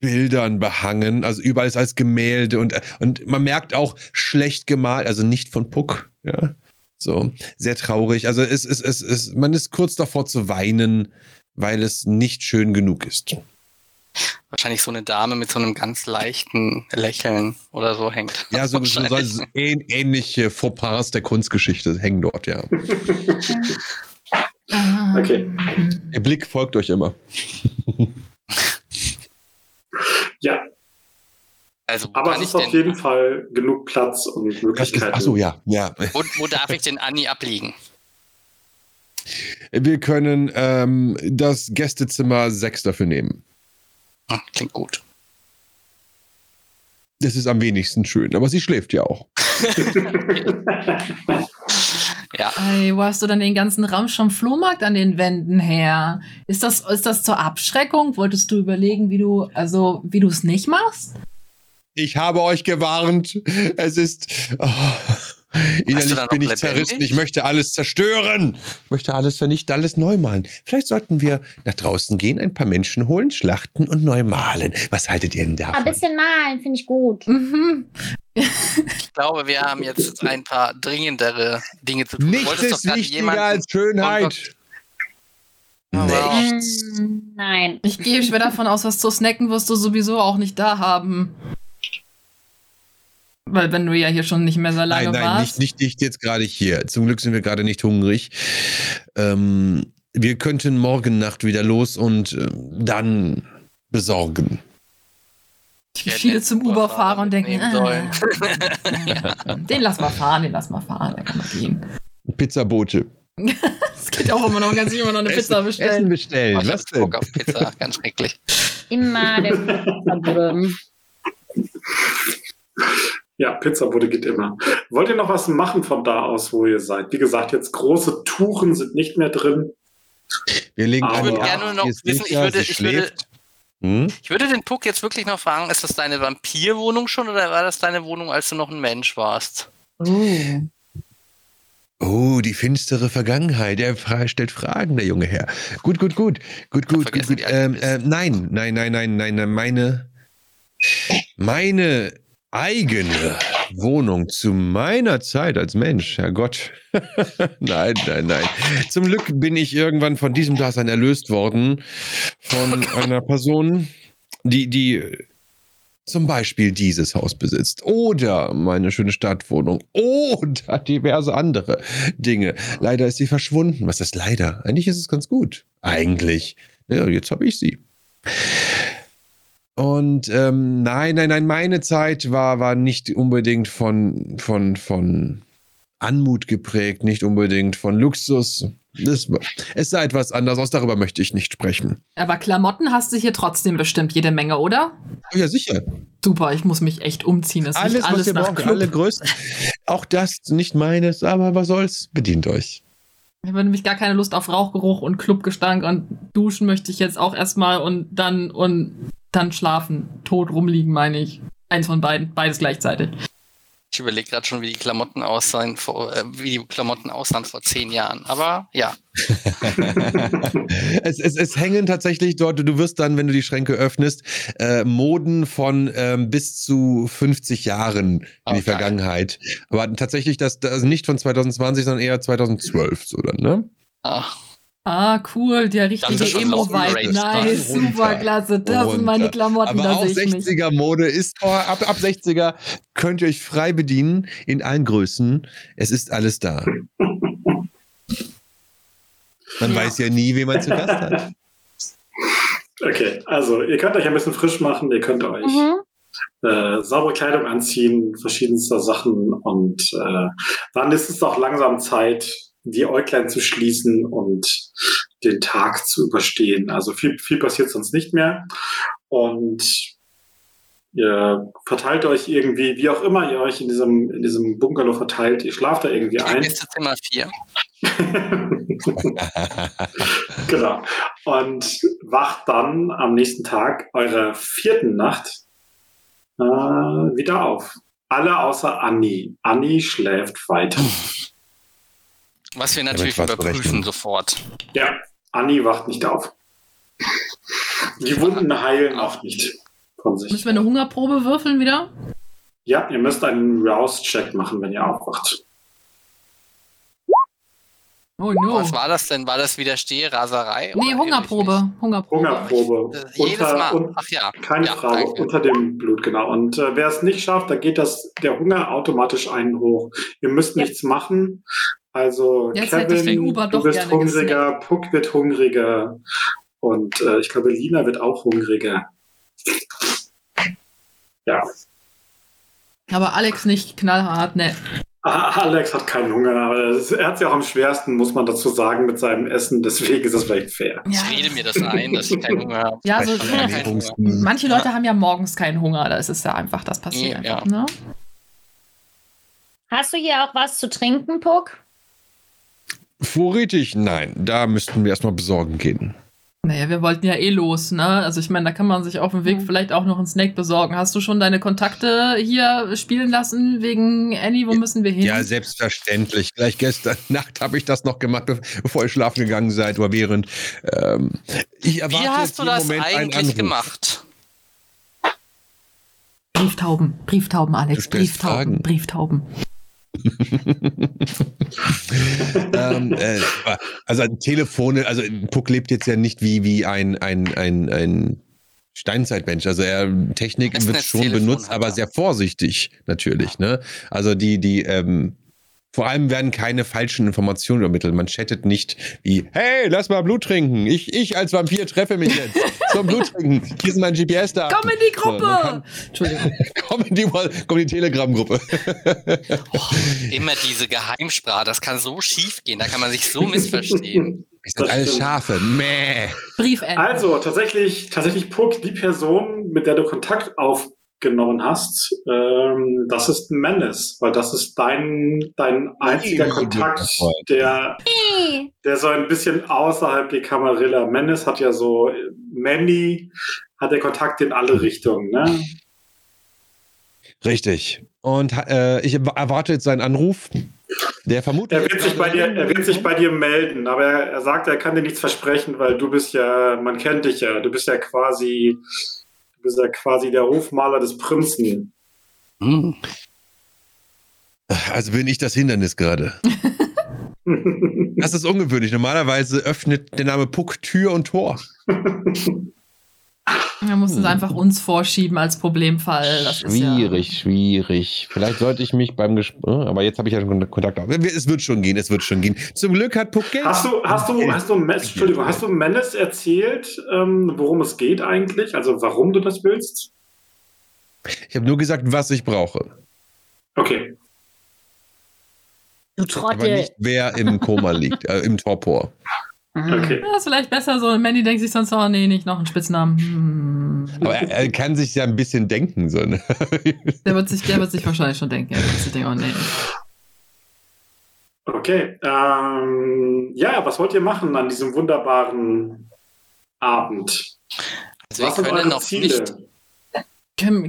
Bildern behangen, also überall ist als Gemälde und, und man merkt auch schlecht gemalt, also nicht von Puck, ja. So, sehr traurig. Also es, es, es, es, man ist kurz davor zu weinen, weil es nicht schön genug ist. Wahrscheinlich so eine Dame mit so einem ganz leichten Lächeln oder so hängt. Ja, so, so, so ähnliche Fauxpas der Kunstgeschichte hängen dort, ja. <laughs> Okay. Der Blick folgt euch immer. <laughs> Ja, Also, aber es ist auf jeden Fall genug Platz und Möglichkeiten. achso, ja, ja. wo, wo darf ich den Anni ablegen? Wir können ähm, das Gästezimmer 6 dafür nehmen. Hm, Klingt gut. Das ist am wenigsten schön, aber sie schläft ja auch. <laughs> <laughs> Ja, Ey, wo hast du dann den ganzen Ramsch vom Flohmarkt an den Wänden her? Ist das, ist das zur Abschreckung? Wolltest du überlegen, wie du, also, wie du es nicht machst? Ich habe euch gewarnt. Es ist. Oh, innerlich da bin ich lebendig? zerrissen. Ich möchte alles zerstören. Ich möchte alles vernichten, alles neu malen. Vielleicht sollten wir nach draußen gehen, ein paar Menschen holen, schlachten und neu malen. Was haltet ihr denn Ein davon? bisschen malen, finde ich gut. Mhm. <laughs> ich glaube, wir haben jetzt ein paar dringendere Dinge zu tun. Nichts ist wichtiger als Schönheit. Aber- Nichts. Mm, Nein. Ich gehe schwer davon aus, was zu snacken wirst du sowieso auch nicht da haben. Weil wenn du ja hier schon nicht mehr so lange Nein, nein, warst. nicht, nicht, nicht jetzt gerade hier. Zum Glück sind wir gerade nicht hungrig. Ähm, wir könnten morgen Nacht wieder los und ähm, dann besorgen. Ich viele zum Uber fahren und denken, ah, den lass mal fahren, den lass mal fahren, der kann mal gehen. Pizzabote. <laughs> Es geht auch immer noch, ganz immer noch eine Pizza Essen bestellen. bestellen. Oh, Was denn? Bock auf Pizza, ganz schrecklich. Immer der Pizzabude. Ja, Pizzabude geht immer. Wollt ihr noch was machen von da aus, wo ihr seid? Wie gesagt, jetzt große Touren sind nicht mehr drin. Wir legen Ich würde gerne noch wissen, ich würde- ich würde-. Hm? Ich würde den Puck jetzt wirklich noch fragen, ist das deine Vampirwohnung schon oder war das deine Wohnung, als du noch ein Mensch warst? Oh. Oh, die finstere Vergangenheit. Er stellt Fragen, der junge Herr. Gut, gut, gut. Gut, gut, gut, gut. Ähm, äh, nein, nein, nein, nein, nein, nein. Meine, meine eigene Wohnung zu meiner Zeit als Mensch, Herrgott. <laughs> nein, nein, nein. Zum Glück bin ich irgendwann von diesem Dasein erlöst worden von einer Person, die, die zum Beispiel dieses Haus besitzt oder meine schöne Stadtwohnung oder diverse andere Dinge. Leider ist sie verschwunden. Was ist leider? Eigentlich ist es ganz gut. Eigentlich. Ja, jetzt habe ich sie. Und ähm, nein, nein, nein, meine Zeit war, war nicht unbedingt von, von, von Anmut geprägt, nicht unbedingt von Luxus. Das, es sei etwas anders aus, darüber möchte ich nicht sprechen. Aber Klamotten hast du hier trotzdem bestimmt jede Menge, oder? Oh ja, sicher. Super, ich muss mich echt umziehen. Alles, riecht was alles ihr nach braucht, alle Größen. Auch das nicht meines, aber was soll's? Bedient euch. Ich habe nämlich gar keine Lust auf Rauchgeruch und Clubgestank und duschen möchte ich jetzt auch erstmal und dann und dann schlafen. Tot rumliegen, meine ich. Eins von beiden, beides gleichzeitig. Ich überlege gerade schon, wie die Klamotten aussahen, vor, äh, wie die Klamotten aussahen vor zehn Jahren. Aber ja, <laughs> es, es, es hängen tatsächlich dort, du wirst dann, wenn du die Schränke öffnest, äh, Moden von ähm, bis zu 50 Jahren in die. Vergangenheit. Aber tatsächlich das, das nicht von 2020, sondern eher 2012, so dann, ne? ach, Ah, cool, der richtige Emo-Vibe. Nice, Runter. super klasse. Das sind meine Runter. Klamotten, Aber da auch sehe ich mich. 60er Mode ist oh, ab, ab 60er könnt ihr euch frei bedienen in allen Größen. Es ist alles da. Man Ja. weiß ja nie, wen man zu Gast hat. Okay, also ihr könnt euch ein bisschen frisch machen, ihr könnt euch Mhm. äh, saubere Kleidung anziehen, verschiedenste Sachen und äh, dann ist es auch langsam Zeit, die Äuglein zu schließen und den Tag zu überstehen. Also viel, viel passiert sonst nicht mehr und ihr verteilt euch irgendwie, wie auch immer ihr euch in diesem, in diesem Bungalow verteilt, ihr schlaft da irgendwie ein. Beste Zimmer 4. <laughs> genau. Und wacht dann am nächsten Tag eurer vierten Nacht äh, wieder auf. Alle außer Annie. Annie schläft weiter. <laughs> Was wir natürlich überprüfen sofort. Ja, Annie wacht nicht auf. Die Wunden heilen auch nicht von Müssen sich. wir eine Hungerprobe würfeln wieder? Ja, ihr müsst einen Rouse-Check machen, wenn ihr aufwacht. Oh no. Was war das denn? War das Widerstehraserei? Nee, Oder Hungerprobe. Hungerprobe. Hungerprobe. Äh, jedes Mal. und, Ach ja. Keine ja, Frage, danke. unter dem Blut, genau. Und äh, wer es nicht schafft, da geht das, der Hunger automatisch einen hoch. Ihr müsst Ja. nichts machen. Also Jetzt Kevin, du doch bist gerne hungriger, Puck wird hungriger und äh, ich glaube, Lina wird auch hungriger. Ja, Aber Alex nicht knallhart, ne. Ah, Alex hat keinen Hunger, aber es- er hat es ja auch am schwersten, muss man dazu sagen, mit seinem Essen. Deswegen ist das vielleicht fair. Ja. Ich rede mir das ein, dass ich keinen Hunger habe. Ja, so, Ernährungs- manche Leute haben ja morgens keinen Hunger, da ist es ja einfach, das passiert. Ja. Ne? Hast du hier auch was zu trinken, Puck? Vorrätig? Nein, da müssten wir erstmal besorgen gehen. Naja, wir wollten ja eh los, ne? Also ich meine, da kann man sich auf dem Weg vielleicht auch noch einen Snack besorgen. Hast du schon deine Kontakte hier spielen lassen wegen Annie? Wo müssen wir hin? Ja, selbstverständlich. Gleich gestern <laughs> Nacht habe ich das noch gemacht, be- bevor ihr schlafen gegangen seid oder während. Ähm, ich erwarte Wie hast du das Moment eigentlich gemacht? Brieftauben, Brieftauben, Alex, Brieftauben, Fragen. Brieftauben. <laughs> ähm, äh, also Telefone, also Puck lebt jetzt ja nicht wie, wie ein, ein, ein, ein Steinzeitmensch. Also er Technik wird schon benutzt, aber er. sehr vorsichtig natürlich. Ne? Also die, die, ähm, vor allem werden keine falschen Informationen übermittelt. Man chattet nicht wie, hey, lass mal Blut trinken. Ich, ich als Vampir treffe mich jetzt zum Blut trinken. Hier sind mein GPS-Daten. Komm in die So, man Gruppe! kann- Entschuldigung. <laughs> Komm in die, komm in die Telegram-Gruppe. Immer diese Geheimsprache, das kann so schief gehen, da kann man sich so missverstehen. Es sind Das alles. Schafe. Mäh. Briefende. Also tatsächlich, tatsächlich Puck, die Person, mit der du Kontakt aufgenommen hast, ähm, das ist Menace, weil das ist dein, dein einziger Hey, Kontakt, der, der so ein bisschen außerhalb der Kamarilla. Menace hat ja so, Manny hat der Kontakt in alle Richtungen, ne? Richtig. Und äh, ich erwarte jetzt seinen Anruf. Der vermutlich. Er wird sich bei dir, er wird sich bei dir melden, aber er, er sagt, er kann dir nichts versprechen, weil du bist ja, man kennt dich ja, du bist ja quasi, du bist ja quasi der Hofmaler des Prinzen. Hm. Also bin ich das Hindernis gerade. <laughs> Das ist ungewöhnlich. Normalerweise öffnet der Name Puck Tür und Tor. <laughs> Wir mussten es einfach uns vorschieben als Problemfall. Das ist ja Schwierig, schwierig. Vielleicht sollte ich mich beim Gespräch. Aber jetzt habe ich ja schon Kontakt auf. Es wird schon gehen, es wird schon gehen. Zum Glück hat Puck Geld. Hast du, hast du, hast du, Entschuldigung, hast du Menace erzählt, ähm, worum es geht eigentlich? Also warum du das willst? Ich habe nur gesagt, was ich brauche. Okay. Du Aber Trottel. nicht, wer im Koma liegt, äh, im Torpor. Okay. Ja, ist vielleicht besser so. Mandy denkt sich sonst, oh nee, nicht noch einen Spitznamen. Hm. Aber er, er kann sich ja ein bisschen denken. So, ne? <laughs> Der, wird sich, der wird sich wahrscheinlich schon denken. Er wird sich denken, oh nee. Okay. Ähm, ja, was wollt ihr machen an diesem wunderbaren Abend? Also wir was sind können eure noch Ziele? nicht,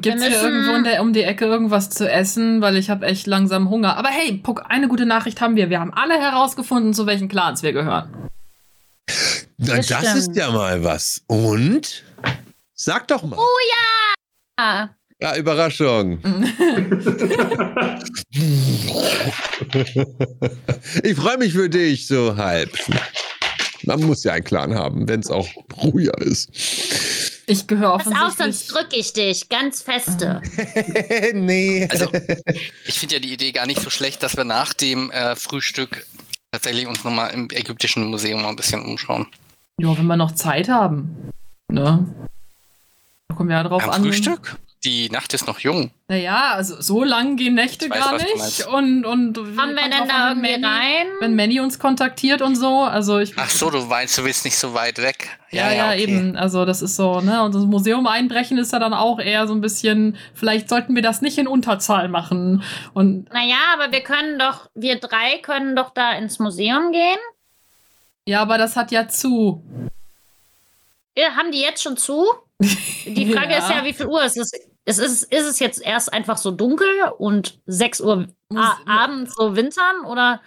Gibt es hier irgendwo in der, um die Ecke irgendwas zu essen? Weil ich habe echt langsam Hunger. Aber hey, Puck, eine gute Nachricht haben wir. Wir haben alle herausgefunden, zu welchen Clans wir gehören. Na, Das das, ist ja mal was. Und? Sag doch mal. Ah, Ja, Überraschung. <laughs> ich freue mich für dich, so halb. Man muss ja einen Clan haben, wenn es auch ruhiger ist. Ich gehöre pass auf, offensichtlich. sonst drücke ich dich ganz feste. <laughs> nee. Also, ich finde ja die Idee gar nicht so schlecht, dass wir nach dem äh, Frühstück tatsächlich uns nochmal im ägyptischen Museum mal ein bisschen umschauen. Ja, wenn wir noch Zeit haben. Ne? Da kommen wir ja drauf Am an. Frühstück? Die Nacht ist noch jung. Naja, also so lang gehen Nächte weiß, gar nicht. Und, und Kommen wir denn da irgendwie Manny- rein? Wenn Manny uns kontaktiert und so, also ich. Ach so, du meinst, du willst nicht so weit weg. Ja, ja, okay. eben. Also das ist so, ne? Und das Museum einbrechen ist ja dann auch eher so ein bisschen, vielleicht sollten wir das nicht in Unterzahl machen. Und Naja, aber wir können doch, wir drei können doch da ins Museum gehen. ja, aber das hat ja zu. Ja, haben die jetzt schon zu? Die <laughs> Frage ist ja, wie viel Uhr es ist. Es ist, ist es jetzt erst einfach so dunkel und 6 Uhr abends so wintern oder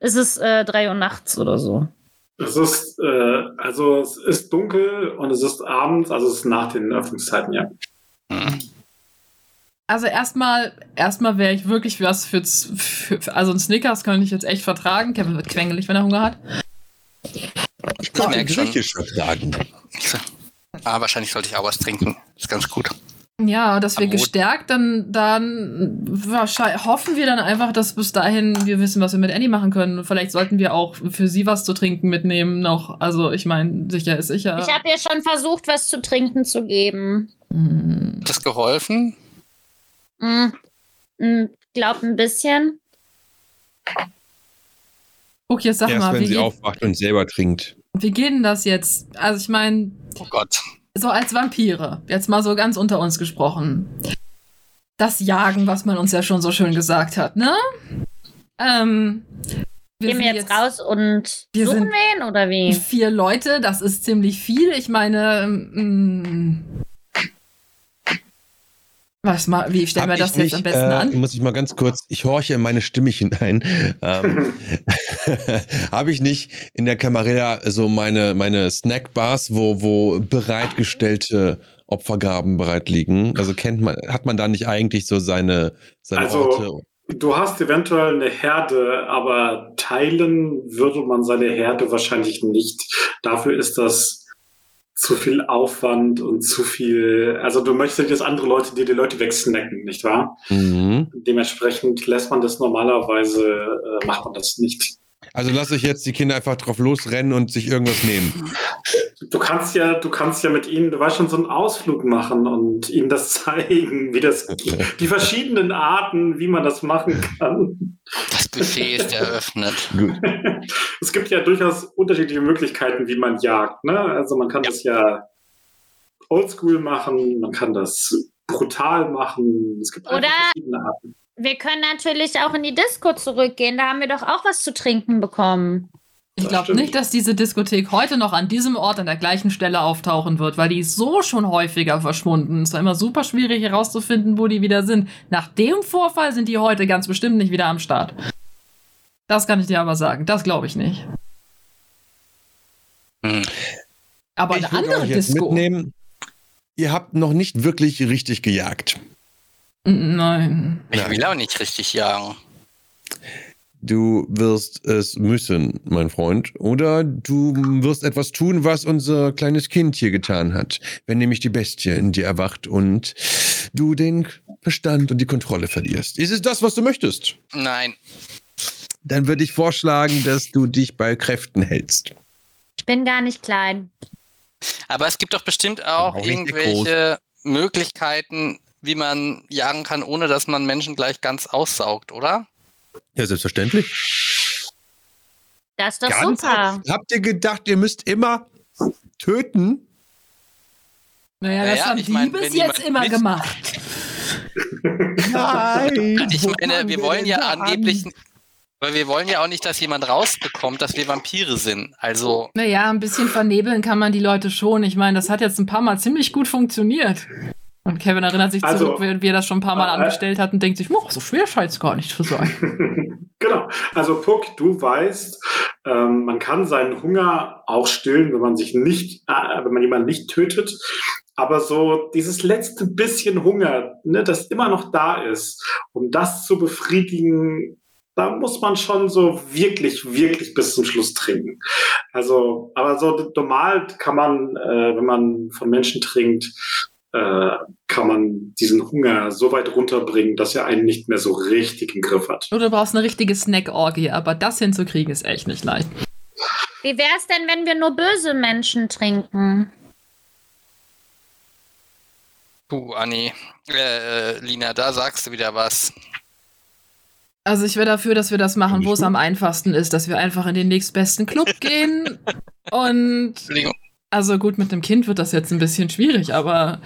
ist es äh, 3 Uhr nachts oder so? Es ist, äh, also es ist dunkel und es ist abends, also es ist nach den Öffnungszeiten, ja. Hm. Also erstmal, erstmal wäre ich wirklich was für, für, also ein Snickers könnte ich jetzt echt vertragen. Kevin wird quengelig, wenn er Hunger hat. Ich kann merk schon. Griechisch vertragen. Ich so, Ah, wahrscheinlich sollte ich auch was trinken. Ist ganz gut. Ja, dass wir gestärkt dann, dann wahrscheinlich hoffen wir dann einfach, dass bis dahin wir wissen, was wir mit Annie machen können. Vielleicht sollten wir auch für sie was zu trinken mitnehmen noch. Also ich meine, sicher ist sicher. Ich habe ihr schon versucht, was zu trinken zu geben. Hm. Hat das geholfen? Hm. Hm, glaub ein bisschen. Guck, jetzt sag Erst mal, wenn wie sie geht, aufwacht und selber trinkt. wie geht denn das jetzt? Also ich meine, Oh Gott. So als Vampire, jetzt mal so ganz unter uns gesprochen. Das Jagen, was man uns ja schon so schön gesagt hat, ne? Ähm, wir Gehen wir sind jetzt, raus und wir suchen wen oder wie? Vier Leute, das ist ziemlich viel. Ich meine, mm, was mal, wie stellen wir das ich jetzt am besten äh, an? Muss ich mal ganz kurz, ich horche in meine Stimme hinein. Ähm, <laughs> <laughs> Habe ich nicht in der Camarilla so meine, meine Snackbars, wo, wo bereitgestellte Opfergaben bereit liegen? Also kennt man, hat man da nicht eigentlich so seine, seine Also- Orte? Du hast eventuell eine Herde, aber teilen würde man seine Herde wahrscheinlich nicht. Dafür ist das zu viel Aufwand und zu viel. Also du möchtest dass andere Leute dir die Leute wegsnacken, nicht wahr? Mhm. Dementsprechend lässt man das normalerweise, äh, macht man das nicht. Also lasse ich jetzt die Kinder einfach drauf losrennen und sich irgendwas nehmen. Du kannst ja, du kannst ja mit ihnen, du weißt schon, so einen Ausflug machen und ihnen das <laughs> zeigen, wie das, die verschiedenen Arten, wie man das machen kann. Das Buffet ist eröffnet. <laughs> Es gibt ja durchaus unterschiedliche Möglichkeiten, wie man jagt. Ne? Also man kann das ja oldschool machen, man kann das brutal machen. Es gibt Oder- verschiedene Arten. Wir können natürlich auch in die Disco zurückgehen. Da haben wir doch auch was zu trinken bekommen. Ich glaube nicht, dass diese Diskothek heute noch an diesem Ort an der gleichen Stelle auftauchen wird, weil die ist so schon häufiger verschwunden. Es war immer super schwierig herauszufinden, wo die wieder sind. Nach dem Vorfall sind die heute ganz bestimmt nicht wieder am Start. Das kann ich dir aber sagen. Das glaube ich nicht. Hm. Aber ich eine andere Disco. mitnehmen. Ihr habt noch nicht wirklich richtig gejagt. Nein. Ich will auch nicht richtig jagen. Du wirst es müssen, mein Freund. Oder du wirst etwas tun, was unser kleines Kind hier getan hat. Wenn nämlich die Bestie in dir erwacht und du den Verstand und die Kontrolle verlierst. Ist es das, was du möchtest? Nein. Dann würde ich vorschlagen, dass du dich bei Kräften hältst. Ich bin gar nicht klein. Aber es gibt doch bestimmt auch irgendwelche Möglichkeiten, wie man jagen kann, ohne dass man Menschen gleich ganz aussaugt, oder? Ja, selbstverständlich. Das ist doch Ganz super. Habt ihr gedacht, ihr müsst immer töten? Naja, das Naja, haben ich die mein, bis jetzt immer gemacht. Nein. Ich meine, wir wollen ja angeblich, weil wir wollen ja auch nicht, dass jemand rausbekommt, dass wir Vampire sind. Also, Naja, ein bisschen vernebeln kann man die Leute schon. Ich meine, das hat jetzt ein paar Mal ziemlich gut funktioniert. Und Kevin erinnert sich Also- zurück, wie wie er das schon ein paar Mal Äh, angestellt hat und denkt sich, "Moch, so schwer scheint es gar nicht zu sein. <laughs> genau. Also Puck, du weißt, ähm, man kann seinen Hunger auch stillen, wenn man sich nicht, äh, wenn man jemanden nicht tötet. Aber so dieses letzte bisschen Hunger, ne, das immer noch da ist, um das zu befriedigen, da muss man schon so wirklich, wirklich bis zum Schluss trinken. Also, aber so normal kann man, äh, wenn man von Menschen trinkt, äh, kann man diesen Hunger so weit runterbringen, dass er einen nicht mehr so richtig im Griff hat. Oder du brauchst eine richtige Snack-Orgie, aber das hinzukriegen ist echt nicht leicht. Wie wär's denn, wenn wir nur böse Menschen trinken? Puh, Anni. Äh, äh, Lina, da sagst du wieder was. Also ich wäre dafür, dass wir das machen, wo es am einfachsten ist, dass wir einfach in den nächstbesten Club gehen. <laughs> Und Entschuldigung. Also gut, mit einem Kind wird das jetzt ein bisschen schwierig, aber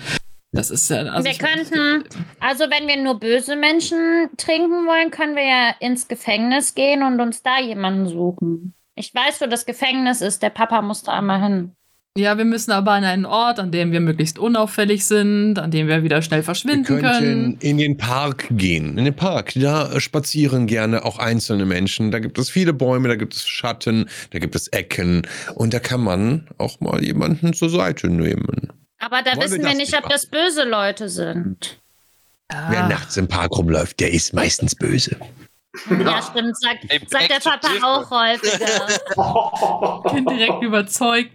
das ist ja. Also wir könnten, also wenn wir nur böse Menschen trinken wollen, können wir ja ins Gefängnis gehen und uns da jemanden suchen. Ich weiß, wo das Gefängnis ist. Der Papa muss da einmal hin. Ja, wir müssen aber an einen Ort, an dem wir möglichst unauffällig sind, an dem wir wieder schnell Wir verschwinden könnten können. in den Park gehen. In den Park. Da spazieren gerne auch einzelne Menschen. Da gibt es viele Bäume, da gibt es Schatten, da gibt es Ecken. Und da kann man auch mal jemanden zur Seite nehmen. Aber da Wollen wir wissen wir das nicht, ob das böse Leute sind. Wer Ah, nachts im Park rumläuft, der ist meistens böse. Ja, stimmt, sagt, sagt der Papa auch häufiger. bin direkt überzeugt.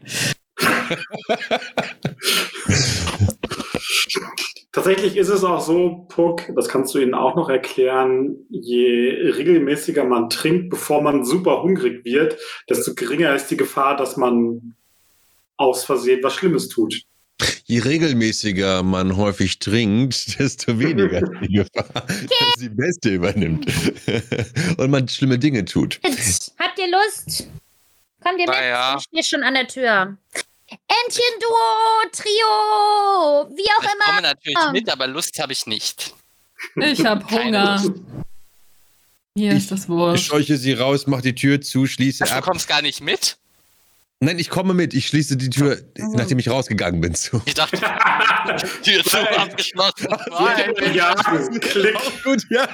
Tatsächlich ist es auch so, Puck, das kannst du ihnen auch noch erklären, je regelmäßiger man trinkt, bevor man super hungrig wird, desto geringer ist die Gefahr, dass man aus Versehen was Schlimmes tut. Je regelmäßiger man häufig trinkt, <laughs> desto weniger ist die Gefahr, <laughs> dass die Beste übernimmt. <laughs> Und man schlimme Dinge tut. Jetzt, Habt ihr Lust? Kommt ihr mit? Na ja. Ich stehe schon an der Tür. Entchen-Duo, Trio, wie auch Ich komme immer. natürlich Ah. mit, aber Lust habe ich nicht. Ich hab Keine Hunger. Hier ist das Ich wohl. scheuche sie raus, mache die Tür zu, schließe Ach, du ab. kommst gar nicht mit? Nein, ich komme mit. Ich schließe die Tür, nachdem ich rausgegangen bin, zu. Ich dachte, Tür zu abgeschlossen. <laughs> Nein. ja, Klick. Gut, ja.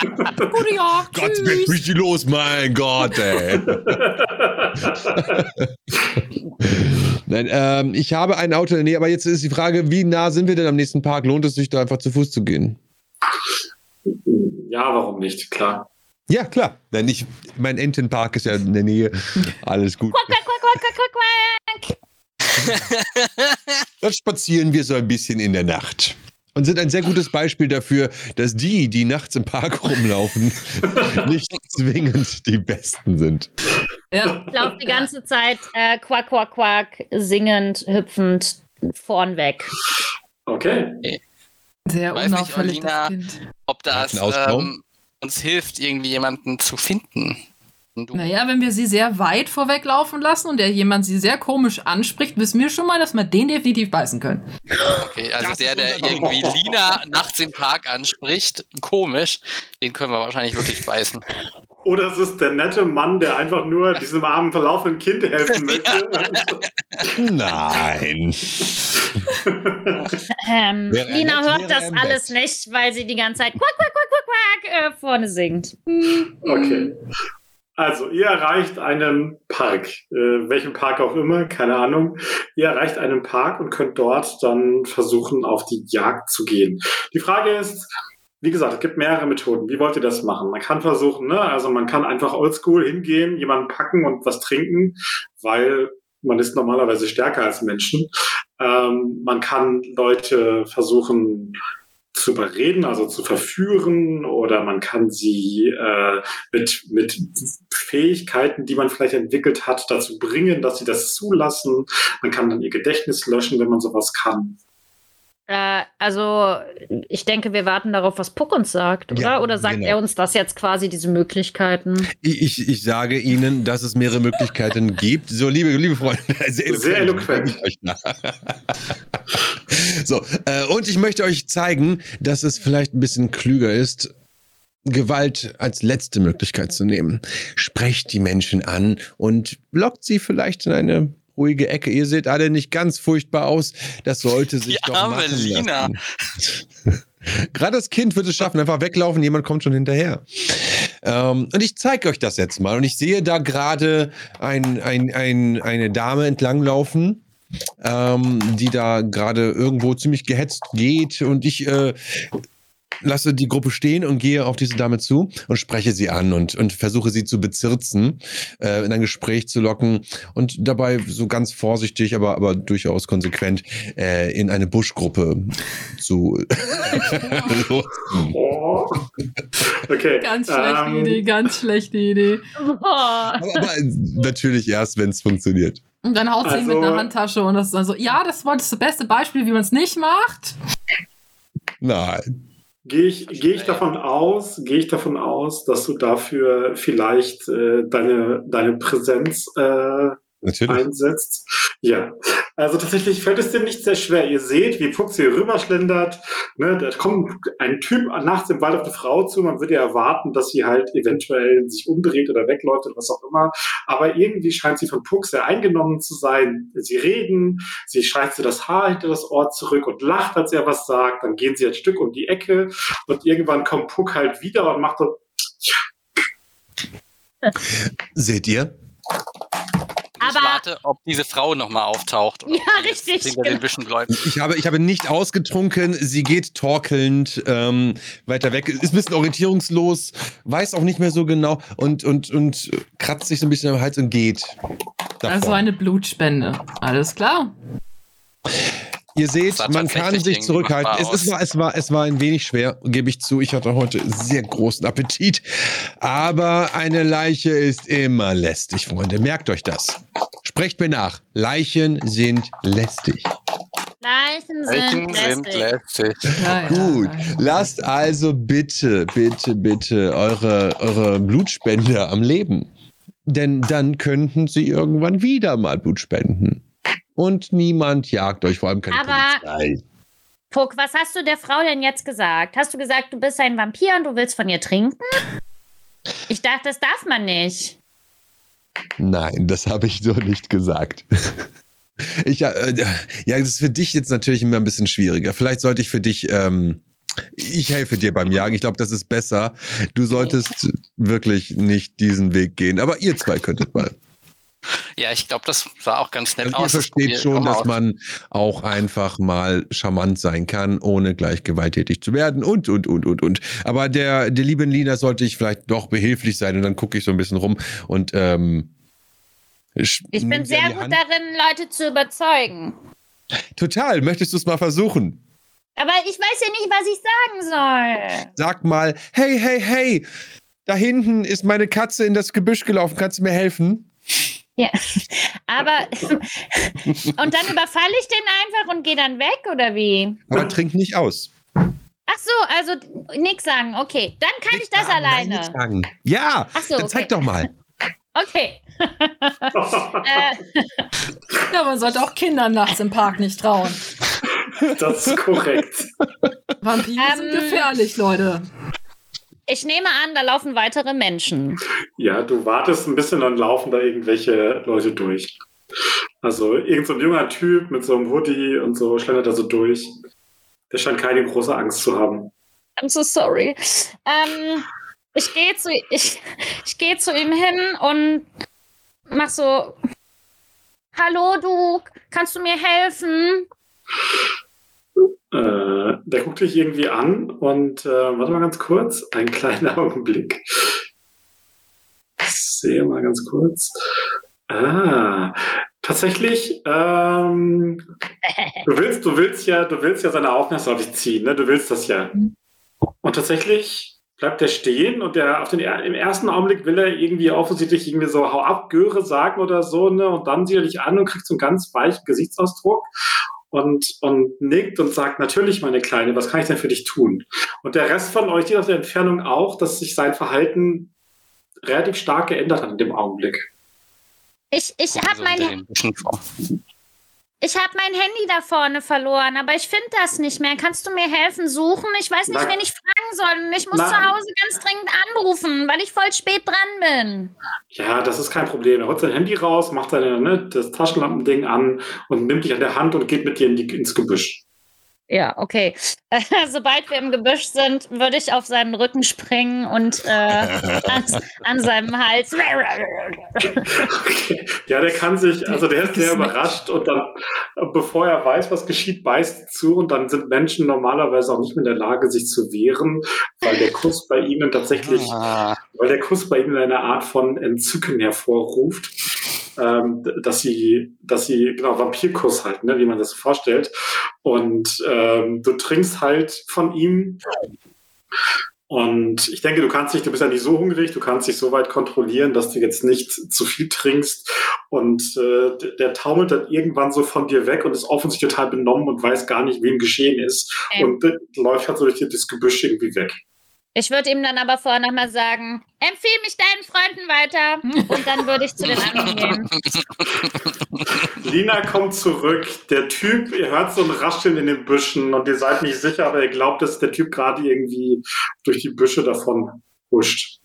Gute Jagd, <laughs> Gott, tschüss. bist du los, mein Gott, ey. <laughs> Nein, ähm, ich habe ein Auto in der Nähe, aber jetzt ist die Frage, wie nah sind wir denn am nächsten Park? Lohnt es sich da einfach zu Fuß zu gehen? Ja, warum nicht? Klar. Ja, klar. Denn ich, mein Entenpark ist ja in der Nähe. Alles gut. Quack, quack, quack, quack, quack, quack. <laughs> Dort spazieren wir so ein bisschen in der Nacht. Und sind ein sehr gutes Beispiel dafür, dass die, die nachts im Park rumlaufen, <laughs> nicht zwingend die Besten sind. Ja. Ich laufe die ganze Zeit äh, quack, quack, quack, singend, hüpfend, vorn weg. Okay. Sehr unauffällig, Olina. Ob das ähm, uns hilft, irgendwie jemanden zu finden. Du, Naja, wenn wir sie sehr weit vorweglaufen lassen und der jemand sie sehr komisch anspricht, wissen wir schon mal, dass wir den definitiv beißen können. okay, also Das der, der irgendwie Lina nachts im Park anspricht, komisch, den können wir wahrscheinlich wirklich beißen. Oder es ist der nette Mann, der einfach nur <laughs> diesem armen verlaufenden Kind helfen möchte. Nein. <laughs> Ähm, Lina hört das alles Bett. nicht, weil sie die ganze Zeit quack, quack, quack, quack, quack äh, vorne singt. Okay. Also, ihr erreicht einen Park, äh, welchen Park auch immer, keine Ahnung. Ihr erreicht einen Park und könnt dort dann versuchen, auf die Jagd zu gehen. Die Frage ist, wie gesagt, es gibt mehrere Methoden. Wie wollt ihr das machen? Man kann versuchen, ne, also man kann einfach oldschool hingehen, jemanden packen und was trinken, weil man ist normalerweise stärker als Menschen. Ähm, man kann Leute versuchen zu überreden, also zu verführen, oder man kann sie äh, mit, mit Fähigkeiten, die man vielleicht entwickelt hat, dazu bringen, dass sie das zulassen. Man kann dann ihr Gedächtnis löschen, wenn man sowas kann. Äh, also, ich denke, wir warten darauf, was Puck uns sagt, oder? Ja, oder sagt genau. er uns das jetzt quasi, diese Möglichkeiten? Ich, ich, ich sage Ihnen, dass es mehrere Möglichkeiten <laughs> gibt. So, liebe, liebe Freunde, <laughs> sehr Sehr eloquent. <laughs> So, äh, und ich möchte euch zeigen, dass es vielleicht ein bisschen klüger ist, Gewalt als letzte Möglichkeit zu nehmen. Sprecht die Menschen an und lockt sie vielleicht in eine ruhige Ecke. Ihr seht alle nicht ganz furchtbar aus. Das sollte sich Die doch arme machen Lina. lassen. <laughs> Gerade das Kind wird es schaffen, einfach weglaufen, jemand kommt schon hinterher. Ähm, und ich zeige euch das jetzt mal. Und ich sehe da gerade ein, ein, ein, eine Dame entlanglaufen, ähm, die da gerade irgendwo ziemlich gehetzt geht. Und ich äh, lasse die Gruppe stehen und gehe auf diese Dame zu und spreche sie an und, und versuche sie zu bezirzen, äh, in ein Gespräch zu locken und dabei so ganz vorsichtig, aber, aber durchaus konsequent äh, in eine Buschgruppe zu. <laughs> Oh. Okay. Ganz schlechte ähm, Idee, ganz schlechte Idee. Aber, aber natürlich erst, wenn es funktioniert. Und dann haut sie ihn mit Also- einer Handtasche und das ist dann so, ja, das war das beste Beispiel, wie man es nicht macht. Nein. Gehe ich, gehe ich davon aus, gehe ich davon aus, dass du dafür vielleicht äh, deine, deine Präsenz äh, Natürlich. einsetzt? Ja. Also tatsächlich fällt es dir nicht sehr schwer. Ihr seht, wie Fuchs hier rüberschlendert. Ne, da kommt ein Typ nachts im Wald auf eine Frau zu. Man würde ja erwarten, dass sie halt eventuell sich umdreht oder wegläuft oder was auch immer. Aber irgendwie scheint sie von Puck sehr eingenommen zu sein. Sie reden, sie schreibt sie das Haar hinter das Ohr zurück und lacht, als er was sagt. Dann gehen sie ein Stück um die Ecke und irgendwann kommt Puck halt wieder und macht so, Seht ihr? Ich Aber- warte, ob diese Frau nochmal auftaucht. oder Ja, richtig, genau. Ich habe, ich habe nicht ausgetrunken. Sie geht torkelnd ähm, weiter weg. Ist ein bisschen orientierungslos, weiß auch nicht mehr so genau und, und, und kratzt sich so ein bisschen am Hals und geht. davon. Also eine Blutspende. Alles klar. Ihr seht, man kann sich zurückhalten. Es, es, war, es, war, es war ein wenig schwer, gebe ich zu. Ich hatte heute sehr großen Appetit. Aber eine Leiche ist immer lästig, Freunde. Merkt euch das. Sprecht mir nach. Leichen sind lästig. Leichen sind sind lästig. lästig? Ja, ja, Gut, lasst also bitte, bitte, bitte eure, eure Blutspender am Leben. Denn dann könnten sie irgendwann wieder mal Blut spenden. Und niemand jagt euch, vor allem keine Aber- Polizei. Puck, was hast du der Frau denn jetzt gesagt? Hast du gesagt, du bist ein Vampir und du willst von ihr trinken? Ich dachte, das darf man nicht. Nein, das habe ich so nicht gesagt. Ich, äh, ja, das ist für dich jetzt natürlich immer ein bisschen schwieriger. Vielleicht sollte ich für dich, ähm, ich helfe dir beim Jagen. Ich glaube, das ist besser. Du solltest wirklich nicht diesen Weg gehen. Aber ihr zwei könntet mal. Ja, ich glaube, das sah auch ganz nett Also aus. ihr Das versteht probier- schon, dass aus. man auch einfach mal charmant sein kann, ohne gleich gewalttätig zu werden und, und, und, und, und. Aber der, der lieben Lina sollte ich vielleicht doch behilflich sein und dann gucke ich so ein bisschen rum und ähm, Ich bin sehr gut Hand. darin, Leute zu überzeugen. Total. Möchtest du es mal versuchen? Aber ich weiß ja nicht, was ich sagen soll. Sag mal, hey, hey, hey, da hinten ist meine Katze in das Gebüsch gelaufen. Kannst du mir helfen? Ja. Aber. <laughs> und dann überfalle ich den einfach und gehe dann weg, oder wie? Aber trink nicht aus. Ach so, also nix sagen. Okay, dann kann ich das Nein, alleine. nichts sagen. Ja, Ach so, dann zeig okay. doch mal. Okay. <laughs> Ja, man sollte auch Kindern nachts im Park nicht trauen. das ist korrekt. Vampire Ähm. sind gefährlich, Leute. Ich nehme an, da laufen weitere Menschen. Ja, du wartest ein bisschen, dann laufen da irgendwelche Leute durch. Also irgend so ein junger Typ mit so einem Hoodie und so schlendert er so durch. Der scheint keine große Angst zu haben. I'm so sorry. Ähm, ich gehe zu, ich, ich gehe zu ihm hin und mach so: Hallo, du, kannst du mir helfen? Äh, der guckt dich irgendwie an und äh, warte mal ganz kurz, einen kleinen <laughs> Augenblick. Ich sehe mal ganz kurz. Ah, tatsächlich, ähm, du willst, du willst ja, du willst ja seine Aufmerksamkeit auf dich ziehen, ne? Du willst das ja. Und tatsächlich bleibt er stehen und der auf den im ersten Augenblick will er irgendwie offensichtlich irgendwie so hau ab Göre sagen oder so, ne? Und dann sieht er dich an und kriegt so einen ganz weichen Gesichtsausdruck und, und nickt und sagt, natürlich, meine Kleine, was kann ich denn für dich tun? Und der Rest von euch sieht aus der Entfernung auch, dass sich sein Verhalten relativ stark geändert hat in dem Augenblick. Ich, ich habe mein. Ich hab mein Handy da vorne verloren, aber ich finde das nicht mehr. Kannst du mir helfen suchen? Ich weiß nicht, Na- wen ich fragen soll. Ich muss Na- zu Hause ganz dringend anrufen, weil ich voll spät dran bin. Ja, das ist kein Problem. Er holt sein Handy raus, macht seine, ne, das Taschenlampending an und nimmt dich an der Hand und geht mit dir in die, ins Gebüsch. Ja, okay. <laughs> Sobald wir im Gebüsch sind, würde ich auf seinen Rücken springen und äh, an, an seinem Hals. Okay. <laughs> Ja, der kann sich, also der ist sehr überrascht und dann, bevor er weiß, was geschieht, beißt er zu und dann sind Menschen normalerweise auch nicht mehr in der Lage, sich zu wehren, weil der Kuss bei ihnen tatsächlich, Ah, weil der Kuss bei ihnen eine Art von Entzücken hervorruft, ähm, dass sie, dass sie, genau, Vampirkuss halt, ne, wie man das so vorstellt. Und ähm, du trinkst halt von ihm. Und ich denke, du kannst dich, du bist ja nicht so hungrig, du kannst dich so weit kontrollieren, dass du jetzt nicht zu viel trinkst. Und äh, der- taumelt dann irgendwann so von dir weg und ist offensichtlich total benommen und weiß gar nicht, wem geschehen ist. Ähm. Und äh, läuft halt so durch das Gebüsch irgendwie weg. Ich würde ihm dann aber vorher nochmal sagen, empfehl mich deinen Freunden weiter. Und dann würde ich zu den anderen <laughs> gehen. Lina kommt zurück. Der Typ, ihr hört so ein Rascheln in den Büschen und ihr seid nicht sicher, aber ihr glaubt, dass der Typ gerade irgendwie durch die Büsche davon huscht.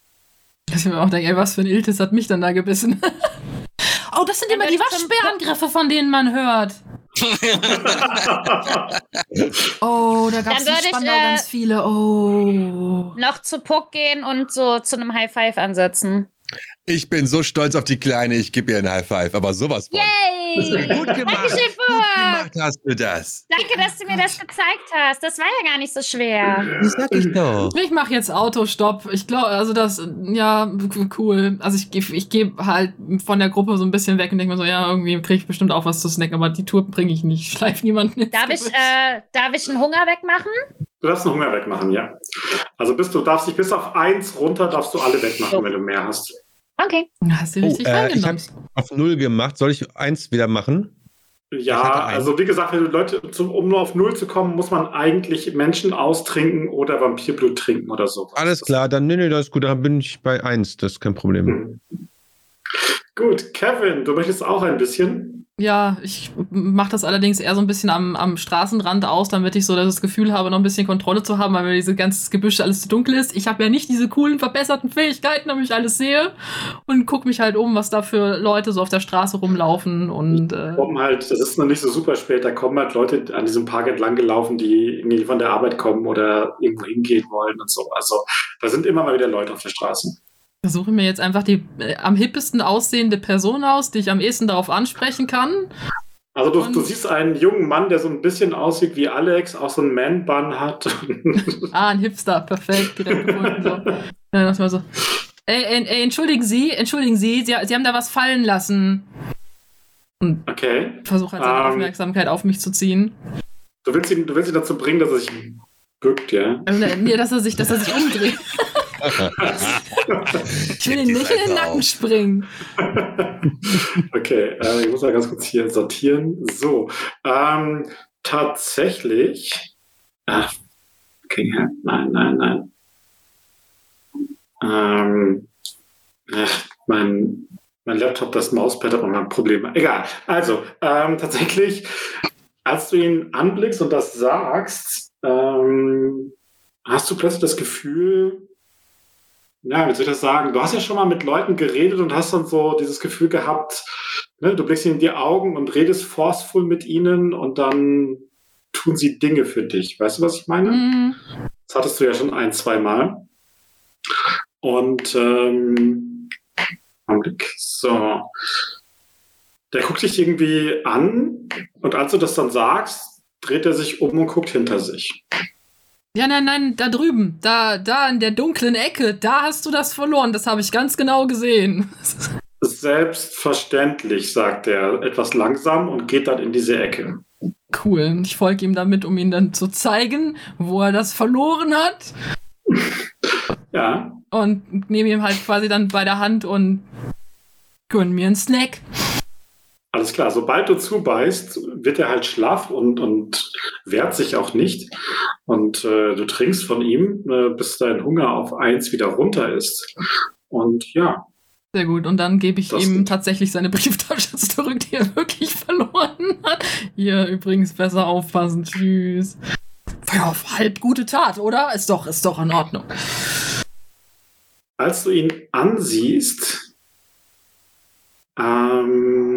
Dass ich mir auch denke, ey, was für ein Iltis hat mich dann da gebissen. <laughs> oh, das sind immer die Waschbärangriffe, von denen man hört. <laughs> Oh, da gab es äh, ganz viele. Oh. Noch zu Puck gehen und so zu einem High Five ansetzen. Ich bin so stolz auf die Kleine, ich gebe ihr einen High Five, aber sowas von. Yay! Gut gemacht. Dankeschön, Gut gemacht hast du das. Danke, dass du mir das gezeigt hast. Das war ja gar nicht so schwer. Das sag ich doch. Ich mache jetzt Autostopp. Ich glaube, also das, ja, cool. Also ich, geh- ich gehe halt von der Gruppe so ein bisschen weg und denke mir so, ja, irgendwie kriege ich bestimmt auch was zu snacken, aber die Tour bringe ich nicht. Ich <laughs> schleif niemanden Darf ich, äh, darf ich einen Hunger wegmachen? Du darfst den Hunger wegmachen, ja. Also bis du darfst dich bis auf eins runter, darfst du alle wegmachen, wenn du mehr hast. Okay. Hast du richtig Oh, äh, ich reingenommen. hab's auf null gemacht. Soll ich eins wieder machen? Ja, also wie gesagt, Leute, zum, um nur auf Null zu kommen, muss man eigentlich Menschen austrinken oder Vampirblut trinken oder so. Alles klar, dann nee, nee, das ist gut, dann bin ich bei eins, das ist kein Problem. Hm. Gut, Kevin, du möchtest auch ein bisschen. Ja, ich mache das allerdings eher so ein bisschen am, am Straßenrand aus, damit ich so das Gefühl habe, noch ein bisschen Kontrolle zu haben, weil mir dieses ganze Gebüsch alles zu dunkel ist. Ich habe ja nicht diese coolen, verbesserten Fähigkeiten, damit ich alles sehe und gucke mich halt um, was da für Leute so auf der Straße rumlaufen und äh, Kommen halt, das ist noch nicht so super spät, da kommen halt Leute an diesem Park entlang gelaufen, die irgendwie von der Arbeit kommen oder irgendwo hingehen wollen und so. Also da sind immer mal wieder Leute auf der Straße. Versuche mir jetzt einfach die äh, am hippesten aussehende Person aus, die ich am ehesten darauf ansprechen kann. Also du, du siehst einen jungen Mann, der so ein bisschen aussieht wie Alex, auch so einen Man-Bun hat. <laughs> Ah, ein Hipster, perfekt, direkt gefunden. So. War so. Ey, ey, ey, entschuldigen Sie, entschuldigen Sie, Sie, Sie haben da was fallen lassen. Und okay. versuche halt seine Ähm. Aufmerksamkeit auf mich zu ziehen. Du willst ihn, du willst ihn dazu bringen, dass er sich bückt, ja? Also, nee, dass er sich, dass er sich umdreht. <laughs> Ich will ihn nicht in den Nacken springen. <laughs> Okay, äh, ich muss mal ganz kurz hier sortieren. So, ähm, tatsächlich. Ach, okay, nein, nein, nein. Ähm, ach, mein, mein Laptop, das Mauspad hat immer Probleme. Egal. Also, ähm, tatsächlich, als du ihn anblickst und das sagst, ähm, hast du plötzlich das Gefühl, ja, wie soll ich das sagen? Du hast ja schon mal mit Leuten geredet und hast dann so dieses Gefühl gehabt, ne, du blickst ihnen in die Augen und redest forceful mit ihnen und dann tun sie Dinge für dich. Weißt du, was ich meine? Mhm. Das hattest du ja schon ein, zwei Mal. Und ähm, Augenblick. So. Der guckt dich irgendwie an und als du das dann sagst, dreht er sich um und guckt hinter sich. Ja, nein, nein, da drüben, da, da in der dunklen Ecke, da hast du das verloren. Das habe ich ganz genau gesehen. Selbstverständlich, sagt er etwas langsam und geht dann in diese Ecke. Cool. Ich folge ihm damit, um ihn dann zu zeigen, wo er das verloren hat. <laughs> Ja, Und nehme ihm halt quasi dann bei der Hand und gönn mir einen Snack. Alles klar. Sobald du zubeißt, wird er halt schlaff und, und wehrt sich auch nicht. Und äh, du trinkst von ihm, äh, bis dein Hunger auf eins wieder runter ist. Und ja, Sehr gut. Und dann gebe ich Das ihm tatsächlich seine <laughs> Brieftasche zurück, die er wirklich verloren hat. Hier übrigens besser aufpassen. Tschüss. Ja, halb gute Tat, oder? Ist doch, ist doch in Ordnung. als du ihn ansiehst, ähm,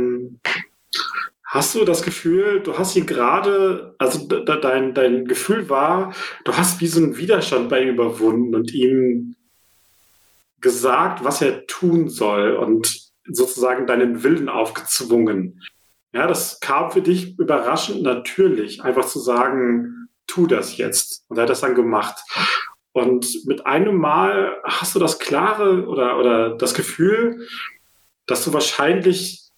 hast du das Gefühl, du hast ihn gerade, also de- de- dein, dein Gefühl war, du hast wie so einen Widerstand bei ihm überwunden und ihm gesagt, was er tun soll und sozusagen deinen Willen aufgezwungen. Ja, das kam für dich überraschend natürlich, einfach zu sagen, tu das jetzt. Und er hat das dann gemacht. Und mit einem Mal hast du das klare oder, oder das Gefühl, dass du wahrscheinlich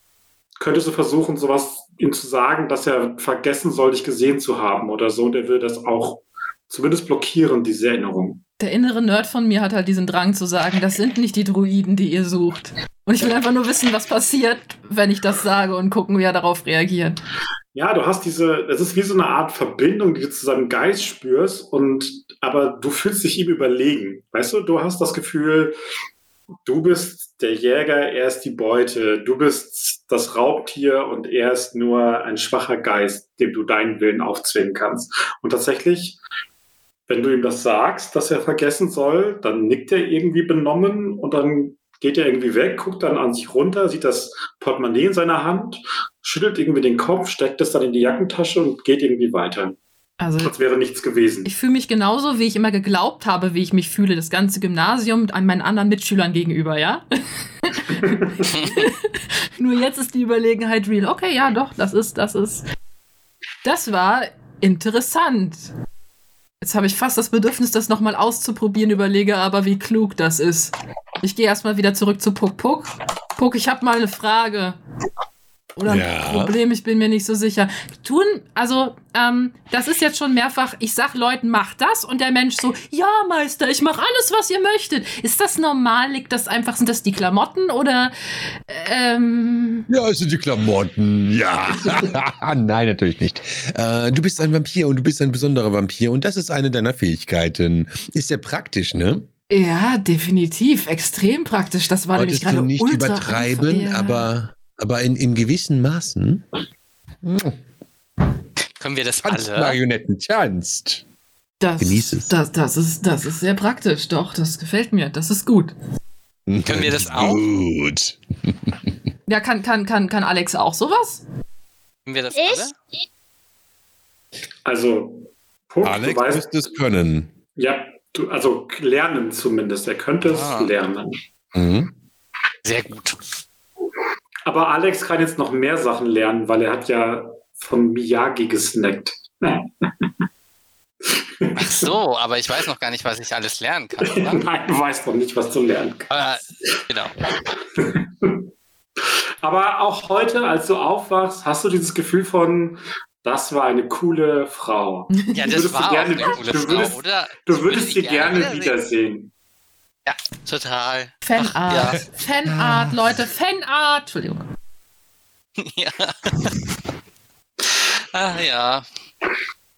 könntest du versuchen, sowas ihm zu sagen, dass er vergessen soll, dich gesehen zu haben oder so. Und er will das auch zumindest blockieren, diese Erinnerung. Der innere Nerd von mir hat halt diesen Drang zu sagen, das sind nicht die Druiden, die ihr sucht. Und ich will einfach nur wissen, was passiert, wenn ich das sage und gucken, wie er darauf reagiert. Ja, du hast diese, es ist wie so eine Art Verbindung, die du zu seinem Geist spürst und, aber du fühlst dich ihm überlegen. Weißt du, du hast das Gefühl, du bist der Jäger, er ist die Beute, du bist das Raubtier und er ist nur ein schwacher Geist, dem du deinen Willen aufzwingen kannst. Und tatsächlich, wenn du ihm das sagst, dass er vergessen soll, dann nickt er irgendwie benommen und dann geht er irgendwie weg, guckt dann an sich runter, sieht das Portemonnaie in seiner Hand, schüttelt irgendwie den Kopf, steckt es dann in die Jackentasche und geht irgendwie weiter. Also Als wäre nichts gewesen. ich fühle mich genauso, wie ich immer geglaubt habe, wie ich mich fühle, das ganze Gymnasium an meinen anderen Mitschülern gegenüber, ja? <laughs> Nur jetzt ist die Überlegenheit real. Okay, ja, doch, das ist, das ist. Das war interessant. Jetzt habe ich fast das Bedürfnis, das nochmal auszuprobieren, überlege aber, wie klug das ist. Ich gehe erstmal wieder zurück zu Puck Puck. Puck, ich habe mal eine Frage. Oder ein Ja. Problem, ich bin mir nicht so sicher. Tun, also, ähm, das ist jetzt schon mehrfach, ich sag Leuten, mach das und der Mensch so, ja, Meister, ich mach alles, was ihr möchtet. Ist das normal? Liegt das einfach, sind das die Klamotten oder, ähm, Ja, es sind die Klamotten. Ja. <laughs> Nein, natürlich nicht. Äh, du bist ein Vampir und du bist ein besonderer Vampir und das ist eine deiner Fähigkeiten. Ist sehr praktisch, ne? ja, definitiv, extrem praktisch. Das war nämlich Solltest gerade du nicht ultra übertreiben, ja. aber, aber in, in gewissen Maßen. Können wir das Tanzt, alle? Marionetten, tanzt. Das, Genieß es. Das, das, ist, das ist sehr praktisch, doch, das gefällt mir, das ist gut. <laughs> Können wir das auch? Gut. <laughs> Ja, kann, kann, kann, kann Alex auch sowas? Können wir das Ich? alle? Also, Puck, Alex du weißt, müsste es können. ja, du, also lernen zumindest. Er könnte es Ah. lernen. Mhm. Sehr gut. Aber Alex kann jetzt noch mehr Sachen lernen, weil er hat ja von Miyagi gesnackt. <laughs> Ach so, aber ich weiß noch gar nicht, was ich alles lernen kann. Oder? <laughs> Nein, du weißt noch nicht, was du lernen kannst. Aber, genau. <laughs> Aber auch heute, als du aufwachst, hast du dieses Gefühl von, das war eine coole Frau. Ja, Du das war gerne- eine coole du Frau, würdest- oder? Du würdest sie gerne wiedersehen. Ja, total. Fanart. Ach, Fanart, Leute, Fanart. Entschuldigung. <laughs> Ja. ah ja.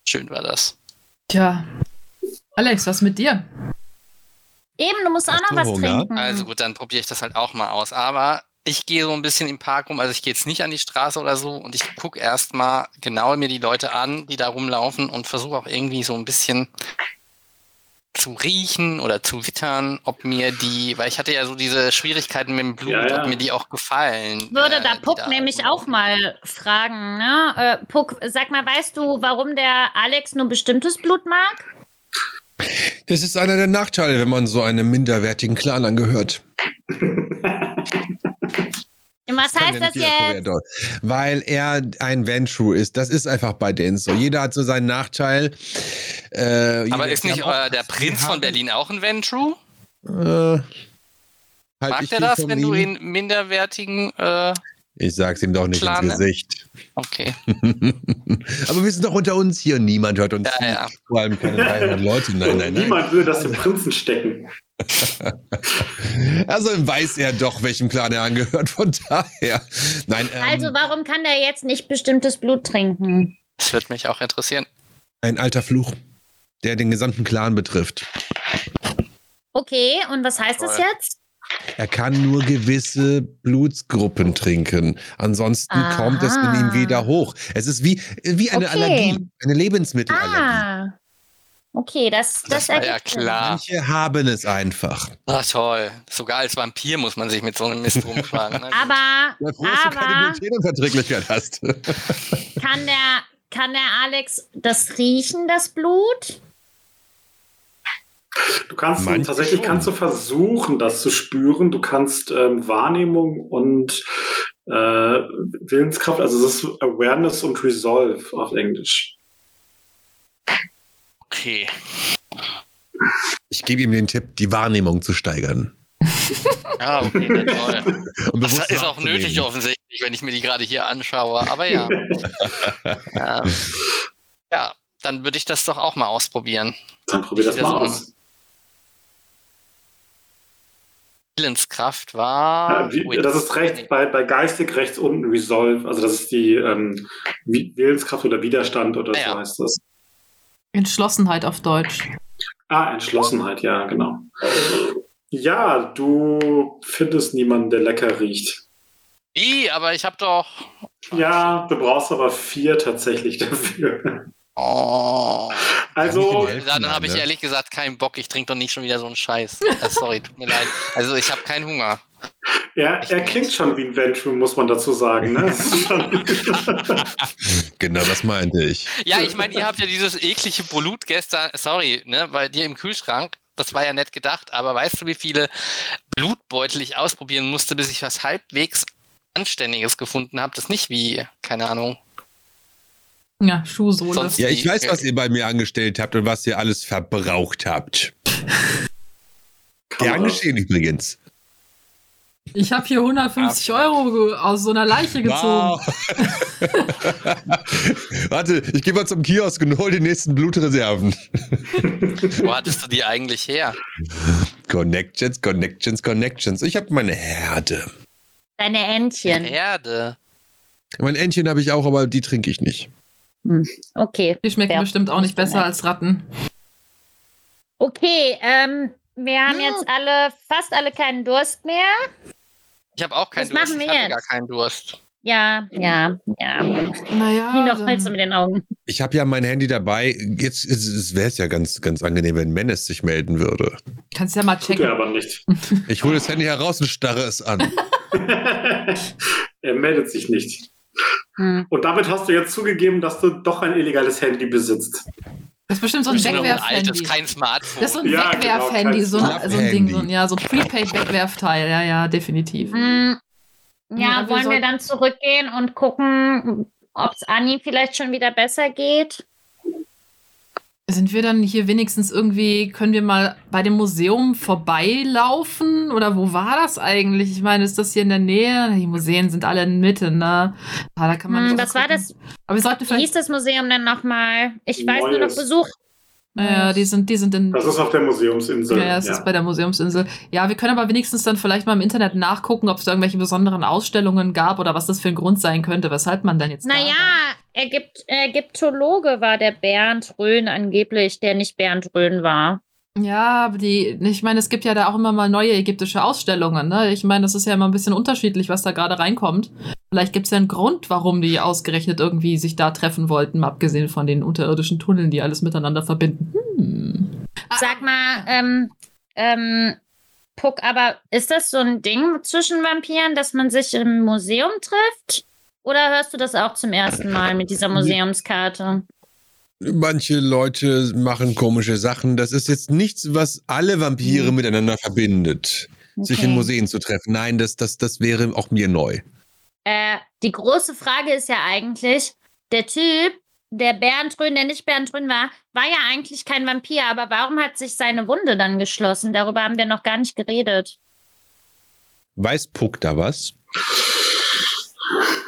Schön war das. Tja. Alex, was mit dir? Eben, du musst auch noch was Hunger? trinken. Also gut, dann probiere ich das halt auch mal aus. Aber ich gehe so ein bisschen im Park rum, also ich gehe jetzt nicht an die Straße oder so und ich gucke erstmal genau mir die Leute an, die da rumlaufen und versuche auch irgendwie so ein bisschen zu riechen oder zu wittern, ob mir die, weil ich hatte ja so diese Schwierigkeiten mit dem Blut, Ja, ja. ob mir die auch gefallen. Würde äh, da Puck nämlich auch mal fragen, ne? Äh, Puck, sag mal, weißt du, warum der Alex nur bestimmtes Blut mag? Das ist einer der Nachteile, wenn man so einem minderwertigen Clan angehört. <laughs> Was heißt das jetzt? Weil er ein Ventru ist. Das ist einfach bei denen so. Jeder hat so seinen Nachteil. Äh, Aber ist nicht haben äh, der Prinz haben- von Berlin auch ein Ventru? Äh, halt Mag der das, wenn du ihn minderwertigen, äh, Ich sag's ihm doch nicht Clan, ins ne? Gesicht. okay. <laughs> Aber wir sind doch unter uns hier niemand hört uns Ja, zu. ja. Vor allem keine 300 Leute. Nein, nein, nein. Niemand will das dem Prinzen stecken. <laughs> Also weiß er doch, welchem Clan er angehört. Von daher. Nein, ähm, Also, warum kann der jetzt nicht bestimmtes Blut trinken? Das würde mich auch interessieren. ein alter Fluch, der den gesamten Clan betrifft. Okay, und was heißt das Toll. jetzt? Er kann nur gewisse Blutsgruppen trinken. Ansonsten Aha. kommt es in ihm wieder hoch. Es ist wie, wie eine Okay. Allergie, eine Lebensmittelallergie. Ah. Okay, das, das, Das war ja klar. Manche haben es einfach. Ah, toll. Sogar als Vampir muss man sich mit so einem Mist <laughs> rumschlagen. ne? Aber, Ja, froh, dass du keine aber Glutenunverträglichkeit hast. <laughs> kann der, kann der Alex das riechen, das Blut? Du kannst Manche tatsächlich schon. kannst du versuchen, das zu spüren. Du kannst ähm, Wahrnehmung und äh, Willenskraft, also das ist Awareness und Resolve auf Englisch. Okay. Ich gebe ihm den Tipp, die Wahrnehmung zu steigern. Ja, okay, na toll. <laughs> Das ist auch nötig offensichtlich, wenn ich mir die gerade hier anschaue. Aber ja. <laughs> ja. ja, dann würde ich das doch auch mal ausprobieren. Dann probier das Ja, mal aus. Willenskraft war. Das ist rechts, bei, bei geistig rechts unten Resolve, also das ist die ähm, Wi- Willenskraft oder Widerstand oder Ah, ja. so heißt das. Entschlossenheit auf Deutsch. Ah, Entschlossenheit, ja, genau. Ja, du findest niemanden, der lecker riecht. Wie, aber ich habe doch. Ja, du brauchst aber vier tatsächlich dafür. Oh. Also, helfen, Dann habe ich ehrlich gesagt keinen Bock. Ich trinke doch nicht schon wieder so einen Scheiß. Äh, sorry, tut mir leid. Also ich habe keinen Hunger. Er, er klingt schon wie ein Venture, muss man dazu sagen. Ne? <laughs> Genau, das meinte ich. Ja, ich meine, ihr habt ja dieses eklige Blut gestern, sorry, ne, bei dir im Kühlschrank. Das war ja nett gedacht, aber weißt du, wie viele Blutbeutel ich ausprobieren musste, bis ich was halbwegs Anständiges gefunden habe? Das nicht wie, keine Ahnung. Ja, Schuhsohle. Sonst- Ja, ich weiß, was ihr bei mir angestellt habt und was ihr alles verbraucht habt. Gern geschehen übrigens. Ich habe hier 150 Euro ge- aus so einer Leiche gezogen. <laughs> Warte, ich gehe mal zum Kiosk und hol die nächsten Blutreserven. Wo hattest du die eigentlich her? Connections, Connections, Connections. Ich habe meine Herde. Deine Entchen. Erde. Mein Entchen habe ich auch, aber die trinke ich nicht. Okay. Die schmecken Ja. bestimmt auch nicht besser als Ratten. Okay, ähm, wir haben Ja. jetzt alle, fast alle keinen Durst mehr. Ich habe auch keinen Was Durst. machen wir ich jetzt? gar keinen Durst. Ja, ja, ja. Naja. Nie noch dann- Holz mit den Augen. Ich habe ja mein Handy dabei. Jetzt wäre es ja ganz, ganz angenehm, wenn Menace sich melden würde. Kannst ja mal Tut er checken. aber nicht. <laughs> Ich hole das Handy heraus und starre es an. <laughs> er meldet sich nicht. Hm. Und damit hast du jetzt zugegeben, dass du doch ein illegales Handy besitzt. Das ist bestimmt so ein Bestimmt noch ein altes, Wegwerf-Handy. kein Smartphone. Das ist so ein Ja, Wegwerf-Handy, genau, so, ein- so ein Ding, so ein, ja, so ein Prepaid-Wegwerfteil, ja, ja, definitiv. Hm. Ja, Ja, wir wollen wir sollten- dann zurückgehen und gucken, ob es Anni vielleicht schon wieder besser geht? Sind wir dann hier wenigstens irgendwie, können wir mal bei dem Museum vorbeilaufen? Oder wo war das eigentlich? Ich meine, ist das hier in der Nähe? Die Museen sind alle in Mitte, ne? Ah, da kann man Hm, was war das? Aber wir sollten Wie hieß vielleicht. das Museum denn nochmal? Ich weiß nur noch Neues. Besuch. Naja, die sind, die sind in. Das ist auf der Museumsinsel. Ja, es ist bei der Museumsinsel. Ja, wir können aber wenigstens dann vielleicht mal im Internet nachgucken, ob es da irgendwelche besonderen Ausstellungen gab oder was das für ein Grund sein könnte, weshalb man dann jetzt. da Naja, war. Ägypt Ägyptologe war der Bernd Röhn angeblich, der nicht Bernd Röhn war. Ja, aber die, ich meine, es gibt ja da auch immer mal neue ägyptische Ausstellungen, ne? Ich meine, das ist ja immer ein bisschen unterschiedlich, was da gerade reinkommt. Vielleicht gibt es ja einen Grund, warum die ausgerechnet irgendwie sich da treffen wollten, abgesehen von den unterirdischen Tunneln, die alles miteinander verbinden. Hm. Sag mal, ähm, ähm, Puck, aber ist das so ein Ding zwischen Vampiren, dass man sich im Museum trifft? Oder hörst du das auch zum ersten Mal mit dieser Museumskarte? Manche Leute machen komische Sachen. Das ist jetzt nichts, was alle Vampire Hm. miteinander verbindet, sich in Okay. Museen zu treffen. Nein, das, das, das wäre auch mir neu. Äh, die große Frage ist ja eigentlich, der Typ, der Bernd Röhn, der nicht Bernd Röhn war, war ja eigentlich kein Vampir, aber warum hat sich seine Wunde dann geschlossen? Darüber haben wir noch gar nicht geredet. Weiß Puck da was?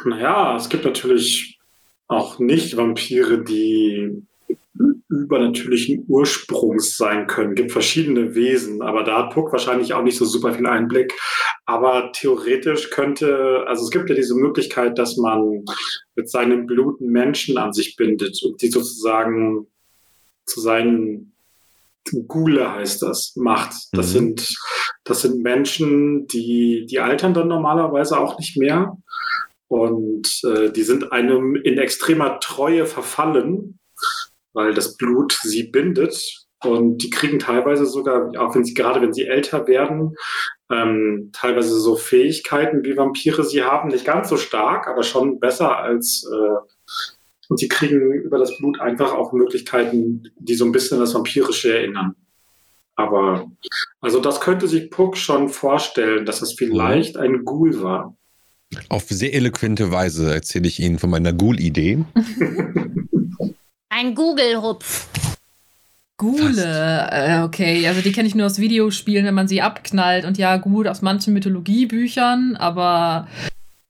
Naja, es gibt natürlich auch Nicht-Vampire, die übernatürlichen Ursprungs sein können. gibt verschiedene Wesen, aber da hat Puck wahrscheinlich auch nicht so super viel Einblick. Aber theoretisch könnte, also es gibt ja diese Möglichkeit, dass man mit seinem Blut Menschen an sich bindet und die sozusagen zu seinen Gule heißt das, macht. Das Mhm. sind, das sind Menschen, die, die altern dann normalerweise auch nicht mehr. Und äh, die sind einem in extremer Treue verfallen. weil das Blut sie bindet. Und die kriegen teilweise sogar, auch wenn sie gerade wenn sie älter werden, ähm, teilweise so Fähigkeiten, wie Vampire sie haben. Nicht ganz so stark, aber schon besser als äh, und sie kriegen über das Blut einfach auch Möglichkeiten, die so ein bisschen das Vampirische erinnern. Aber also das könnte sich Puck schon vorstellen, dass es vielleicht ein Ghoul war. Auf sehr eloquente Weise erzähle ich Ihnen von meiner Ghoul-Idee. Ein Google-Hupf. Gule, äh, okay, also die kenne ich nur aus Videospielen, wenn man sie abknallt und ja, gut, aus manchen Mythologiebüchern, aber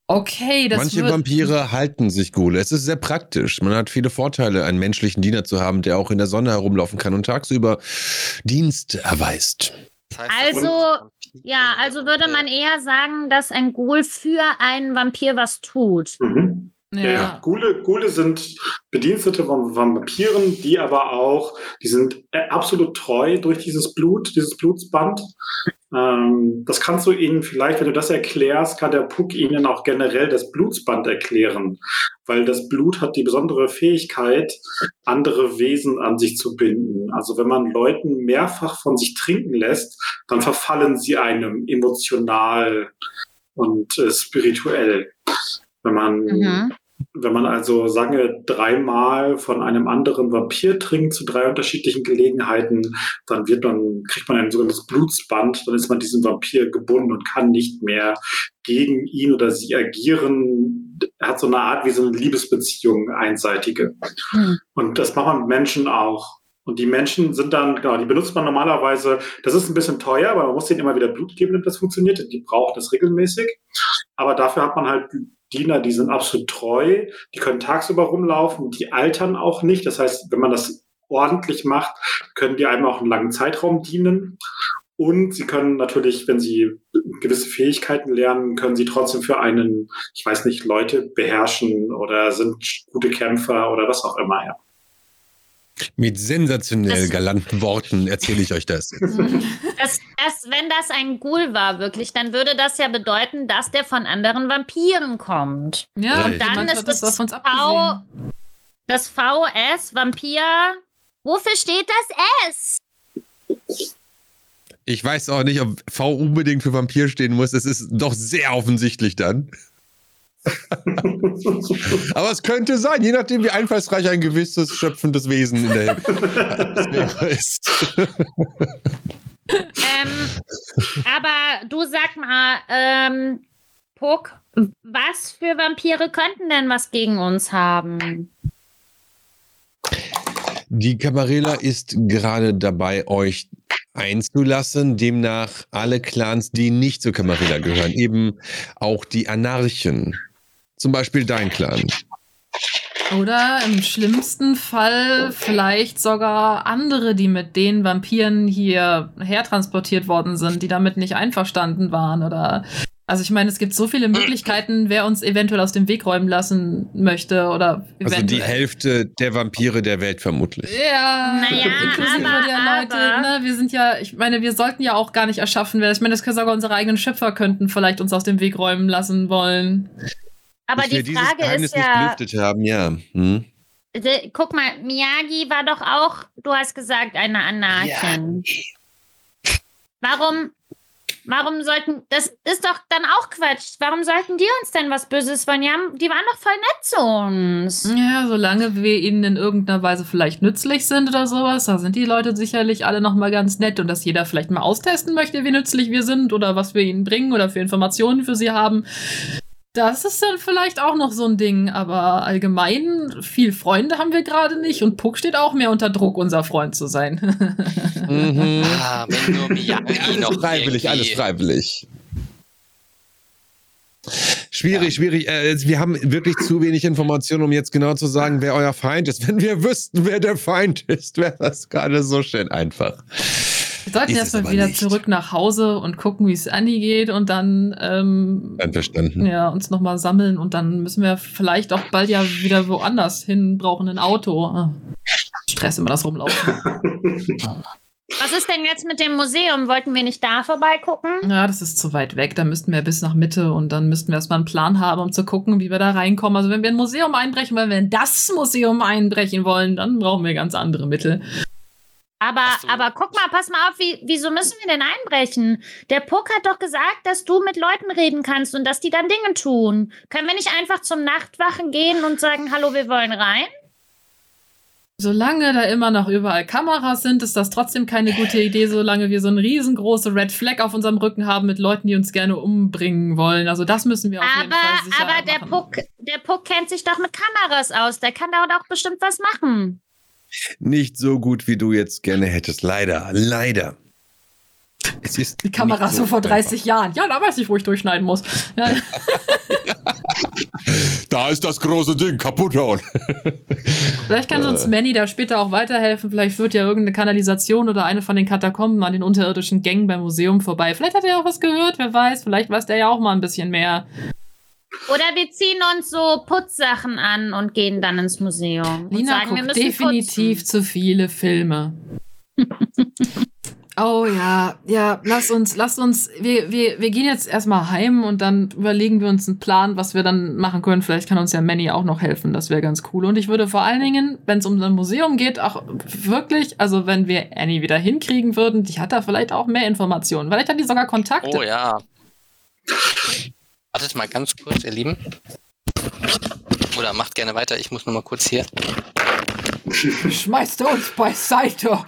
okay, das Manche wird, Vampire halten sich Ghoul. Es ist sehr praktisch. Man hat viele Vorteile, einen menschlichen Diener zu haben, der auch in der Sonne herumlaufen kann und tagsüber Dienst erweist. Das heißt, Also, Ja, also würde man eher sagen, dass ein Ghoul für einen Vampir was tut. Mhm. Ja, ja. Gule, Gule sind Bedienstete von Vampiren, die aber auch, die sind äh, absolut treu durch dieses Blut, dieses Blutsband. Ähm, das kannst du ihnen vielleicht, wenn du das erklärst, kann der Puck ihnen auch generell das Blutsband erklären, weil das Blut hat die besondere Fähigkeit, andere Wesen an sich zu binden. Also wenn man Leuten mehrfach von sich trinken lässt, dann verfallen sie einem emotional und äh, spirituell. Wenn man Mhm. Wenn man also, sagen wir, dreimal von einem anderen Vampir trinkt zu drei unterschiedlichen Gelegenheiten, dann wird man, kriegt man ein sogenanntes Blutsband, dann ist man diesem Vampir gebunden und kann nicht mehr gegen ihn oder sie agieren. Er hat so eine Art wie so eine Liebesbeziehung, einseitige. Hm. Und das macht man mit Menschen auch. Und die Menschen sind dann, genau, die benutzt man normalerweise, das ist ein bisschen teuer, aber man muss denen immer wieder Blut geben, damit das funktioniert. Die brauchen das regelmäßig. Aber dafür hat man halt Diener, die sind absolut treu, die können tagsüber rumlaufen, die altern auch nicht. Das heißt, wenn man das ordentlich macht, können die einem auch einen langen Zeitraum dienen. Und sie können natürlich, wenn sie gewisse Fähigkeiten lernen, können sie trotzdem für einen, ich weiß nicht, Leute beherrschen oder sind gute Kämpfer oder was auch immer. Ja. Mit sensationell Das- galanten Worten erzähle ich euch das. <laughs> Das, das, wenn das ein Ghoul war, wirklich, dann würde das ja bedeuten, dass der von anderen Vampiren kommt. Ja, Richtig. Dann ist das das auf uns V, das VS, Vampir. Wofür steht das S? Ich weiß auch nicht, ob V unbedingt für Vampir stehen muss. Es ist doch sehr offensichtlich dann. Aber es könnte sein, je nachdem, wie einfallsreich ein gewisses schöpfendes Wesen in der <laughs> Sphäre ist. Ähm, aber du sag mal, ähm, Puck, was für Vampire könnten denn was gegen uns haben? Die Camarilla ist gerade dabei, euch einzulassen. Demnach alle Clans, die nicht zur Camarilla gehören, eben auch die Anarchen. Zum Beispiel dein Clan. Oder im schlimmsten Fall vielleicht sogar andere, die mit den Vampiren hier hertransportiert worden sind, die damit nicht einverstanden waren. Oder also ich meine, es gibt so viele Möglichkeiten, wer uns eventuell aus dem Weg räumen lassen möchte oder Also eventuell. die Hälfte der Vampire der Welt vermutlich. Ja, Naja, inklusive aber- der Leute. aber- Ne, wir sind ja, ich meine, wir sollten ja auch gar nicht erschaffen werden. Ich meine, das können sogar unsere eigenen Schöpfer könnten vielleicht uns aus dem Weg räumen lassen wollen. Aber die dieses Frage Geheimnis ist ja, nicht gelüftet haben, ja. Hm? de- guck mal, Miyagi war doch auch, du hast gesagt, eine Anarchin. Warum, warum sollten, das ist doch dann auch Quatsch. Warum sollten die uns denn was Böses wollen? Die, haben, die waren doch voll nett zu uns. Ja, solange wir ihnen in irgendeiner Weise vielleicht nützlich sind oder sowas, da sind die Leute sicherlich alle noch mal ganz nett und dass jeder vielleicht mal austesten möchte, wie nützlich wir sind oder was wir ihnen bringen oder für Informationen für sie haben. Das ist dann vielleicht auch noch so ein Ding, aber allgemein viel Freunde haben wir gerade nicht und Puck steht auch mehr unter Druck, unser Freund zu sein. <laughs> Mhm. Ah, wenn nur Miyagi Alles noch freiwillig, irgendwie- alles freiwillig. Schwierig, schwierig. Äh, wir haben wirklich zu wenig Informationen, um jetzt genau zu sagen, wer euer Feind ist. Wenn wir wüssten, wer der Feind ist, wäre das gerade so schön einfach. Wir sollten erstmal wieder nicht. zurück nach Hause und gucken, wie es Annie geht und dann ähm, Einverstanden. ja, uns nochmal sammeln und dann müssen wir vielleicht auch bald ja wieder woanders hin, brauchen ein Auto. Ah, Stress immer das Rumlaufen. <laughs> Was ist denn jetzt mit dem Museum? Wollten wir nicht da vorbeigucken? Ja, das ist zu weit weg. Da müssten wir bis nach Mitte und dann müssten wir erstmal einen Plan haben, um zu gucken, wie wir da reinkommen. Also wenn wir ein Museum einbrechen, weil wir in das Museum einbrechen wollen, dann brauchen wir ganz andere Mittel. Aber, so. aber guck mal, pass mal auf, wie, wieso müssen wir denn einbrechen? Der Puck hat doch gesagt, dass du mit Leuten reden kannst und dass die dann Dinge tun. Können wir nicht einfach zum Nachtwachen gehen und sagen, hallo, wir wollen rein? Solange da immer noch überall Kameras sind, ist das trotzdem keine gute Idee, solange wir so eine riesengroße Red Flag auf unserem Rücken haben mit Leuten, die uns gerne umbringen wollen. Also das müssen wir auf jeden Aber, Fall sicher aber der machen. Puck, der Puck kennt sich doch mit Kameras aus. Der kann da auch bestimmt was machen. Nicht so gut, wie du jetzt gerne hättest. Leider, leider. Es ist Die Kamera nicht so vor einfach. 30 Jahren. Ja, da weiß ich, wo ich durchschneiden muss. Ja, <laughs> Da ist das große Ding, kaputt hauen. vielleicht kann uns Manny da später auch weiterhelfen. Vielleicht wird ja irgendeine Kanalisation oder eine von den Katakomben an den unterirdischen Gängen beim Museum vorbei. Vielleicht hat er ja auch was gehört, wer weiß. Vielleicht weiß der ja auch mal ein bisschen mehr. Oder wir ziehen uns so Putzsachen an und gehen dann ins Museum. und Lina sagen, wir guckt müssen definitiv putzen. zu viele Filme. <laughs> oh ja, ja, lass uns, lass uns, wir, wir, wir gehen jetzt erstmal heim und dann überlegen wir uns einen Plan, was wir dann machen können. Vielleicht kann uns ja Manny auch noch helfen, das wäre ganz cool. Und ich würde vor allen Dingen, wenn es um ein Museum geht, auch wirklich, also wenn wir Annie wieder hinkriegen würden, die hat da vielleicht auch mehr Informationen. Vielleicht hat die sogar Kontakte. Oh ja. Wartet mal ganz kurz, ihr Lieben. Oder macht gerne weiter, ich muss nur mal kurz hier. Schmeißt er uns beiseite.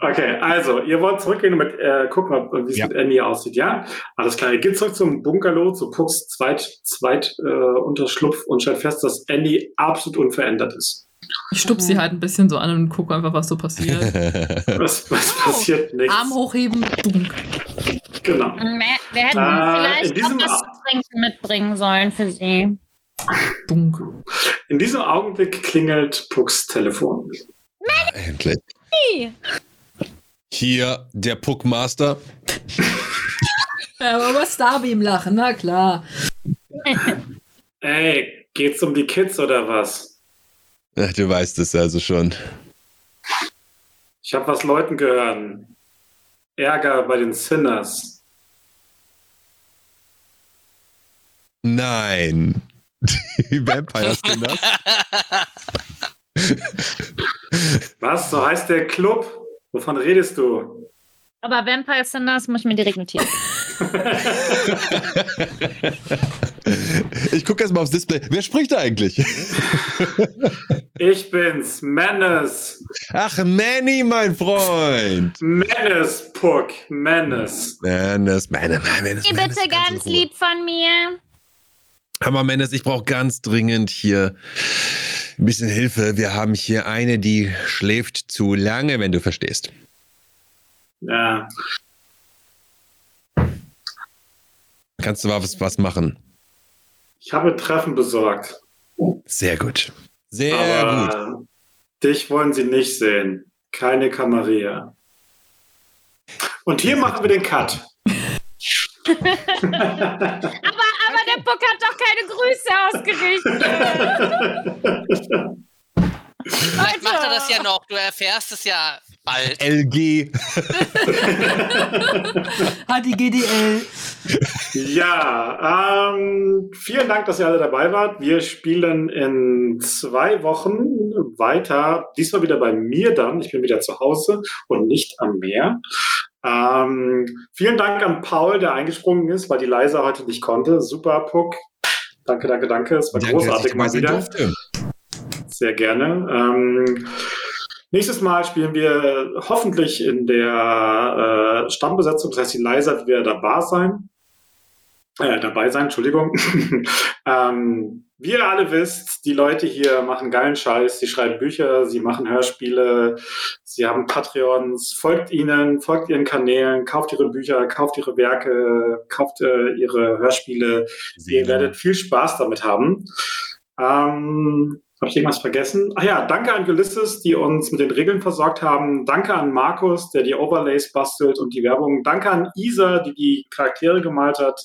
Okay, also, ihr wollt zurückgehen und mit, äh, gucken, wie es Ja. mit Annie aussieht, ja? Alles klar, ihr geht zurück zum Bungalow, zu Pucks Zweit, Zweit äh, Unterschlupf und stellt fest, dass Annie absolut unverändert ist. Ich stupse sie halt ein bisschen so an und gucke einfach, was so passiert. <laughs> Was, was passiert? Nichts. Arm hochheben, dunk. Genau. Wir, hätten Äh, vielleicht noch was zu trinken mitbringen sollen für sie. Dunk. In diesem Augenblick klingelt Pucks Telefon. Endlich. Hier der Puckmaster. <laughs> Ja, aber was Starbeam lachen, na klar. <laughs> Ey, geht's um die Kids oder was? Ach, du weißt es also schon. Ich habe was Leuten gehört. Ärger bei den Sinners. Nein. <laughs> Die Vampires sind das. Was? So heißt der Club? Wovon redest du? Aber Vampire Sinners muss ich mir direkt notieren. <laughs> Ich gucke erst mal aufs Display. Wer spricht da eigentlich? Ich bin's, Menace. Ach, Manny, mein Freund. Menace, Puck. Menace. Menace, Menace, Menace. Hey, bitte ganz lieb von mir. Aber Menace, ich brauche ganz dringend hier ein bisschen Hilfe. Wir haben hier eine, die schläft zu lange, wenn du verstehst. Ja. Kannst du was, was machen? Ich habe Treffen besorgt. Sehr gut. Sehr gut. aber dich wollen sie nicht sehen. Keine Camarilla. Und hier machen wir den Cut. <laughs> Aber, aber der Puck hat doch keine Grüße ausgerichtet. <laughs> Vielleicht macht er das ja noch, du erfährst es ja bald. LG. Hat <laughs> die GDL. Ja, ähm, vielen Dank, dass ihr alle dabei wart. Wir spielen in zwei Wochen weiter. Diesmal wieder bei mir dann. Ich bin wieder zu Hause und nicht am Meer. Ähm, vielen Dank an Paul, der eingesprungen ist, weil die Leise heute nicht konnte. Super, Puck. Danke, danke, danke. Es war Danke, dass ich großartig mal wieder. durfte. Sehr gerne. Ähm, nächstes Mal spielen wir hoffentlich in der äh, Stammbesetzung. Das heißt, die Leisa wird dabei sein. Äh, dabei sein, Entschuldigung. <laughs> ähm, wie ihr alle wisst, die Leute hier machen geilen Scheiß. Sie schreiben Bücher, sie machen Hörspiele, sie haben Patreons. Folgt ihnen, folgt ihren Kanälen, kauft ihre Bücher, kauft ihre Werke, kauft äh, ihre Hörspiele. Ihr werdet viel Spaß damit haben. Ähm, Habe ich irgendwas vergessen? Ach ja, danke an Ulysses, die uns mit den Regeln versorgt haben. Danke an Markus, der die Overlays bastelt und die Werbung. Danke an Isa, die die Charaktere gemalt hat,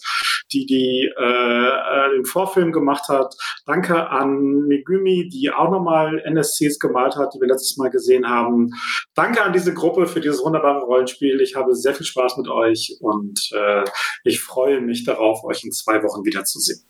die, die äh, äh, den Vorfilm gemacht hat. Danke an Megumi, die auch nochmal NSCs gemalt hat, die wir letztes Mal gesehen haben. Danke an diese Gruppe für dieses wunderbare Rollenspiel. Ich habe sehr viel Spaß mit euch und äh, ich freue mich darauf, euch in zwei Wochen wiederzusehen.